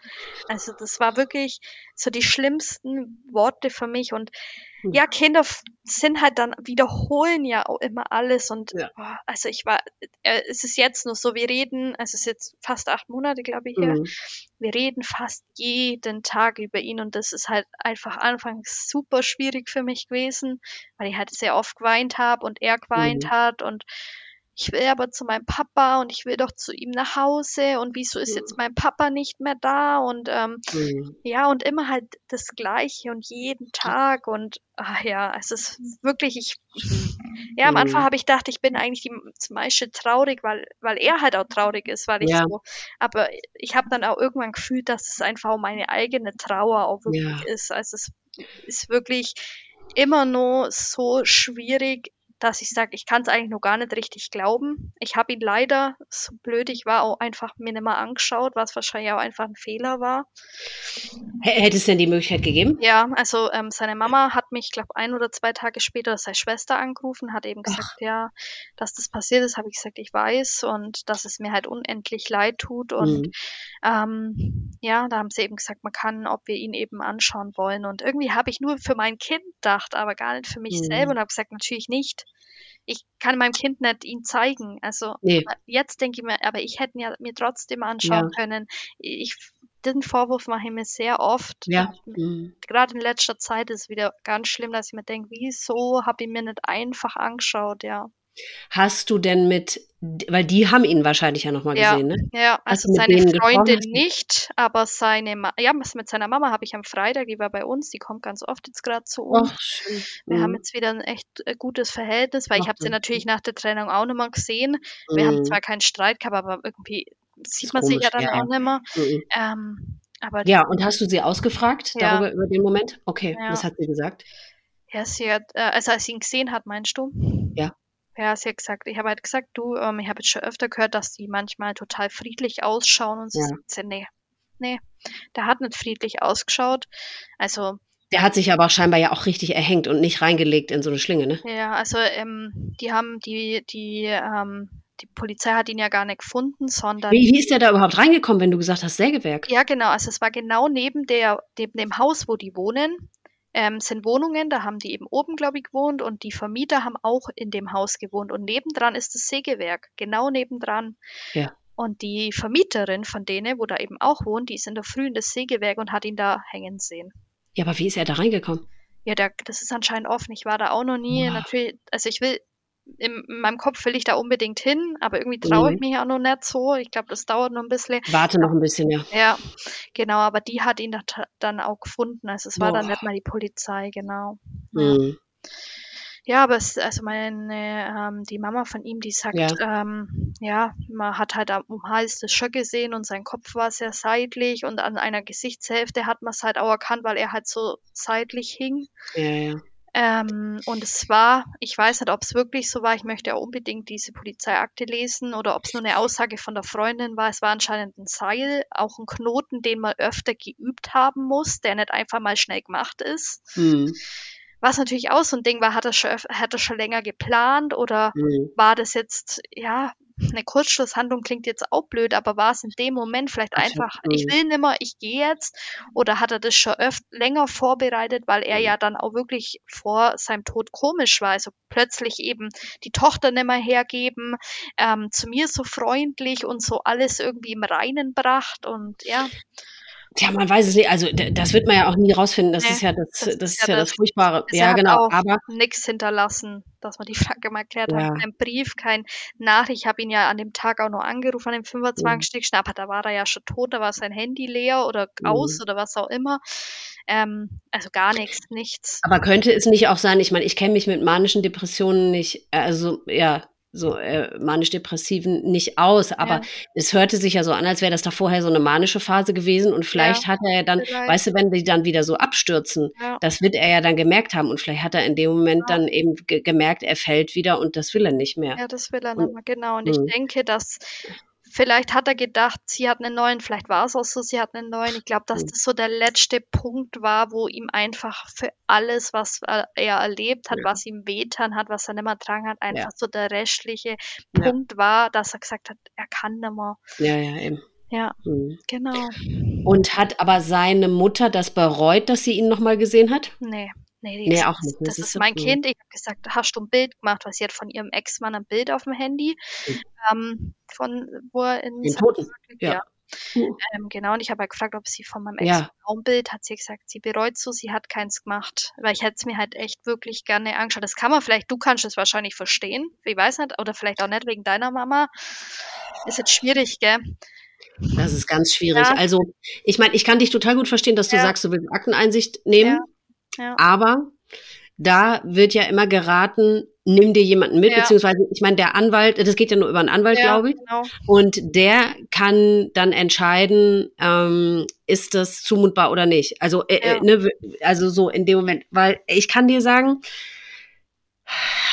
B: Also das war wirklich so die schlimmsten Worte für mich und ja, Kinder sind halt dann, wiederholen ja auch immer alles und
A: Ja.
B: boah, also ich war, äh, es ist jetzt nur so, wir reden, es ist jetzt fast acht Monate, glaube ich, her.
A: Mhm.
B: Wir reden fast jeden Tag über ihn und das ist halt einfach anfangs super schwierig für mich gewesen, weil ich halt sehr oft geweint habe und er geweint
A: Mhm.
B: hat und ich will aber zu meinem Papa und ich will doch zu ihm nach Hause und wieso ist jetzt mein Papa nicht mehr da und ähm,
A: Mhm.
B: ja, und immer halt das Gleiche und jeden Tag und ach ja, es ist wirklich, ich, ja, am
A: Mhm.
B: Anfang habe ich gedacht, ich bin eigentlich die meiste traurig, weil, weil er halt auch traurig ist, weil ich
A: Ja.
B: so, aber ich habe dann auch irgendwann gefühlt, dass es einfach meine eigene Trauer auch wirklich
A: Ja.
B: ist. Also es ist wirklich immer nur so schwierig, dass ich sage, ich kann es eigentlich noch gar nicht richtig glauben. Ich habe ihn leider, so blöd ich war, auch einfach mir nicht mehr angeschaut, was wahrscheinlich auch einfach ein Fehler war.
A: Hätte es denn die Möglichkeit gegeben?
B: Ja, also ähm, seine Mama hat mich, glaube ein oder zwei Tage später seine Schwester angerufen, hat eben gesagt, ja, dass das passiert ist, habe ich gesagt, ich weiß und dass es mir halt unendlich leid tut und
A: Mhm.
B: ähm, ja, da haben sie eben gesagt, man kann, ob wir ihn eben anschauen wollen und irgendwie habe ich nur für mein Kind gedacht, aber gar nicht für mich
A: Mhm.
B: selber und habe gesagt, natürlich nicht. Ich kann meinem Kind nicht ihn zeigen. Also
A: Nee.
B: jetzt denke ich mir, aber ich hätte ja mir trotzdem anschauen können. Ich den Vorwurf mache ich mir sehr oft.
A: Ja. Mhm.
B: gerade in letzter Zeit ist es wieder ganz schlimm, dass ich mir denke, wieso habe ich mir nicht einfach angeschaut, ja.
A: Hast du denn mit, weil die haben ihn wahrscheinlich ja nochmal
B: Ja,
A: gesehen, ne?
B: ja, also seine
A: gesprochen?
B: Freundin nicht, aber seine, Ma ja, mit seiner Mama habe ich am Freitag, die war bei uns, die kommt ganz oft jetzt gerade zu uns.
A: Ach, schön.
B: Wir haben
A: Mhm.
B: jetzt wieder ein echt äh, gutes Verhältnis, weil ich
A: Ach,
B: habe sie natürlich nach der Trennung auch mehr gesehen. Wir haben
A: Mhm.
B: zwar keinen Streit gehabt, aber irgendwie sieht man sich ja
A: komisch,
B: dann
A: ja,
B: auch nicht mehr.
A: Mhm.
B: Ähm, aber
A: Ja, und hast du sie ausgefragt
B: Ja.
A: darüber, über den Moment? Okay, was hat sie gesagt?
B: Ja, sie hat, äh, also als sie ihn gesehen hat, meinst du?
A: Ja.
B: Ja, sie hat gesagt, ich habe halt gesagt, du, ähm, ich habe jetzt schon öfter gehört, dass die manchmal total friedlich ausschauen und sie
A: Ja.
B: sagt, sie, nee, nee, der hat nicht friedlich ausgeschaut. Also,
A: Der hat sich aber scheinbar ja auch richtig erhängt und nicht reingelegt in so eine Schlinge, ne?
B: ja, also, ähm, die haben, die, die, ähm, die Polizei hat ihn ja gar nicht gefunden, sondern
A: Wie, wie ist der da überhaupt reingekommen, wenn du gesagt hast, Sägewerk?
B: Ja, genau. Also es war genau neben der, neben dem Haus, wo die wohnen, ähm, sind Wohnungen. Da haben die eben oben, glaube ich, gewohnt und die Vermieter haben auch in dem Haus gewohnt. Und nebendran ist das Sägewerk, genau nebendran.
A: Ja.
B: Und die Vermieterin von denen, wo da eben auch wohnt, die ist in der Früh in das Sägewerk und hat ihn da hängen sehen.
A: Ja, aber wie ist er da reingekommen?
B: Ja, der, das ist anscheinend offen. Ich war da auch noch nie.
A: Ja.
B: Natürlich, also ich will, in, in meinem Kopf will ich da unbedingt hin, aber irgendwie traue ich
A: Mhm.
B: mich auch noch nicht so. Ich glaube, das dauert noch ein bisschen.
A: Warte noch ein bisschen, ja.
B: Ja, genau, aber die hat ihn dann auch gefunden. Also es war dann
A: Boah.
B: nicht mal die Polizei, genau. Ja,
A: Mhm.
B: ja aber es, also meine, ähm, die Mama von ihm, die sagt, ähm, ja, man hat halt am Hals das schon gesehen und sein Kopf war sehr seitlich und an einer Gesichtshälfte hat man es halt auch erkannt, weil er halt so seitlich hing.
A: Ja, ja.
B: Ähm, und es war, ich weiß nicht, ob es wirklich so war, ich möchte auch unbedingt diese Polizeiakte lesen oder ob es nur eine Aussage von der Freundin war. Es war anscheinend ein Seil, auch ein Knoten, den man öfter geübt haben muss, der nicht einfach mal schnell gemacht ist.
A: Mhm.
B: Was natürlich auch so ein Ding war, hat er schon, hat er schon länger geplant oder
A: Mhm.
B: war das jetzt, ja, eine Kurzschlusshandlung klingt jetzt auch blöd, aber war es in dem Moment vielleicht einfach, ich
A: mhm.
B: will nimmer, ich gehe jetzt? Oder hat er das schon öfter länger vorbereitet, weil er ja dann auch wirklich vor seinem Tod komisch war? Also plötzlich eben die Tochter nimmer hergeben, ähm, zu mir so freundlich und so alles irgendwie im Reinen bracht und ja,
A: Tja, man weiß es nicht. Also das wird man ja auch nie rausfinden. Das
B: Nee,
A: ist ja das, das,
B: das
A: ist
B: ja
A: ja das
B: das-
A: Furchtbare. Ja, genau.
B: auch
A: Aber
B: nichts hinterlassen, dass man die Frage mal erklärt
A: Ja.
B: hat. Kein Brief, kein Nachricht. Ich habe ihn ja an dem Tag auch noch angerufen, an dem 25.
A: Mhm.
B: aber da war er ja schon tot, da war sein Handy leer oder
A: Mhm.
B: aus oder was auch immer. Ähm, also gar nichts, nichts.
A: Aber könnte es nicht auch sein, ich meine, ich kenne mich mit manischen Depressionen nicht, äh, also ja, so äh, manisch-depressiven nicht aus, aber
B: Ja.
A: es hörte sich ja so an, als wäre das da vorher so eine manische Phase gewesen und vielleicht
B: Ja,
A: hat er ja dann,
B: vielleicht.
A: weißt du, wenn die dann wieder so abstürzen,
B: Ja.
A: das wird er ja dann gemerkt haben und vielleicht hat er in dem Moment dann eben ge gemerkt, er fällt wieder und das will er nicht mehr.
B: Ja, das will er nicht mehr, genau. Und ich denke, dass vielleicht hat er gedacht, sie hat einen neuen, vielleicht war es auch so, sie hat einen neuen. Ich glaube, dass
A: Mhm.
B: das so der letzte Punkt war, wo ihm einfach für alles, was er er erlebt hat,
A: Ja.
B: was ihm wehtan hat, was er nicht mehr dran hat, einfach so der restliche
A: Ja.
B: Punkt war, dass er gesagt hat, er kann nicht mehr.
A: Ja, ja, eben.
B: Ja,
A: Mhm.
B: genau.
A: Und hat aber seine Mutter das bereut, dass sie ihn nochmal gesehen hat?
B: Nee, Nee, nee auch nicht. Das, das ist, ist mein Kind. Ich habe gesagt, hast du ein Bild gemacht, weil sie hat von ihrem Ex-Mann ein Bild auf dem Handy, mhm. ähm, von wo er in
A: Den Toten. Ja. ja.
B: Ähm, genau, und ich habe halt gefragt, ob sie von meinem Ex-Mann ja. ein Bild hat. Sie gesagt, sie bereut so, sie hat keins gemacht. Weil ich hätte es mir halt echt wirklich gerne angeschaut. Das kann man vielleicht, du kannst es wahrscheinlich verstehen. Ich weiß nicht, oder vielleicht auch nicht wegen deiner Mama. Ist jetzt schwierig, gell?
A: Das ist ganz schwierig. Ja. Also, ich meine, ich kann dich total gut verstehen, dass du ja. sagst, du willst Akteneinsicht nehmen. Ja. Aber da wird ja immer geraten, nimm dir jemanden mit, ja. beziehungsweise, ich meine, der Anwalt, das geht ja nur über einen Anwalt, ja, glaube ich. Genau. Und der kann dann entscheiden, ähm, ist das zumutbar oder nicht. Also, äh, äh ja. ne, also so in dem Moment, weil ich kann dir sagen,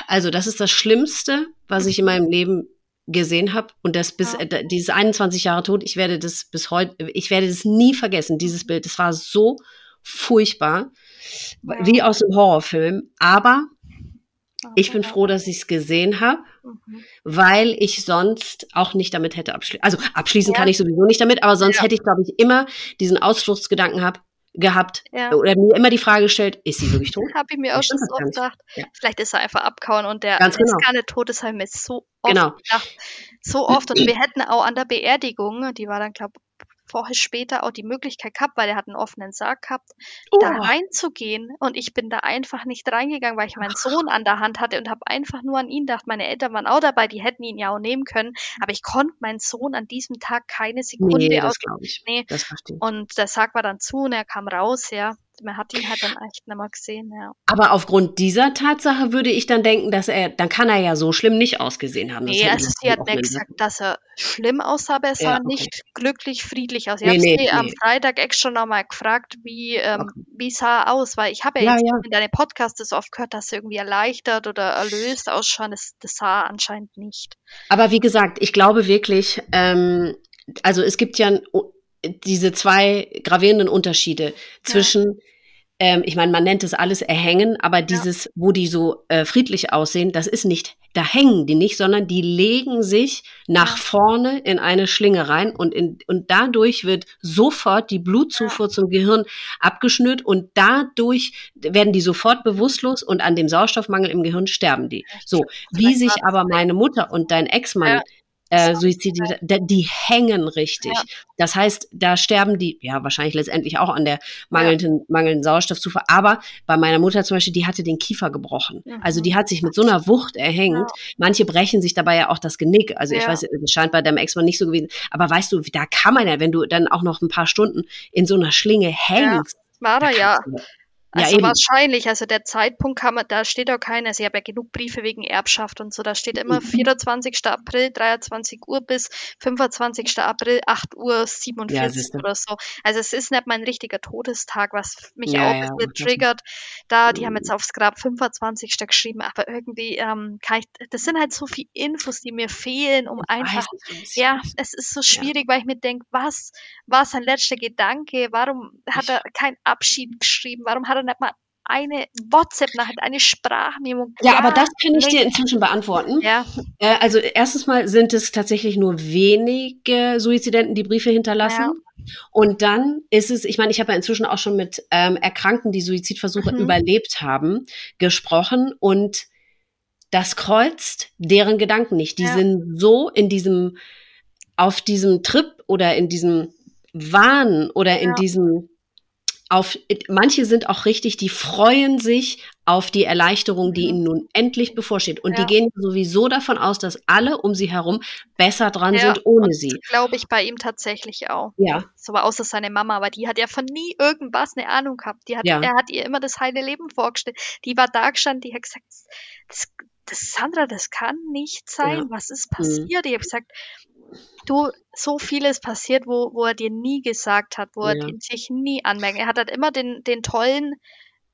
A: also das ist das Schlimmste, was ich in meinem Leben gesehen habe und das bis äh, dieses 21 Jahre tot, ich werde das bis heute, ich werde das nie vergessen, dieses Bild. Das war so furchtbar, ja. wie aus einem Horrorfilm. Aber ich bin froh, dass ich es gesehen habe, mhm. weil ich sonst auch nicht damit hätte abschließen. Also abschließen ja. kann ich sowieso nicht damit, aber sonst ja. hätte ich, glaube ich, immer diesen Ausfluchtsgedanken hab, gehabt ja. oder mir immer die Frage gestellt, ist sie wirklich tot?
B: Habe ich mir auch schon so oft gedacht. Vielleicht ist er einfach abkauen und der Ganz genau. ist gar nicht tot, das haben wir so oft genau. gedacht. So oft. Und wir hätten auch an der Beerdigung, die war dann, glaube ich, vorher später auch die Möglichkeit gehabt, weil er hat einen offenen Sarg gehabt, oh. da reinzugehen. Und ich bin da einfach nicht reingegangen, weil ich meinen Sohn an der Hand hatte und habe einfach nur an ihn gedacht. Meine Eltern waren auch dabei, die hätten ihn ja auch nehmen können. Aber ich konnte meinen Sohn an diesem Tag keine Sekunde
A: nee, aus. Ich. Nee. Das
B: und der Sarg war dann zu und er kam raus, ja man hat ihn halt dann echt nicht mehr gesehen, ja.
A: Aber aufgrund dieser Tatsache würde ich dann denken, dass er, dann kann er ja so schlimm nicht ausgesehen haben.
B: Das nee, also sie hat nicht gesagt, dass er schlimm aussah, aber er sah ja, okay. nicht glücklich, friedlich aus. Ich nee, habe nee, sie nee. am Freitag extra nochmal gefragt, wie, ähm, okay. wie sah er aus, weil ich habe ja, ja jetzt ja. in deinem Podcast das oft gehört, dass er irgendwie erleichtert oder erlöst ausschauen. Das, das sah anscheinend nicht.
A: Aber wie gesagt, ich glaube wirklich, ähm, also es gibt ja diese zwei gravierenden Unterschiede zwischen ähm, ich meine, man nennt es alles Erhängen, aber dieses, ja. wo die so äh, friedlich aussehen, das ist nicht, da hängen die nicht, sondern die legen sich nach ja. vorne in eine Schlinge rein und, in, und dadurch wird sofort die Blutzufuhr ja. zum Gehirn abgeschnürt und dadurch werden die sofort bewusstlos und an dem Sauerstoffmangel im Gehirn sterben die. So, wie sich aber meine Mutter und dein Ex-Mann äh, Suizide, die hängen richtig. Ja. Das heißt, da sterben die, ja, wahrscheinlich letztendlich auch an der mangelnden, ja. mangelnden Sauerstoffzufuhr. Aber bei meiner Mutter zum Beispiel, die hatte den Kiefer gebrochen. Mhm. Also die hat sich mit so einer Wucht erhängt. Ja. Manche brechen sich dabei ja auch das Genick. Also ich weiß, es scheint bei deinem Ex-Mann nicht so gewesen. Aber weißt du, da kann man ja, wenn du dann auch noch ein paar Stunden in so einer Schlinge hängst.
B: War er ja. Also ja, wahrscheinlich, also der Zeitpunkt kann man, da steht auch keiner, also ich habe ja genug Briefe wegen Erbschaft und so, da steht immer 24. Mhm. April, 23 Uhr bis 25. April, 8 Uhr 47 ja, oder so. Also es ist nicht mein richtiger Todestag, was mich ja, auch ein bisschen triggert. Da, die haben jetzt aufs Grab 25. geschrieben, aber irgendwie ähm, kann ich, das sind halt so viele Infos, die mir fehlen, um einfach, ja, es ist so schwierig, weil ich mir denke, was war sein letzter Gedanke? Warum hat er keinen Abschied geschrieben? Warum hat er nicht mal eine WhatsApp-Nachricht, eine Sprachmemo.
A: Ja, aber das kann ich dir inzwischen beantworten. Ja. Äh, also erstens mal sind es tatsächlich nur wenige Suizidenten, die Briefe hinterlassen. Ja. Und dann ist es, ich meine, ich habe ja inzwischen auch schon mit ähm, Erkrankten, die Suizidversuche mhm. überlebt haben, gesprochen und das kreuzt deren Gedanken nicht. Die ja. sind so in diesem, auf diesem Trip oder in diesem Wahn oder in diesem auf, manche sind auch richtig, die freuen sich auf die Erleichterung, die mhm. ihnen nun endlich bevorsteht. Und ja. die gehen sowieso davon aus, dass alle um sie herum besser dran ja, sind ohne sie.
B: Glaube ich bei ihm tatsächlich auch.
A: Ja.
B: So war außer seine Mama, aber die hat ja von nie irgendwas eine Ahnung gehabt. Die hat, ja. Er hat ihr immer das heile Leben vorgestellt. Die war da gestanden, die hat gesagt, das, das Sandra, das kann nicht sein. Was ist mhm. passiert? Mhm. Ich habe gesagt, du, so vieles passiert, wo, wo er dir nie gesagt hat, wo ja. er sich nie anmerkt. Er hat halt immer den, den tollen,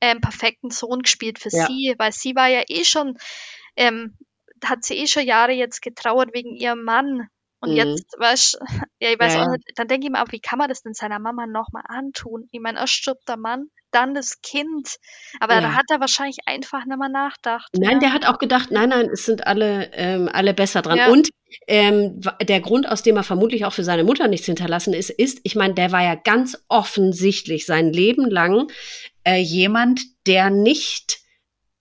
B: ähm, perfekten Sohn gespielt für ja. sie, weil sie war ja eh schon, ähm, hat sie eh schon Jahre jetzt getrauert wegen ihrem Mann. Und mhm. jetzt, weißt ja, ich weiß ja, auch nicht, dann denke ich mir auch, wie kann man das denn seiner Mama nochmal antun? Ich meine, erst stirbt der Mann, dann das Kind. Aber ja. da hat er wahrscheinlich einfach nicht mehr nachgedacht.
A: Nein, ja. der hat auch gedacht, nein, nein, es sind alle, ähm, alle besser dran. Ja. Und ähm, der Grund, aus dem er vermutlich auch für seine Mutter nichts hinterlassen ist, ist, ich meine, der war ja ganz offensichtlich sein Leben lang äh, jemand, der nicht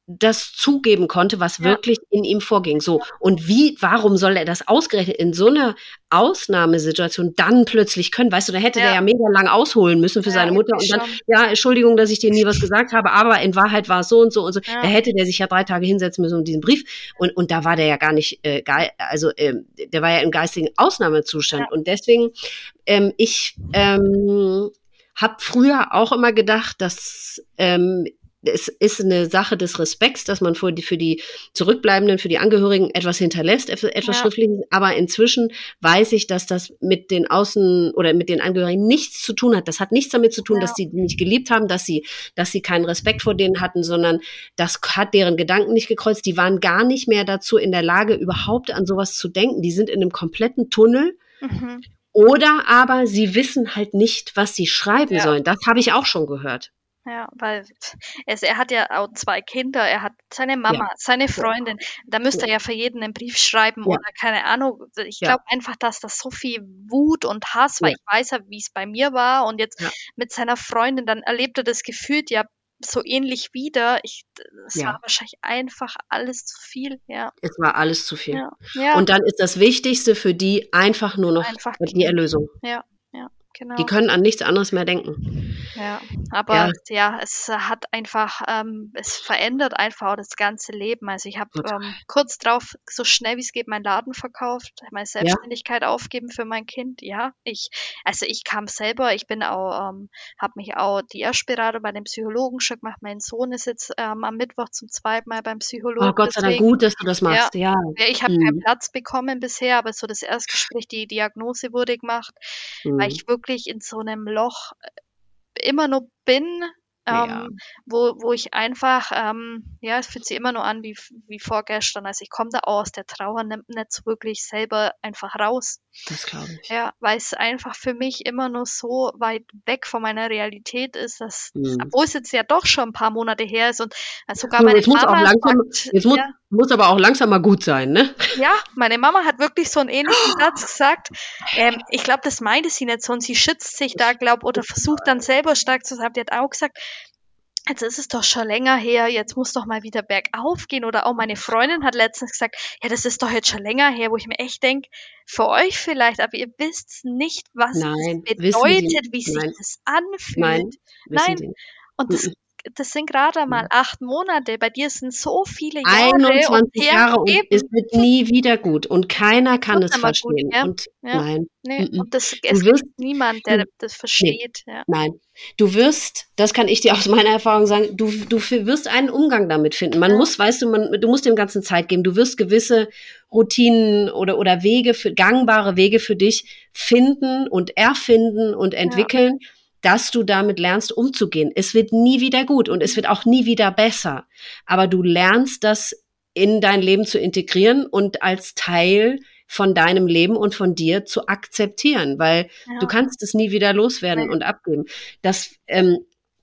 A: das zugeben konnte, was ja. wirklich in ihm vorging. So. Und wie, warum soll er das ausgerechnet in so einer Ausnahmesituation dann plötzlich können? Weißt du, da hätte ja. der ja mega lang ausholen müssen für ja, seine Mutter und dann, schon. ja, Entschuldigung, dass ich dir nie was gesagt habe, aber in Wahrheit war es so und so und so. Da hätte der sich ja drei Tage hinsetzen müssen um diesen Brief. Und, und da war der ja gar nicht, äh, geil, also äh, der war ja im geistigen Ausnahmezustand. Und deswegen, ähm, ich ähm, habe früher auch immer gedacht, dass ähm, es ist eine Sache des Respekts, dass man für die, für die Zurückbleibenden, für die Angehörigen etwas hinterlässt, etwas ja. Schriftliches. Aber inzwischen weiß ich, dass das mit den Außen oder mit den Angehörigen nichts zu tun hat. Das hat nichts damit zu tun, ja. dass sie nicht geliebt haben, dass sie, dass sie keinen Respekt vor denen hatten, sondern das hat deren Gedanken nicht gekreuzt. Die waren gar nicht mehr dazu in der Lage, überhaupt an sowas zu denken. Die sind in einem kompletten Tunnel. Mhm. Oder aber sie wissen halt nicht, was sie schreiben ja. sollen. Das habe ich auch schon gehört.
B: Ja, weil es, er hat ja auch zwei Kinder, er hat seine Mama, ja. seine Freundin. Da müsste ja. er ja für jeden einen Brief schreiben ja. oder keine Ahnung. Ich glaube einfach, dass das so viel Wut und Hass, weil ich weiß ja, wie es bei mir war und jetzt mit seiner Freundin, dann erlebt er das gefühlt ja so ähnlich wieder. Ich, es war wahrscheinlich einfach alles zu viel, ja.
A: Es war alles zu viel. Und dann ist das Wichtigste für die einfach nur noch einfach die Erlösung.
B: Ja. Genau.
A: Die können an nichts anderes mehr denken.
B: Ja, aber ja, ja es hat einfach, ähm, es verändert einfach auch das ganze Leben. Also ich habe ähm, kurz drauf, so schnell wie es geht, meinen Laden verkauft, meine Selbstständigkeit ja. aufgeben für mein Kind. Ja, ich, also ich kam selber, ich bin auch, ähm, habe mich auch die Erstberatung bei dem Psychologen schon gemacht. Mein Sohn ist jetzt ähm, am Mittwoch zum zweiten Mal beim Psychologen.
A: Oh Gott sei Dank gut, dass du das machst. Ja,
B: ja. ich habe mhm. keinen Platz bekommen bisher, aber so das Erstgespräch, die Diagnose wurde gemacht, mhm. weil ich wirklich wirklich in so einem Loch äh, immer nur bin, ja. Ähm, wo, wo ich einfach, ähm, ja, es fühlt sich immer nur an wie, wie vorgestern. Also ich komme da aus der Trauer nimmt nicht so wirklich selber einfach raus.
A: Das glaube ich.
B: Ja, weil es einfach für mich immer nur so weit weg von meiner Realität ist, dass, mhm. obwohl es jetzt ja doch schon ein paar Monate her ist und sogar meine
A: jetzt Mama. Muss langsam, sagt, jetzt muss, ja, muss aber auch langsam mal gut sein, ne?
B: Ja, meine Mama hat wirklich so einen ähnlichen Satz gesagt. Ähm, ich glaube, das meinte sie nicht so und sie schützt sich da, glaube oder versucht dann selber stark zu sein. Die hat auch gesagt, jetzt ist es doch schon länger her, jetzt muss doch mal wieder bergauf gehen. Oder auch meine Freundin hat letztens gesagt, ja, das ist doch jetzt schon länger her, wo ich mir echt denke, für euch vielleicht, aber ihr wisst nicht, was
A: Nein,
B: es bedeutet, wie sich das anfühlt. Nein, Nein. Und das das sind gerade mal acht Monate. Bei dir sind so viele Jahre.
A: 21 und Jahre und es wird nie wieder gut und keiner kann es verstehen. Gut, ja? Und ja. nein.
B: Nee, und das, es wirst, gibt niemand, der das versteht.
A: Nee, ja. Nein. Du wirst, das kann ich dir aus meiner Erfahrung sagen, du, du wirst einen Umgang damit finden. Man muss, weißt du, man, du musst dem Ganzen Zeit geben. Du wirst gewisse Routinen oder, oder Wege für, gangbare Wege für dich finden und erfinden und entwickeln. Ja dass du damit lernst, umzugehen. Es wird nie wieder gut und es wird auch nie wieder besser. Aber du lernst das in dein Leben zu integrieren und als Teil von deinem Leben und von dir zu akzeptieren, weil ja. du kannst es nie wieder loswerden Nein. und abgeben. Das ähm,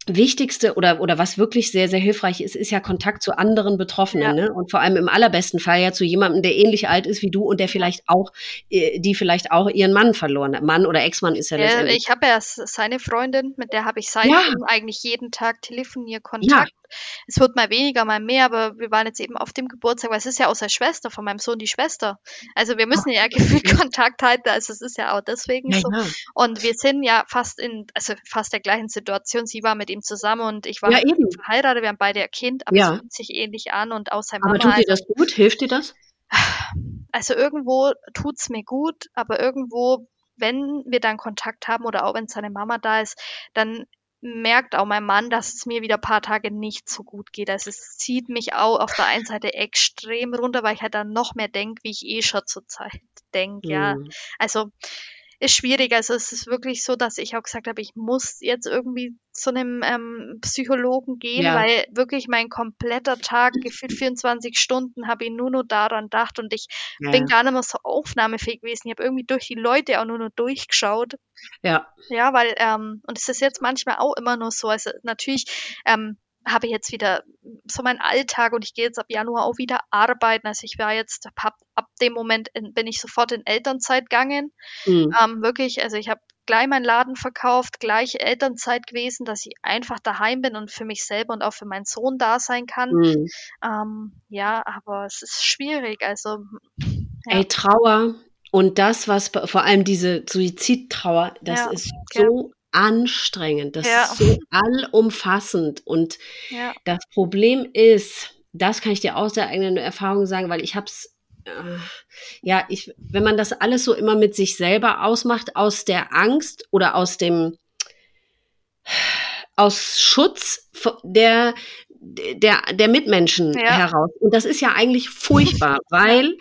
A: Wichtigste oder, oder was wirklich sehr, sehr hilfreich ist, ist ja Kontakt zu anderen Betroffenen. Ja. Ne? Und vor allem im allerbesten Fall ja zu jemandem, der ähnlich alt ist wie du und der vielleicht auch, äh, die vielleicht auch ihren Mann verloren hat. Mann oder Ex-Mann ist ja, ja
B: letztendlich. Ich habe ja seine Freundin, mit der habe ich seitdem ja. eigentlich jeden Tag Telefonierkontakt. Ja. Es wird mal weniger, mal mehr, aber wir waren jetzt eben auf dem Geburtstag, weil es ist ja auch seine Schwester, von meinem Sohn die Schwester. Also wir müssen ja gefühlt Kontakt halten, also es ist ja auch deswegen so. Und wir sind ja fast in, also fast der gleichen Situation. Sie war mit ihm zusammen und ich war ja, eben. verheiratet, wir haben beide ein Kind, aber ja. es fühlt sich ähnlich an und außer
A: Mama. Aber tut dir das gut? Hilft dir das?
B: Also irgendwo tut's mir gut, aber irgendwo wenn wir dann Kontakt haben oder auch wenn seine Mama da ist, dann merkt auch mein Mann, dass es mir wieder ein paar Tage nicht so gut geht. Also es zieht mich auch auf der einen Seite extrem runter, weil ich halt dann noch mehr denke, wie ich eh schon zur Zeit denke. Ja, mhm. also ist schwierig. Also es ist wirklich so, dass ich auch gesagt habe, ich muss jetzt irgendwie zu einem ähm, Psychologen gehen, ja. weil wirklich mein kompletter Tag, gefühlt 24 Stunden, habe ich nur noch daran gedacht und ich ja. bin gar nicht mehr so aufnahmefähig gewesen. Ich habe irgendwie durch die Leute auch nur noch durchgeschaut.
A: Ja.
B: Ja, weil, ähm, und es ist jetzt manchmal auch immer nur so, also natürlich, ähm, habe ich jetzt wieder so meinen Alltag und ich gehe jetzt ab Januar auch wieder arbeiten. Also ich war jetzt, hab, ab dem Moment in, bin ich sofort in Elternzeit gegangen. Mhm. Ähm, wirklich, also ich habe gleich meinen Laden verkauft, gleich Elternzeit gewesen, dass ich einfach daheim bin und für mich selber und auch für meinen Sohn da sein kann. Mhm. Ähm, ja, aber es ist schwierig. Also
A: ja. Ey, Trauer und das, was vor allem diese Suizidtrauer, das ja, ist so ja. Anstrengend, das ist so allumfassend. Und das Problem ist, das kann ich dir aus der eigenen Erfahrung sagen, weil ich habe es äh, ja, ich, wenn man das alles so immer mit sich selber ausmacht, aus der Angst oder aus dem, aus Schutz der, der, der Mitmenschen ja. heraus. Und das ist ja eigentlich furchtbar, weil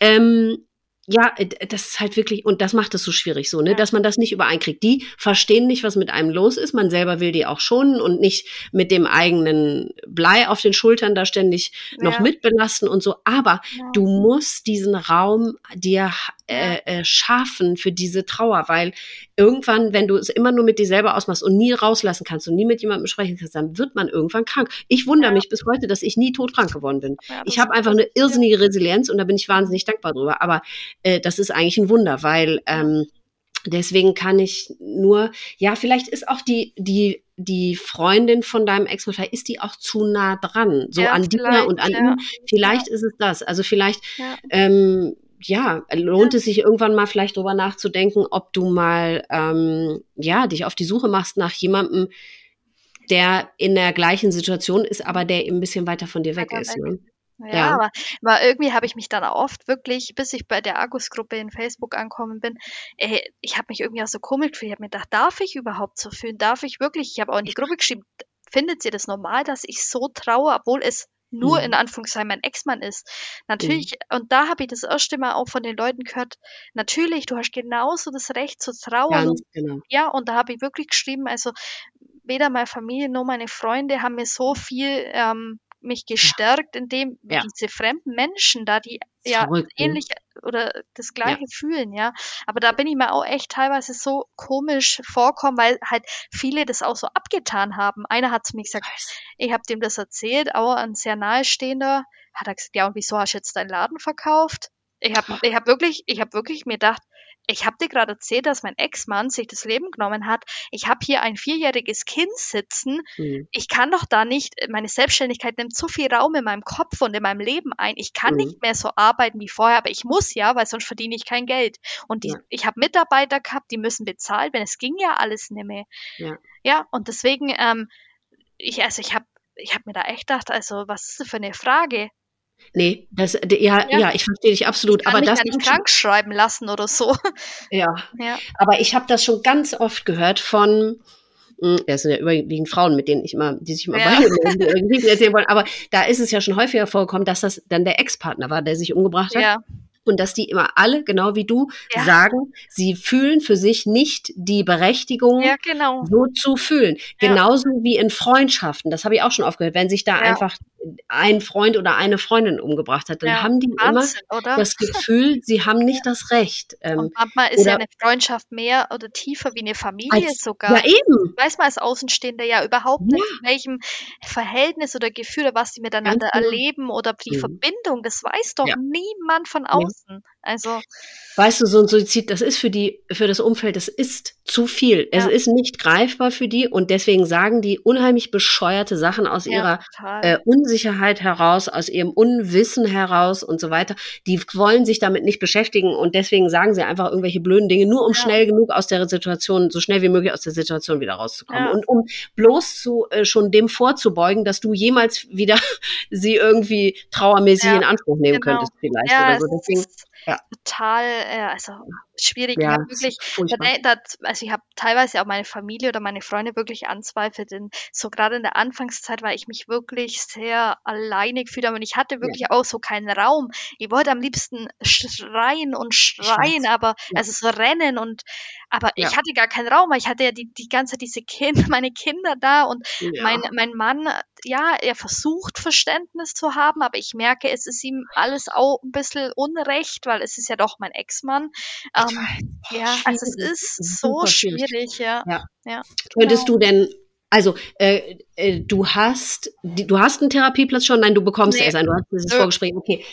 A: ähm, ja, äh, das ist halt wirklich, und das macht es so schwierig so, ne, ja. dass man das nicht übereinkriegt. Die verstehen nicht, was mit einem los ist. Man selber will die auch schonen und nicht mit dem eigenen Blei auf den Schultern da ständig ja. noch mitbelasten und so. Aber ja. du musst diesen Raum dir äh, äh, schaffen für diese Trauer, weil irgendwann, wenn du es immer nur mit dir selber ausmachst und nie rauslassen kannst und nie mit jemandem sprechen kannst, dann wird man irgendwann krank. Ich wundere mich bis heute, dass ich nie todkrank geworden bin. ich habe einfach eine irrsinnige Resilienz und da bin ich wahnsinnig dankbar drüber. Aber äh, das ist eigentlich ein Wunder, weil ähm, deswegen kann ich nur, ja, vielleicht ist auch die, die, die Freundin von deinem Ex-Mann, vielleicht ist die auch zu nah dran, so ja, an dir und an ja. ihm. Vielleicht ja. ist es das. Also vielleicht, ähm, ja, lohnt es sich irgendwann mal vielleicht drüber nachzudenken, ob du mal, ähm, ja, dich auf die Suche machst nach jemandem, der in der gleichen Situation ist, aber der eben ein bisschen weiter von dir weg ist. Ne?
B: Ja, ja, Aber, aber irgendwie habe ich mich dann oft wirklich, bis ich bei der Argus-Gruppe in Facebook angekommen bin, ey, ich habe mich irgendwie auch so komisch gefühlt. Ich habe mir gedacht, darf ich überhaupt so fühlen? Darf ich wirklich? Ich habe auch in die Gruppe geschrieben, findet ihr das normal, dass ich so traue, obwohl es nur mhm. in Anführungszeichen mein Ex-Mann ist. Natürlich, mhm. und da habe ich das erste Mal auch von den Leuten gehört, natürlich, du hast genauso das Recht zu trauern. Ganz genau. Ja, und da habe ich wirklich geschrieben, also weder meine Familie noch meine Freunde haben mir so viel ähm, mich gestärkt, indem ja. diese fremden Menschen da, die ja Verrückt, ähnlich oder das gleiche ja. fühlen, ja. Aber da bin ich mir auch echt teilweise so komisch vorkommen, weil halt viele das auch so abgetan haben. Einer hat zu mir gesagt, ich habe dem das erzählt, auch ein sehr nahestehender, hat er gesagt, ja, und wieso hast du jetzt deinen Laden verkauft? Ich habe ich hab wirklich, ich habe wirklich mir gedacht, ich habe dir gerade erzählt, dass mein Ex-Mann sich das Leben genommen hat. Ich habe hier ein vierjähriges Kind sitzen. Mhm. Ich kann doch da nicht, meine Selbstständigkeit nimmt so viel Raum in meinem Kopf und in meinem Leben ein. Ich kann mhm. nicht mehr so arbeiten wie vorher, aber ich muss ja, weil sonst verdiene ich kein Geld. Und die, ja. ich habe Mitarbeiter gehabt, die müssen bezahlt werden. Es ging ja alles nicht mehr. Ja, ja und deswegen, ähm, ich, also ich habe ich hab mir da echt gedacht, also was ist das für eine Frage?
A: Nee, das, ja, ja, ja, ich verstehe dich absolut.
B: Ich kann
A: aber das
B: ja nicht krank schreiben lassen oder so.
A: Ja. ja. Aber ich habe das schon ganz oft gehört von, hm, das sind ja überwiegend Frauen, mit denen ich immer, die sich immer ja. irgendwie erzählen wollen. Aber da ist es ja schon häufiger vorgekommen, dass das dann der Ex-Partner war, der sich umgebracht hat. Ja und dass die immer alle, genau wie du, ja. sagen, sie fühlen für sich nicht die Berechtigung, ja, genau. so zu fühlen. Genauso wie in Freundschaften. Das habe ich auch schon aufgehört. Wenn sich da einfach ein Freund oder eine Freundin umgebracht hat, dann haben die Wahnsinn, immer oder? das Gefühl, sie haben nicht das Recht.
B: Ähm, und manchmal ist ja eine Freundschaft mehr oder tiefer wie eine Familie als, sogar.
A: Ja, eben.
B: Weiß man als Außenstehender ja überhaupt nicht, in welchem Verhältnis oder Gefühl oder was die miteinander genau. erleben oder die mhm. Verbindung. Das weiß doch niemand von außen. Also
A: weißt du, so ein Suizid, das ist für die, für das Umfeld, das ist zu viel. Ja. Es ist nicht greifbar für die und deswegen sagen die unheimlich bescheuerte Sachen aus ja, ihrer äh, Unsicherheit heraus, aus ihrem Unwissen heraus und so weiter. Die wollen sich damit nicht beschäftigen und deswegen sagen sie einfach irgendwelche blöden Dinge, nur um ja. schnell genug aus der Situation, so schnell wie möglich aus der Situation wieder rauszukommen und um bloß zu äh, schon dem vorzubeugen, dass du jemals wieder sie irgendwie trauermäßig in Anspruch nehmen genau. könntest vielleicht oder so. Deswegen
B: ja. total, äh, also schwierig. Ja, ich wirklich, da, also ich habe teilweise auch meine Familie oder meine Freunde wirklich anzweifelt. Denn so gerade in der Anfangszeit, weil ich mich wirklich sehr alleine gefühlt habe und ich hatte wirklich ja. auch so keinen Raum. Ich wollte am liebsten schreien und schreien, aber ja. also so rennen und aber ja. ich hatte gar keinen Raum, weil ich hatte ja die, die ganze diese Kinder, meine Kinder da und mein, mein Mann, ja, er versucht Verständnis zu haben, aber ich merke, es ist ihm alles auch ein bisschen unrecht, weil es ist ja doch mein Ex-Mann. Ähm, ja, also es ist so schwierig, ja. ja. ja
A: Könntest genau. du denn also äh, äh, du hast du hast einen Therapieplatz schon, nein, du bekommst nee. erst einen, du hast dieses Vorgespräch, okay.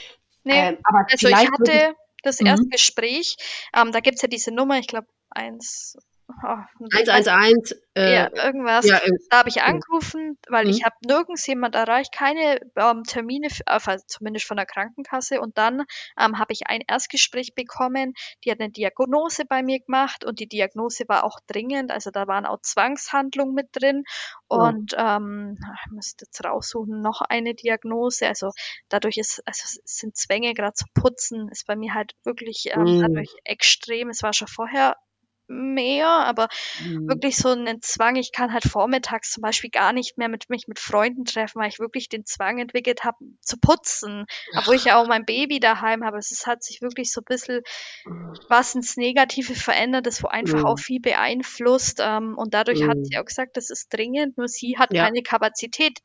B: Nee, ähm, aber also ich hatte das mhm. Erstgespräch, ähm, da gibt's ja diese Nummer, ich glaube 1
A: Oh, 111.
B: Äh, ja, irgendwas. Ja, äh, da habe ich angerufen, weil mhm. ich habe nirgends jemand erreicht, keine ähm, Termine, also zumindest von der Krankenkasse. Und dann ähm, habe ich ein Erstgespräch bekommen. Die hat eine Diagnose bei mir gemacht und die Diagnose war auch dringend. Also da waren auch Zwangshandlungen mit drin. Oh. Und ähm, ich müsste jetzt raussuchen, noch eine Diagnose. Also dadurch ist, also sind Zwänge gerade zu putzen, ist bei mir halt wirklich ähm, mhm. dadurch extrem. Es war schon vorher mehr, aber mhm. wirklich so einen Zwang. Ich kann halt vormittags zum Beispiel gar nicht mehr mit mich mit Freunden treffen, weil ich wirklich den Zwang entwickelt habe, zu putzen. Obwohl ich ja auch mein Baby daheim habe. Es hat sich wirklich so ein bisschen mhm. was ins Negative verändert, das wo einfach mhm. auch viel beeinflusst. Ähm, und dadurch hat sie mhm. auch gesagt, das ist dringend, nur sie hat ja. keine Kapazität.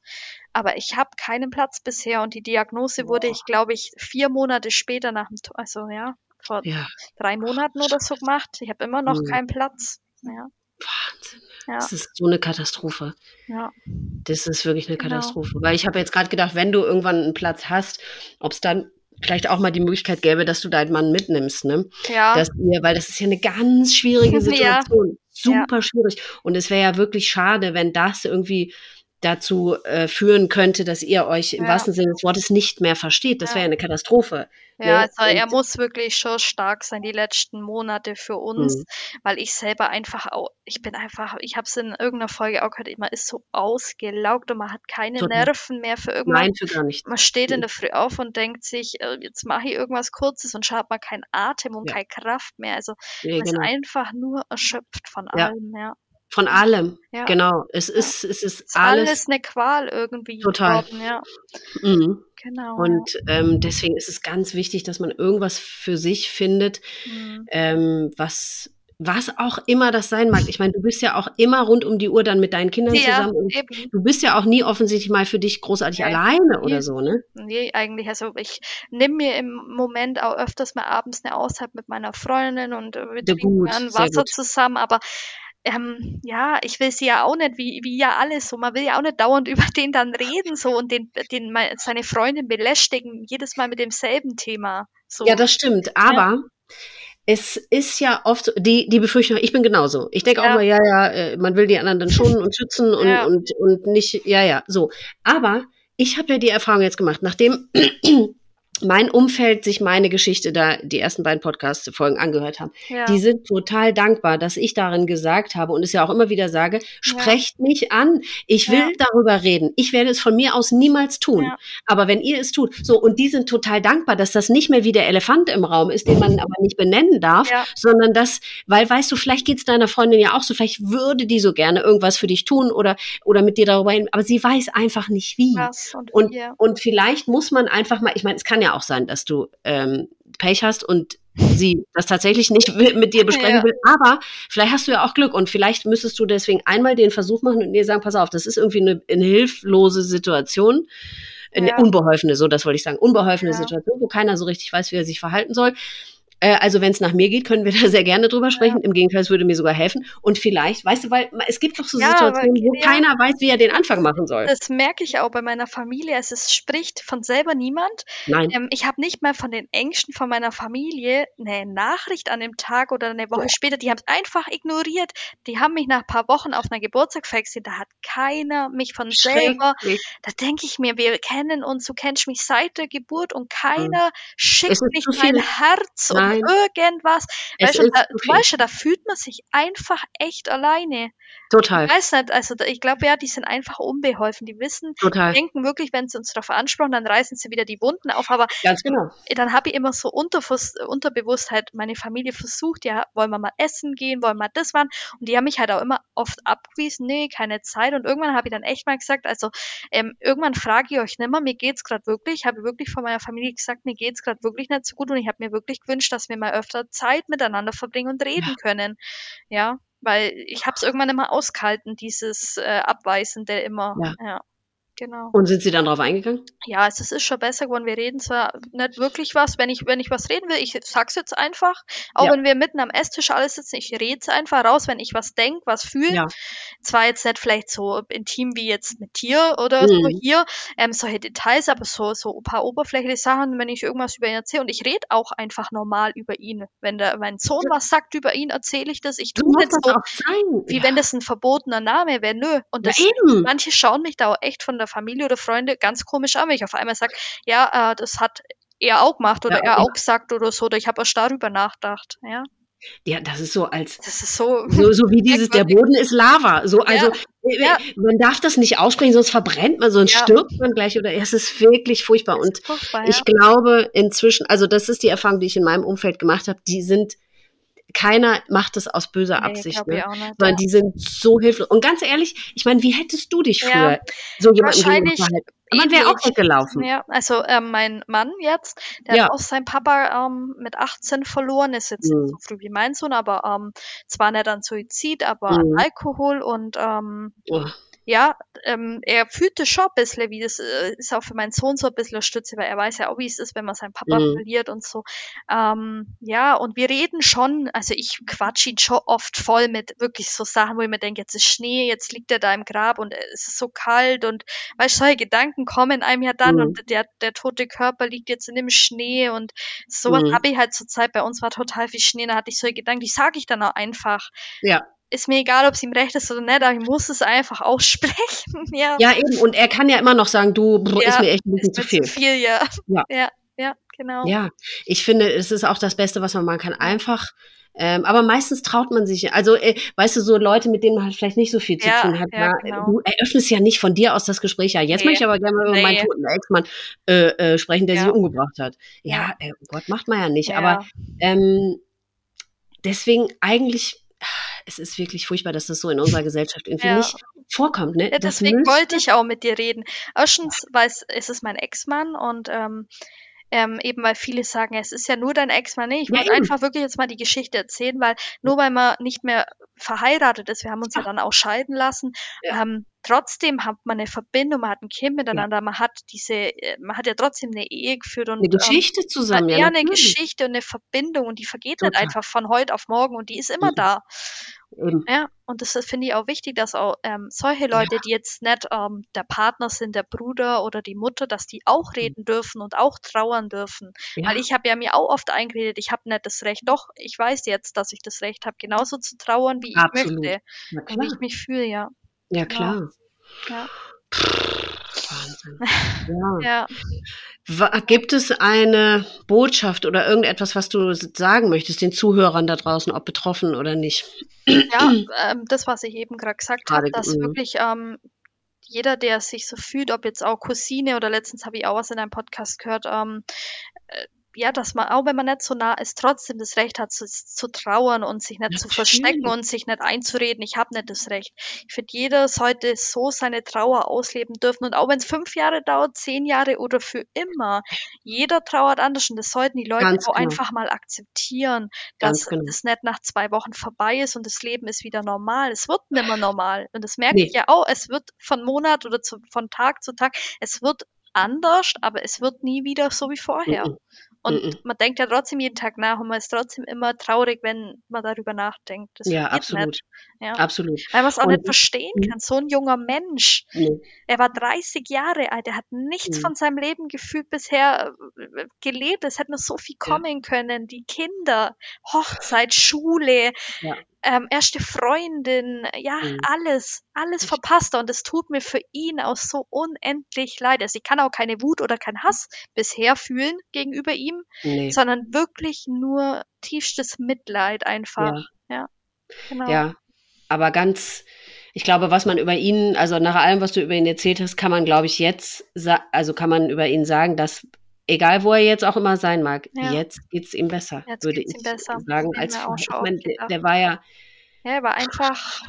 B: Aber ich habe keinen Platz bisher und die Diagnose Boah. wurde ich, glaube ich, vier Monate später nach dem, also ja, vor ja. drei Monaten oder so gemacht. Ich habe immer noch mhm. keinen Platz. Ja.
A: Wahnsinn. Ja. Das ist so eine Katastrophe. Ja. Das ist wirklich eine genau. Katastrophe. Genau. Weil ich habe jetzt gerade gedacht, wenn du irgendwann einen Platz hast, ob es dann vielleicht auch mal die Möglichkeit gäbe, dass du deinen Mann mitnimmst, ne? Ja. Dass ihr, weil das ist ja eine ganz schwierige Situation. Ja. Super ja. schwierig. Und es wäre ja wirklich schade, wenn das irgendwie dazu äh, führen könnte, dass ihr euch im ja. wahrsten Sinne des Wortes nicht mehr versteht. Das wäre ja eine Katastrophe.
B: Ja, ne? also er muss wirklich schon stark sein, die letzten Monate für uns, mhm. weil ich selber einfach auch, ich bin einfach, ich habe es in irgendeiner Folge auch gehört, man ist so ausgelaugt und man hat keine Total. Nerven mehr für irgendwas. Nein, für gar nicht. Man steht in der Früh auf und denkt sich, äh, jetzt mache ich irgendwas Kurzes und schaut mal keinen Atem und ja. keine Kraft mehr. Also man genau. ist einfach nur erschöpft von allem, ja.
A: Von allem, ja. genau. Es ist, es ist,
B: alles, alles eine Qual irgendwie.
A: Total. Geworden, ja. Mhm. Genau. Und ja. ähm, deswegen ist es ganz wichtig, dass man irgendwas für sich findet, mhm. ähm, was was auch immer das sein mag. Ich meine, du bist ja auch immer rund um die Uhr dann mit deinen Kindern ja, zusammen. Und eben. Du bist ja auch nie offensichtlich mal für dich großartig ja, alleine oder so, ne?
B: Nee, eigentlich. Also ich nehme mir im Moment auch öfters mal abends eine Auszeit mit meiner Freundin und wir trinken ja, Wasser zusammen, aber ähm, ja, ich will sie ja auch nicht, wie, wie ja alles so, man will ja auch nicht dauernd über den dann reden so und den, den seine Freundin belästigen, jedes Mal mit demselben Thema. So.
A: Ja, das stimmt, aber ja. es ist ja oft die, die Befürchtung, ich bin genauso. Ich denke ja. auch mal, ja, ja, äh, man will die anderen dann schonen und schützen und, ja. und, und nicht, ja, ja, so. Aber ich habe ja die Erfahrung jetzt gemacht, nachdem mein Umfeld sich meine Geschichte da, die ersten beiden Podcast-Folgen angehört haben, ja. die sind total dankbar, dass ich darin gesagt habe und es ja auch immer wieder sage, sprecht ja. mich an. Ich will ja. darüber reden. Ich werde es von mir aus niemals tun. Aber wenn ihr es tut, so, und die sind total dankbar, dass das nicht mehr wie der Elefant im Raum ist, den man aber nicht benennen darf, sondern das, weil weißt du, vielleicht geht es deiner Freundin ja auch so, vielleicht würde die so gerne irgendwas für dich tun oder, oder mit dir darüber hin, aber sie weiß einfach nicht wie. Und, und, und vielleicht muss man einfach mal, ich meine, es kann ja ja auch sein, dass du ähm, Pech hast und sie das tatsächlich nicht mit dir besprechen ja. will. Aber vielleicht hast du ja auch Glück und vielleicht müsstest du deswegen einmal den Versuch machen und dir sagen, pass auf, das ist irgendwie eine, eine hilflose Situation. Eine ja. unbeholfene, so das wollte ich sagen, unbeholfene ja. Situation, wo keiner so richtig weiß, wie er sich verhalten soll. Äh, also wenn es nach mir geht, können wir da sehr gerne drüber sprechen. Ja. Im Gegenteil, es würde mir sogar helfen. Und vielleicht, weißt du, weil es gibt doch so ja, Situationen, wo keiner weiß, wie er den Anfang machen soll.
B: Das merke ich auch bei meiner Familie. Es ist, spricht von selber niemand.
A: Nein.
B: Ähm, ich habe nicht mal von den Ängsten von meiner Familie eine Nachricht an dem Tag oder eine Woche später. Die haben es einfach ignoriert. Die haben mich nach ein paar Wochen auf einer Geburtstag gesehen. Da hat keiner mich von selber. Da denke ich mir, wir kennen uns, du kennst mich seit der Geburt und keiner schickt mich mein Herz Nein Nein. irgendwas. Weißt du, da, weißt du, da fühlt man sich einfach echt alleine.
A: Total.
B: Ich weiß nicht, also ich glaube ja, die sind einfach unbeholfen. Die wissen, Total. Die denken wirklich, wenn sie uns darauf ansprechen, dann reißen sie wieder die Wunden auf. Aber
A: Ganz genau.
B: dann habe ich immer so Unterbewusstheit, meine Familie versucht, ja, wollen wir mal essen gehen, wollen wir mal das machen. Und die haben mich halt auch immer oft abgewiesen, nee, keine Zeit. Und irgendwann habe ich dann echt mal gesagt, also ähm, irgendwann frage ich euch nimmer, mir geht's gerade wirklich, habe wirklich von meiner Familie gesagt, mir geht's gerade wirklich nicht so gut und ich habe mir wirklich gewünscht, dass wir mal öfter Zeit miteinander verbringen und reden ja. können. Ja, weil ich habe es irgendwann immer ausgehalten, dieses äh, Abweisende immer. Ja. ja. Genau.
A: Und sind Sie dann drauf eingegangen?
B: Ja, es ist schon besser geworden. Wir reden zwar nicht wirklich was, wenn ich, wenn ich was reden will, ich sag's jetzt einfach. Auch
A: Ja.
B: wenn wir mitten am Esstisch alles sitzen, ich rede es einfach raus, wenn ich was denk, was fühle.
A: Ja.
B: Zwar jetzt nicht vielleicht so intim wie jetzt mit dir oder so
A: Mhm.
B: hier, ähm, solche Details, aber so, so ein paar oberflächliche Sachen, wenn ich irgendwas über ihn erzähle. Und ich rede auch einfach normal über ihn. Wenn der, mein Sohn was sagt über ihn, erzähle ich das. Ich tue
A: das
B: so, wie
A: ja.
B: wenn das ein verbotener Name wäre. Nö. Und
A: ja,
B: das,
A: eben.
B: manche schauen mich da auch echt von der Familie oder Freunde ganz komisch an, wenn ich auf einmal sage, ja, äh, das hat er auch gemacht oder
A: Ja,
B: er
A: ja.
B: auch gesagt oder so, oder ich habe erst darüber nachgedacht. Ja,
A: Ja, das ist so als
B: das ist so.
A: so, so wie dieses, der. Boden ist Lava. So, also
B: ja.
A: man darf das nicht aussprechen, sonst verbrennt man, sonst
B: Ja.
A: stirbt man gleich oder es ist wirklich furchtbar.
B: Das
A: Und
B: ist furchtbar,
A: ich glaube inzwischen, also das ist die Erfahrung, die ich in meinem Umfeld gemacht habe, die sind, keiner macht das aus böser
B: Nee,
A: Absicht. Ne?
B: nicht,
A: Sondern
B: ja.
A: die sind so hilflos. Und ganz ehrlich, ich meine, wie hättest du dich
B: Ja,
A: früher so jemandem gegenüber
B: wahrscheinlich?
A: Man wäre auch weggelaufen.
B: Ja, also ähm, mein Mann jetzt, der
A: Ja.
B: hat auch seinen Papa ähm, mit 18 verloren, ist jetzt
A: Mhm.
B: nicht so früh wie mein Sohn, aber ähm, zwar nicht an Suizid, aber
A: Mhm.
B: an Alkohol und ähm,
A: Oh,
B: ja, ähm, er fühlte schon ein bisschen, wie das äh, ist auch für meinen Sohn so ein bisschen eine Stütze, weil er weiß ja auch, wie es ist, wenn man seinen Papa
A: Mhm.
B: verliert und so. Ähm, ja, und wir reden schon, also ich quatsch ihn schon oft voll mit wirklich so Sachen, wo ich mir denke, jetzt ist Schnee, jetzt liegt er da im Grab und es ist so kalt und weißt du, solche Gedanken kommen einem ja dann
A: Mhm.
B: und der, der tote Körper liegt jetzt in dem Schnee und sowas
A: Mhm.
B: habe ich halt zur Zeit, bei uns war total viel Schnee, da hatte ich solche Gedanken, die sage ich dann auch einfach
A: ja.
B: Ist mir egal, ob es ihm recht ist oder nicht, aber ich muss es einfach aussprechen. Ja,
A: ja, eben. Und er kann ja immer noch sagen, du, brr, ist
B: Ja,
A: mir echt ein bisschen
B: ist
A: zu viel.
B: zu viel, ja.
A: Ja.
B: ja, ja, genau.
A: Ja, ich finde, es ist auch das Beste, was man machen kann. Einfach, ähm, aber meistens traut man sich. Also, äh, weißt du, so Leute, mit denen man halt vielleicht nicht so viel zu
B: Ja,
A: tun hat.
B: ja,
A: na,
B: genau.
A: Du eröffnest ja nicht von dir aus das Gespräch. Ja, jetzt
B: Nee.
A: möchte ich aber gerne mal über meinen
B: Nee.
A: toten Ex-Mann äh, äh, sprechen, der
B: Ja.
A: sie umgebracht hat. Ja,
B: Ja.
A: äh, oh Gott, macht man ja nicht.
B: Ja.
A: Aber ähm, deswegen eigentlich, es ist wirklich furchtbar, dass das so in unserer Gesellschaft irgendwie
B: Ja.
A: nicht vorkommt. Ne?
B: Ja,
A: Das
B: deswegen
A: müsste-
B: wollte ich auch mit dir reden. Erstens, weil es, ist mein Ex-Mann und ähm, ähm, eben weil viele sagen, es ist ja nur dein Ex-Mann. Nee, ich
A: Ja,
B: wollte einfach wirklich jetzt mal die Geschichte erzählen, weil nur weil man nicht mehr verheiratet ist, wir haben uns ja, dann auch scheiden lassen,
A: Ja.
B: ähm, trotzdem hat man eine Verbindung, man hat ein Kind miteinander, man hat diese, äh, man hat ja trotzdem eine Ehe geführt und
A: eine Geschichte zusammen.
B: ja,
A: Ja,
B: eine. Geschichte und eine Verbindung und die vergeht
A: Total.
B: nicht einfach von heute auf morgen und die ist immer
A: Mhm.
B: da.
A: Eben.
B: Ja, und das ist- finde ich auch wichtig, dass auch ähm, solche Leute, die jetzt nicht ähm, der Partner sind, der Bruder oder die Mutter, dass die auch reden dürfen und auch trauern dürfen.
A: Ja.
B: Weil ich habe ja mir auch oft eingeredet, ich habe nicht das Recht. Doch, ich weiß jetzt, dass ich das Recht habe, genauso zu trauern, wie ich
A: Absolut.
B: möchte
A: Na
B: und wie ich mich fühle, ja.
A: Ja, klar.
B: Ja.
A: Wahnsinn. Ja.
B: Ja,
A: Gibt es eine Botschaft oder irgendetwas, was du sagen möchtest, den Zuhörern da draußen, ob betroffen oder nicht?
B: ja ähm, das, was ich eben gerade gesagt habe, dass
A: mhm.
B: wirklich ähm, jeder, der sich so fühlt, ob jetzt auch Cousine oder letztens habe ich auch was in einem Podcast gehört, ähm, äh, ja, dass man, auch wenn man nicht so nah ist, trotzdem das Recht hat, zu, zu trauern und sich nicht zu verstecken und sich nicht einzureden, ich habe nicht das Recht. Ich finde, jeder sollte so seine Trauer ausleben dürfen. Und auch wenn es fünf Jahre dauert, zehn Jahre oder für immer, jeder trauert anders. Und das sollten die Leute
A: Ganz
B: auch
A: genau.
B: einfach mal akzeptieren, dass
A: genau.
B: das nicht nach zwei Wochen vorbei ist und das Leben ist wieder normal. Es wird nicht mehr normal. Und das merke
A: Nee.
B: ich ja auch. Es wird von Monat oder zu, von Tag zu Tag, es wird anders, aber es wird nie wieder so wie vorher.
A: Mhm.
B: Und
A: Mhm.
B: man denkt ja trotzdem jeden Tag nach und man ist trotzdem immer traurig, wenn man darüber nachdenkt. Das
A: Ja, absolut.
B: Nicht. Ja.
A: Absolut.
B: Weil man es auch
A: Und-
B: nicht verstehen kann. So ein junger Mensch.
A: Nee.
B: Er war 30 Jahre alt, er hat nichts
A: Mhm.
B: von seinem Leben gefühlt bisher äh, gelebt. Es hätte noch so viel
A: Ja.
B: kommen können. Die Kinder, Hochzeit, Schule,
A: Ja.
B: Ähm, erste Freundin, ja,
A: Mhm.
B: alles, alles verpasst er. Und es tut mir für ihn auch so unendlich leid. Also ich kann auch keine Wut oder keinen Hass bisher fühlen gegenüber ihm,
A: Nee.
B: sondern wirklich nur tiefstes Mitleid einfach. Ja, genau.
A: Ja, aber ganz, ich glaube, was man über ihn, also nach allem, was du über ihn erzählt hast, kann man, glaube ich, jetzt, also kann man über ihn sagen, dass egal wo er jetzt auch immer sein mag,
B: Ja.
A: jetzt geht's ihm besser,
B: Jetzt
A: würde ich
B: ihm besser.
A: sagen, als vorher. Ich meine, der, der war ja,
B: Ja, er war einfach,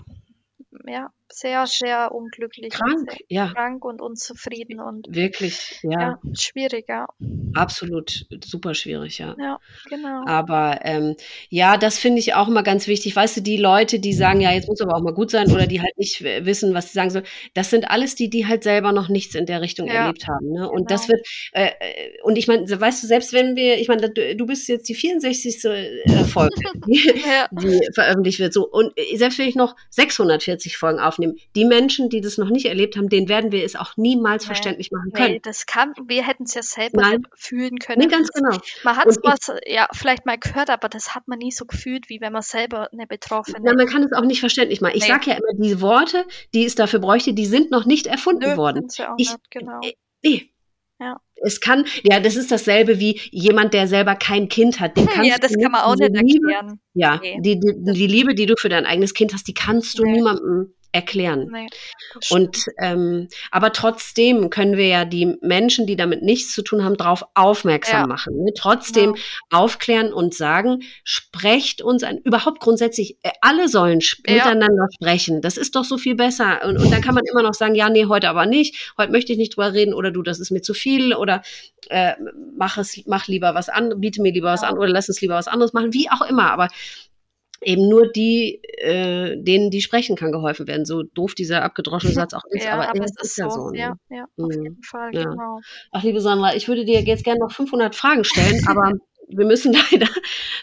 B: ja, sehr, sehr unglücklich.
A: Krank,
B: sehr
A: ja.
B: Krank und unzufrieden und
A: Wirklich, ja.
B: ja, schwierig, ja.
A: Absolut super schwierig, ja.
B: Ja, genau.
A: Aber ähm, ja, das finde ich auch immer ganz wichtig. Weißt du, die Leute, die sagen, ja, jetzt muss aber auch mal gut sein oder die halt nicht wissen, was sie sagen sollen, das sind alles die, die halt selber noch nichts in der Richtung
B: Ja,
A: erlebt haben. Ne? Und
B: genau.
A: das wird, äh, äh, und ich meine, weißt du, selbst wenn wir, ich meine, du, bist jetzt die 64. äh, Folge, die,
B: Ja.
A: die veröffentlicht wird. So, und äh, selbst wenn ich noch 640 Folgen aufnehme, die Menschen, die das noch nicht erlebt haben, denen werden wir es auch niemals
B: Nee.
A: verständlich machen können.
B: Nee, das kann, wir hätten es ja selber
A: Nein.
B: fühlen können.
A: Nee, ganz genau.
B: Man hat was, ja, vielleicht mal gehört, aber das hat man nie so gefühlt, wie wenn man selber eine Betroffene
A: Na, man kann es auch nicht verständlich machen. Ich
B: Nee.
A: sage ja immer, diese Worte, die es dafür bräuchte, die sind noch nicht erfunden
B: Nö,
A: worden.
B: sie auch
A: Ich-
B: nicht, genau.
A: äh, Nee.
B: Ja.
A: Es kann, ja, das ist dasselbe wie jemand, der selber kein Kind hat. Den kannst
B: ja, das
A: du
B: kann man auch nicht
A: Liebe,
B: erklären.
A: Ja,
B: Nee.
A: die, die, die Liebe, die du für dein eigenes Kind hast, die kannst du
B: Nee.
A: niemandem erklären.
B: Nee,
A: Und ähm, aber trotzdem können wir ja die Menschen, die damit nichts zu tun haben, darauf aufmerksam
B: Ja.
A: machen. Ne? Trotzdem
B: Genau.
A: aufklären und sagen, sprecht uns an. Überhaupt grundsätzlich, äh, alle sollen sp
B: Ja.
A: miteinander sprechen. Das ist doch so viel besser. Und, und dann kann man immer noch sagen, ja, nee, heute aber nicht. Heute möchte ich nicht drüber reden oder du, das ist mir zu viel oder äh, mach es, mach lieber was anderes, biete mir lieber was
B: Ja.
A: an oder lass uns lieber was anderes machen, wie auch immer. Aber eben nur die, äh, denen, die sprechen, kann geholfen werden. So doof dieser abgedroschene Satz auch ist,
B: ja,
A: aber,
B: aber
A: ja,
B: es
A: es
B: ist
A: ja so. ne?
B: Ja, ja, auf
A: Mhm.
B: jeden Fall,
A: Ja.
B: genau.
A: Ach, liebe Sandra, ich würde dir jetzt gerne noch 500 Fragen stellen, aber wir müssen leider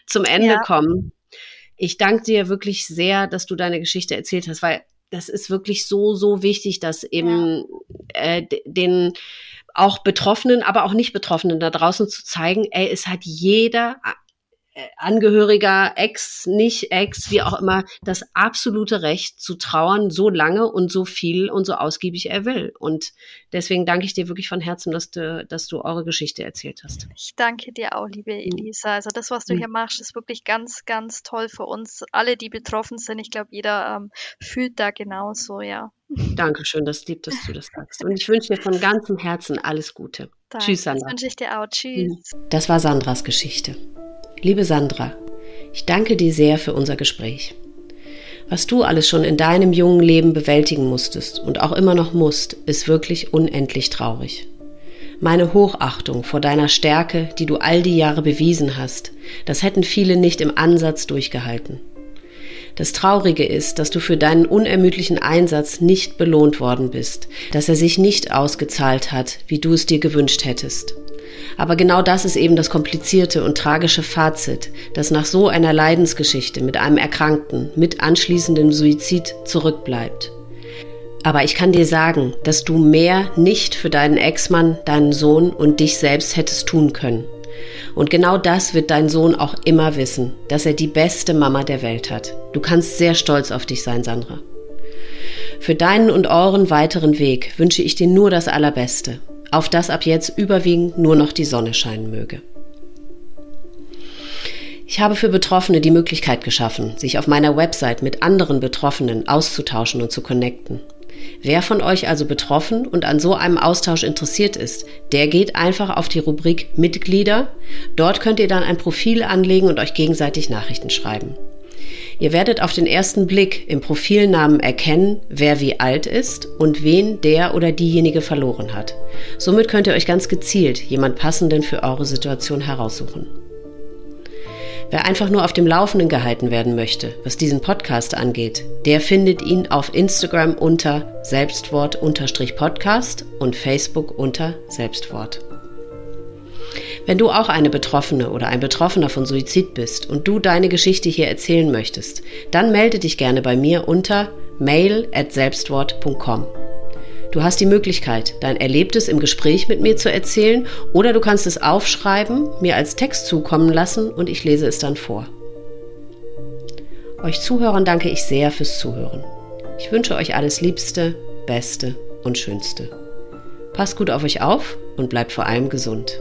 A: zum Ende
B: Ja.
A: kommen. Ich danke dir wirklich sehr, dass du deine Geschichte erzählt hast, weil das ist wirklich so, so wichtig, dass eben äh, d- den auch Betroffenen, aber auch nicht Betroffenen da draußen zu zeigen, ey, es hat jeder äh, Angehöriger, Ex, nicht Ex, wie auch immer, das absolute Recht zu trauern, so lange und so viel und so ausgiebig er will. Und deswegen danke ich dir wirklich von Herzen, dass du, dass du eure Geschichte erzählt hast.
B: Ich danke dir auch, liebe Elisa. Also das, was du
A: Mhm.
B: hier machst, ist wirklich ganz, ganz toll für uns. Alle, die betroffen sind, ich glaube, jeder ähm, fühlt da genauso, ja.
A: Dankeschön, das lieb, dass du das sagst. Und ich wünsche dir von ganzem Herzen alles Gute.
B: Danke.
A: Tschüss,
B: Das
A: Sandra.
B: wünsche ich dir auch. Tschüss.
A: Das war Sandras Geschichte. Liebe Sandra, ich danke dir sehr für unser Gespräch. Was du alles schon in deinem jungen Leben bewältigen musstest und auch immer noch musst, ist wirklich unendlich traurig. Meine Hochachtung vor deiner Stärke, die du all die Jahre bewiesen hast, das hätten viele nicht im Ansatz durchgehalten. Das Traurige ist, dass du für deinen unermüdlichen Einsatz nicht belohnt worden bist, dass er sich nicht ausgezahlt hat, wie du es dir gewünscht hättest. Aber genau das ist eben das komplizierte und tragische Fazit, das nach so einer Leidensgeschichte mit einem Erkrankten, mit anschließendem Suizid zurückbleibt. Aber ich kann dir sagen, dass du mehr nicht für deinen Ex-Mann, deinen Sohn und dich selbst hättest tun können. Und genau das wird dein Sohn auch immer wissen, dass er die beste Mama der Welt hat. Du kannst sehr stolz auf dich sein, Sandra. Für deinen und euren weiteren Weg wünsche ich dir nur das Allerbeste, auf das ab jetzt überwiegend nur noch die Sonne scheinen möge. Ich habe für Betroffene die Möglichkeit geschaffen, sich auf meiner Website mit anderen Betroffenen auszutauschen und zu connecten. Wer von euch also betroffen und an so einem Austausch interessiert ist, der geht einfach auf die Rubrik Mitglieder. Dort könnt ihr dann ein Profil anlegen und euch gegenseitig Nachrichten schreiben. Ihr werdet auf den ersten Blick im Profilnamen erkennen, wer wie alt ist und wen der oder diejenige verloren hat. Somit könnt ihr euch ganz gezielt jemand passenden für eure Situation heraussuchen. Wer einfach nur auf dem Laufenden gehalten werden möchte, was diesen Podcast angeht, der findet ihn auf Instagram unter Selbstwort-Podcast und Facebook unter Selbstwort. Wenn du auch eine Betroffene oder ein Betroffener von Suizid bist und du deine Geschichte hier erzählen möchtest, dann melde dich gerne bei mir unter mail at selbstwort.com. Du hast die Möglichkeit, dein Erlebtes im Gespräch mit mir zu erzählen oder du kannst es aufschreiben, mir als Text zukommen lassen und ich lese es dann vor. Euch Zuhörern danke ich sehr fürs Zuhören. Ich wünsche euch alles Liebste, Beste und Schönste. Passt gut auf euch auf und bleibt vor allem gesund.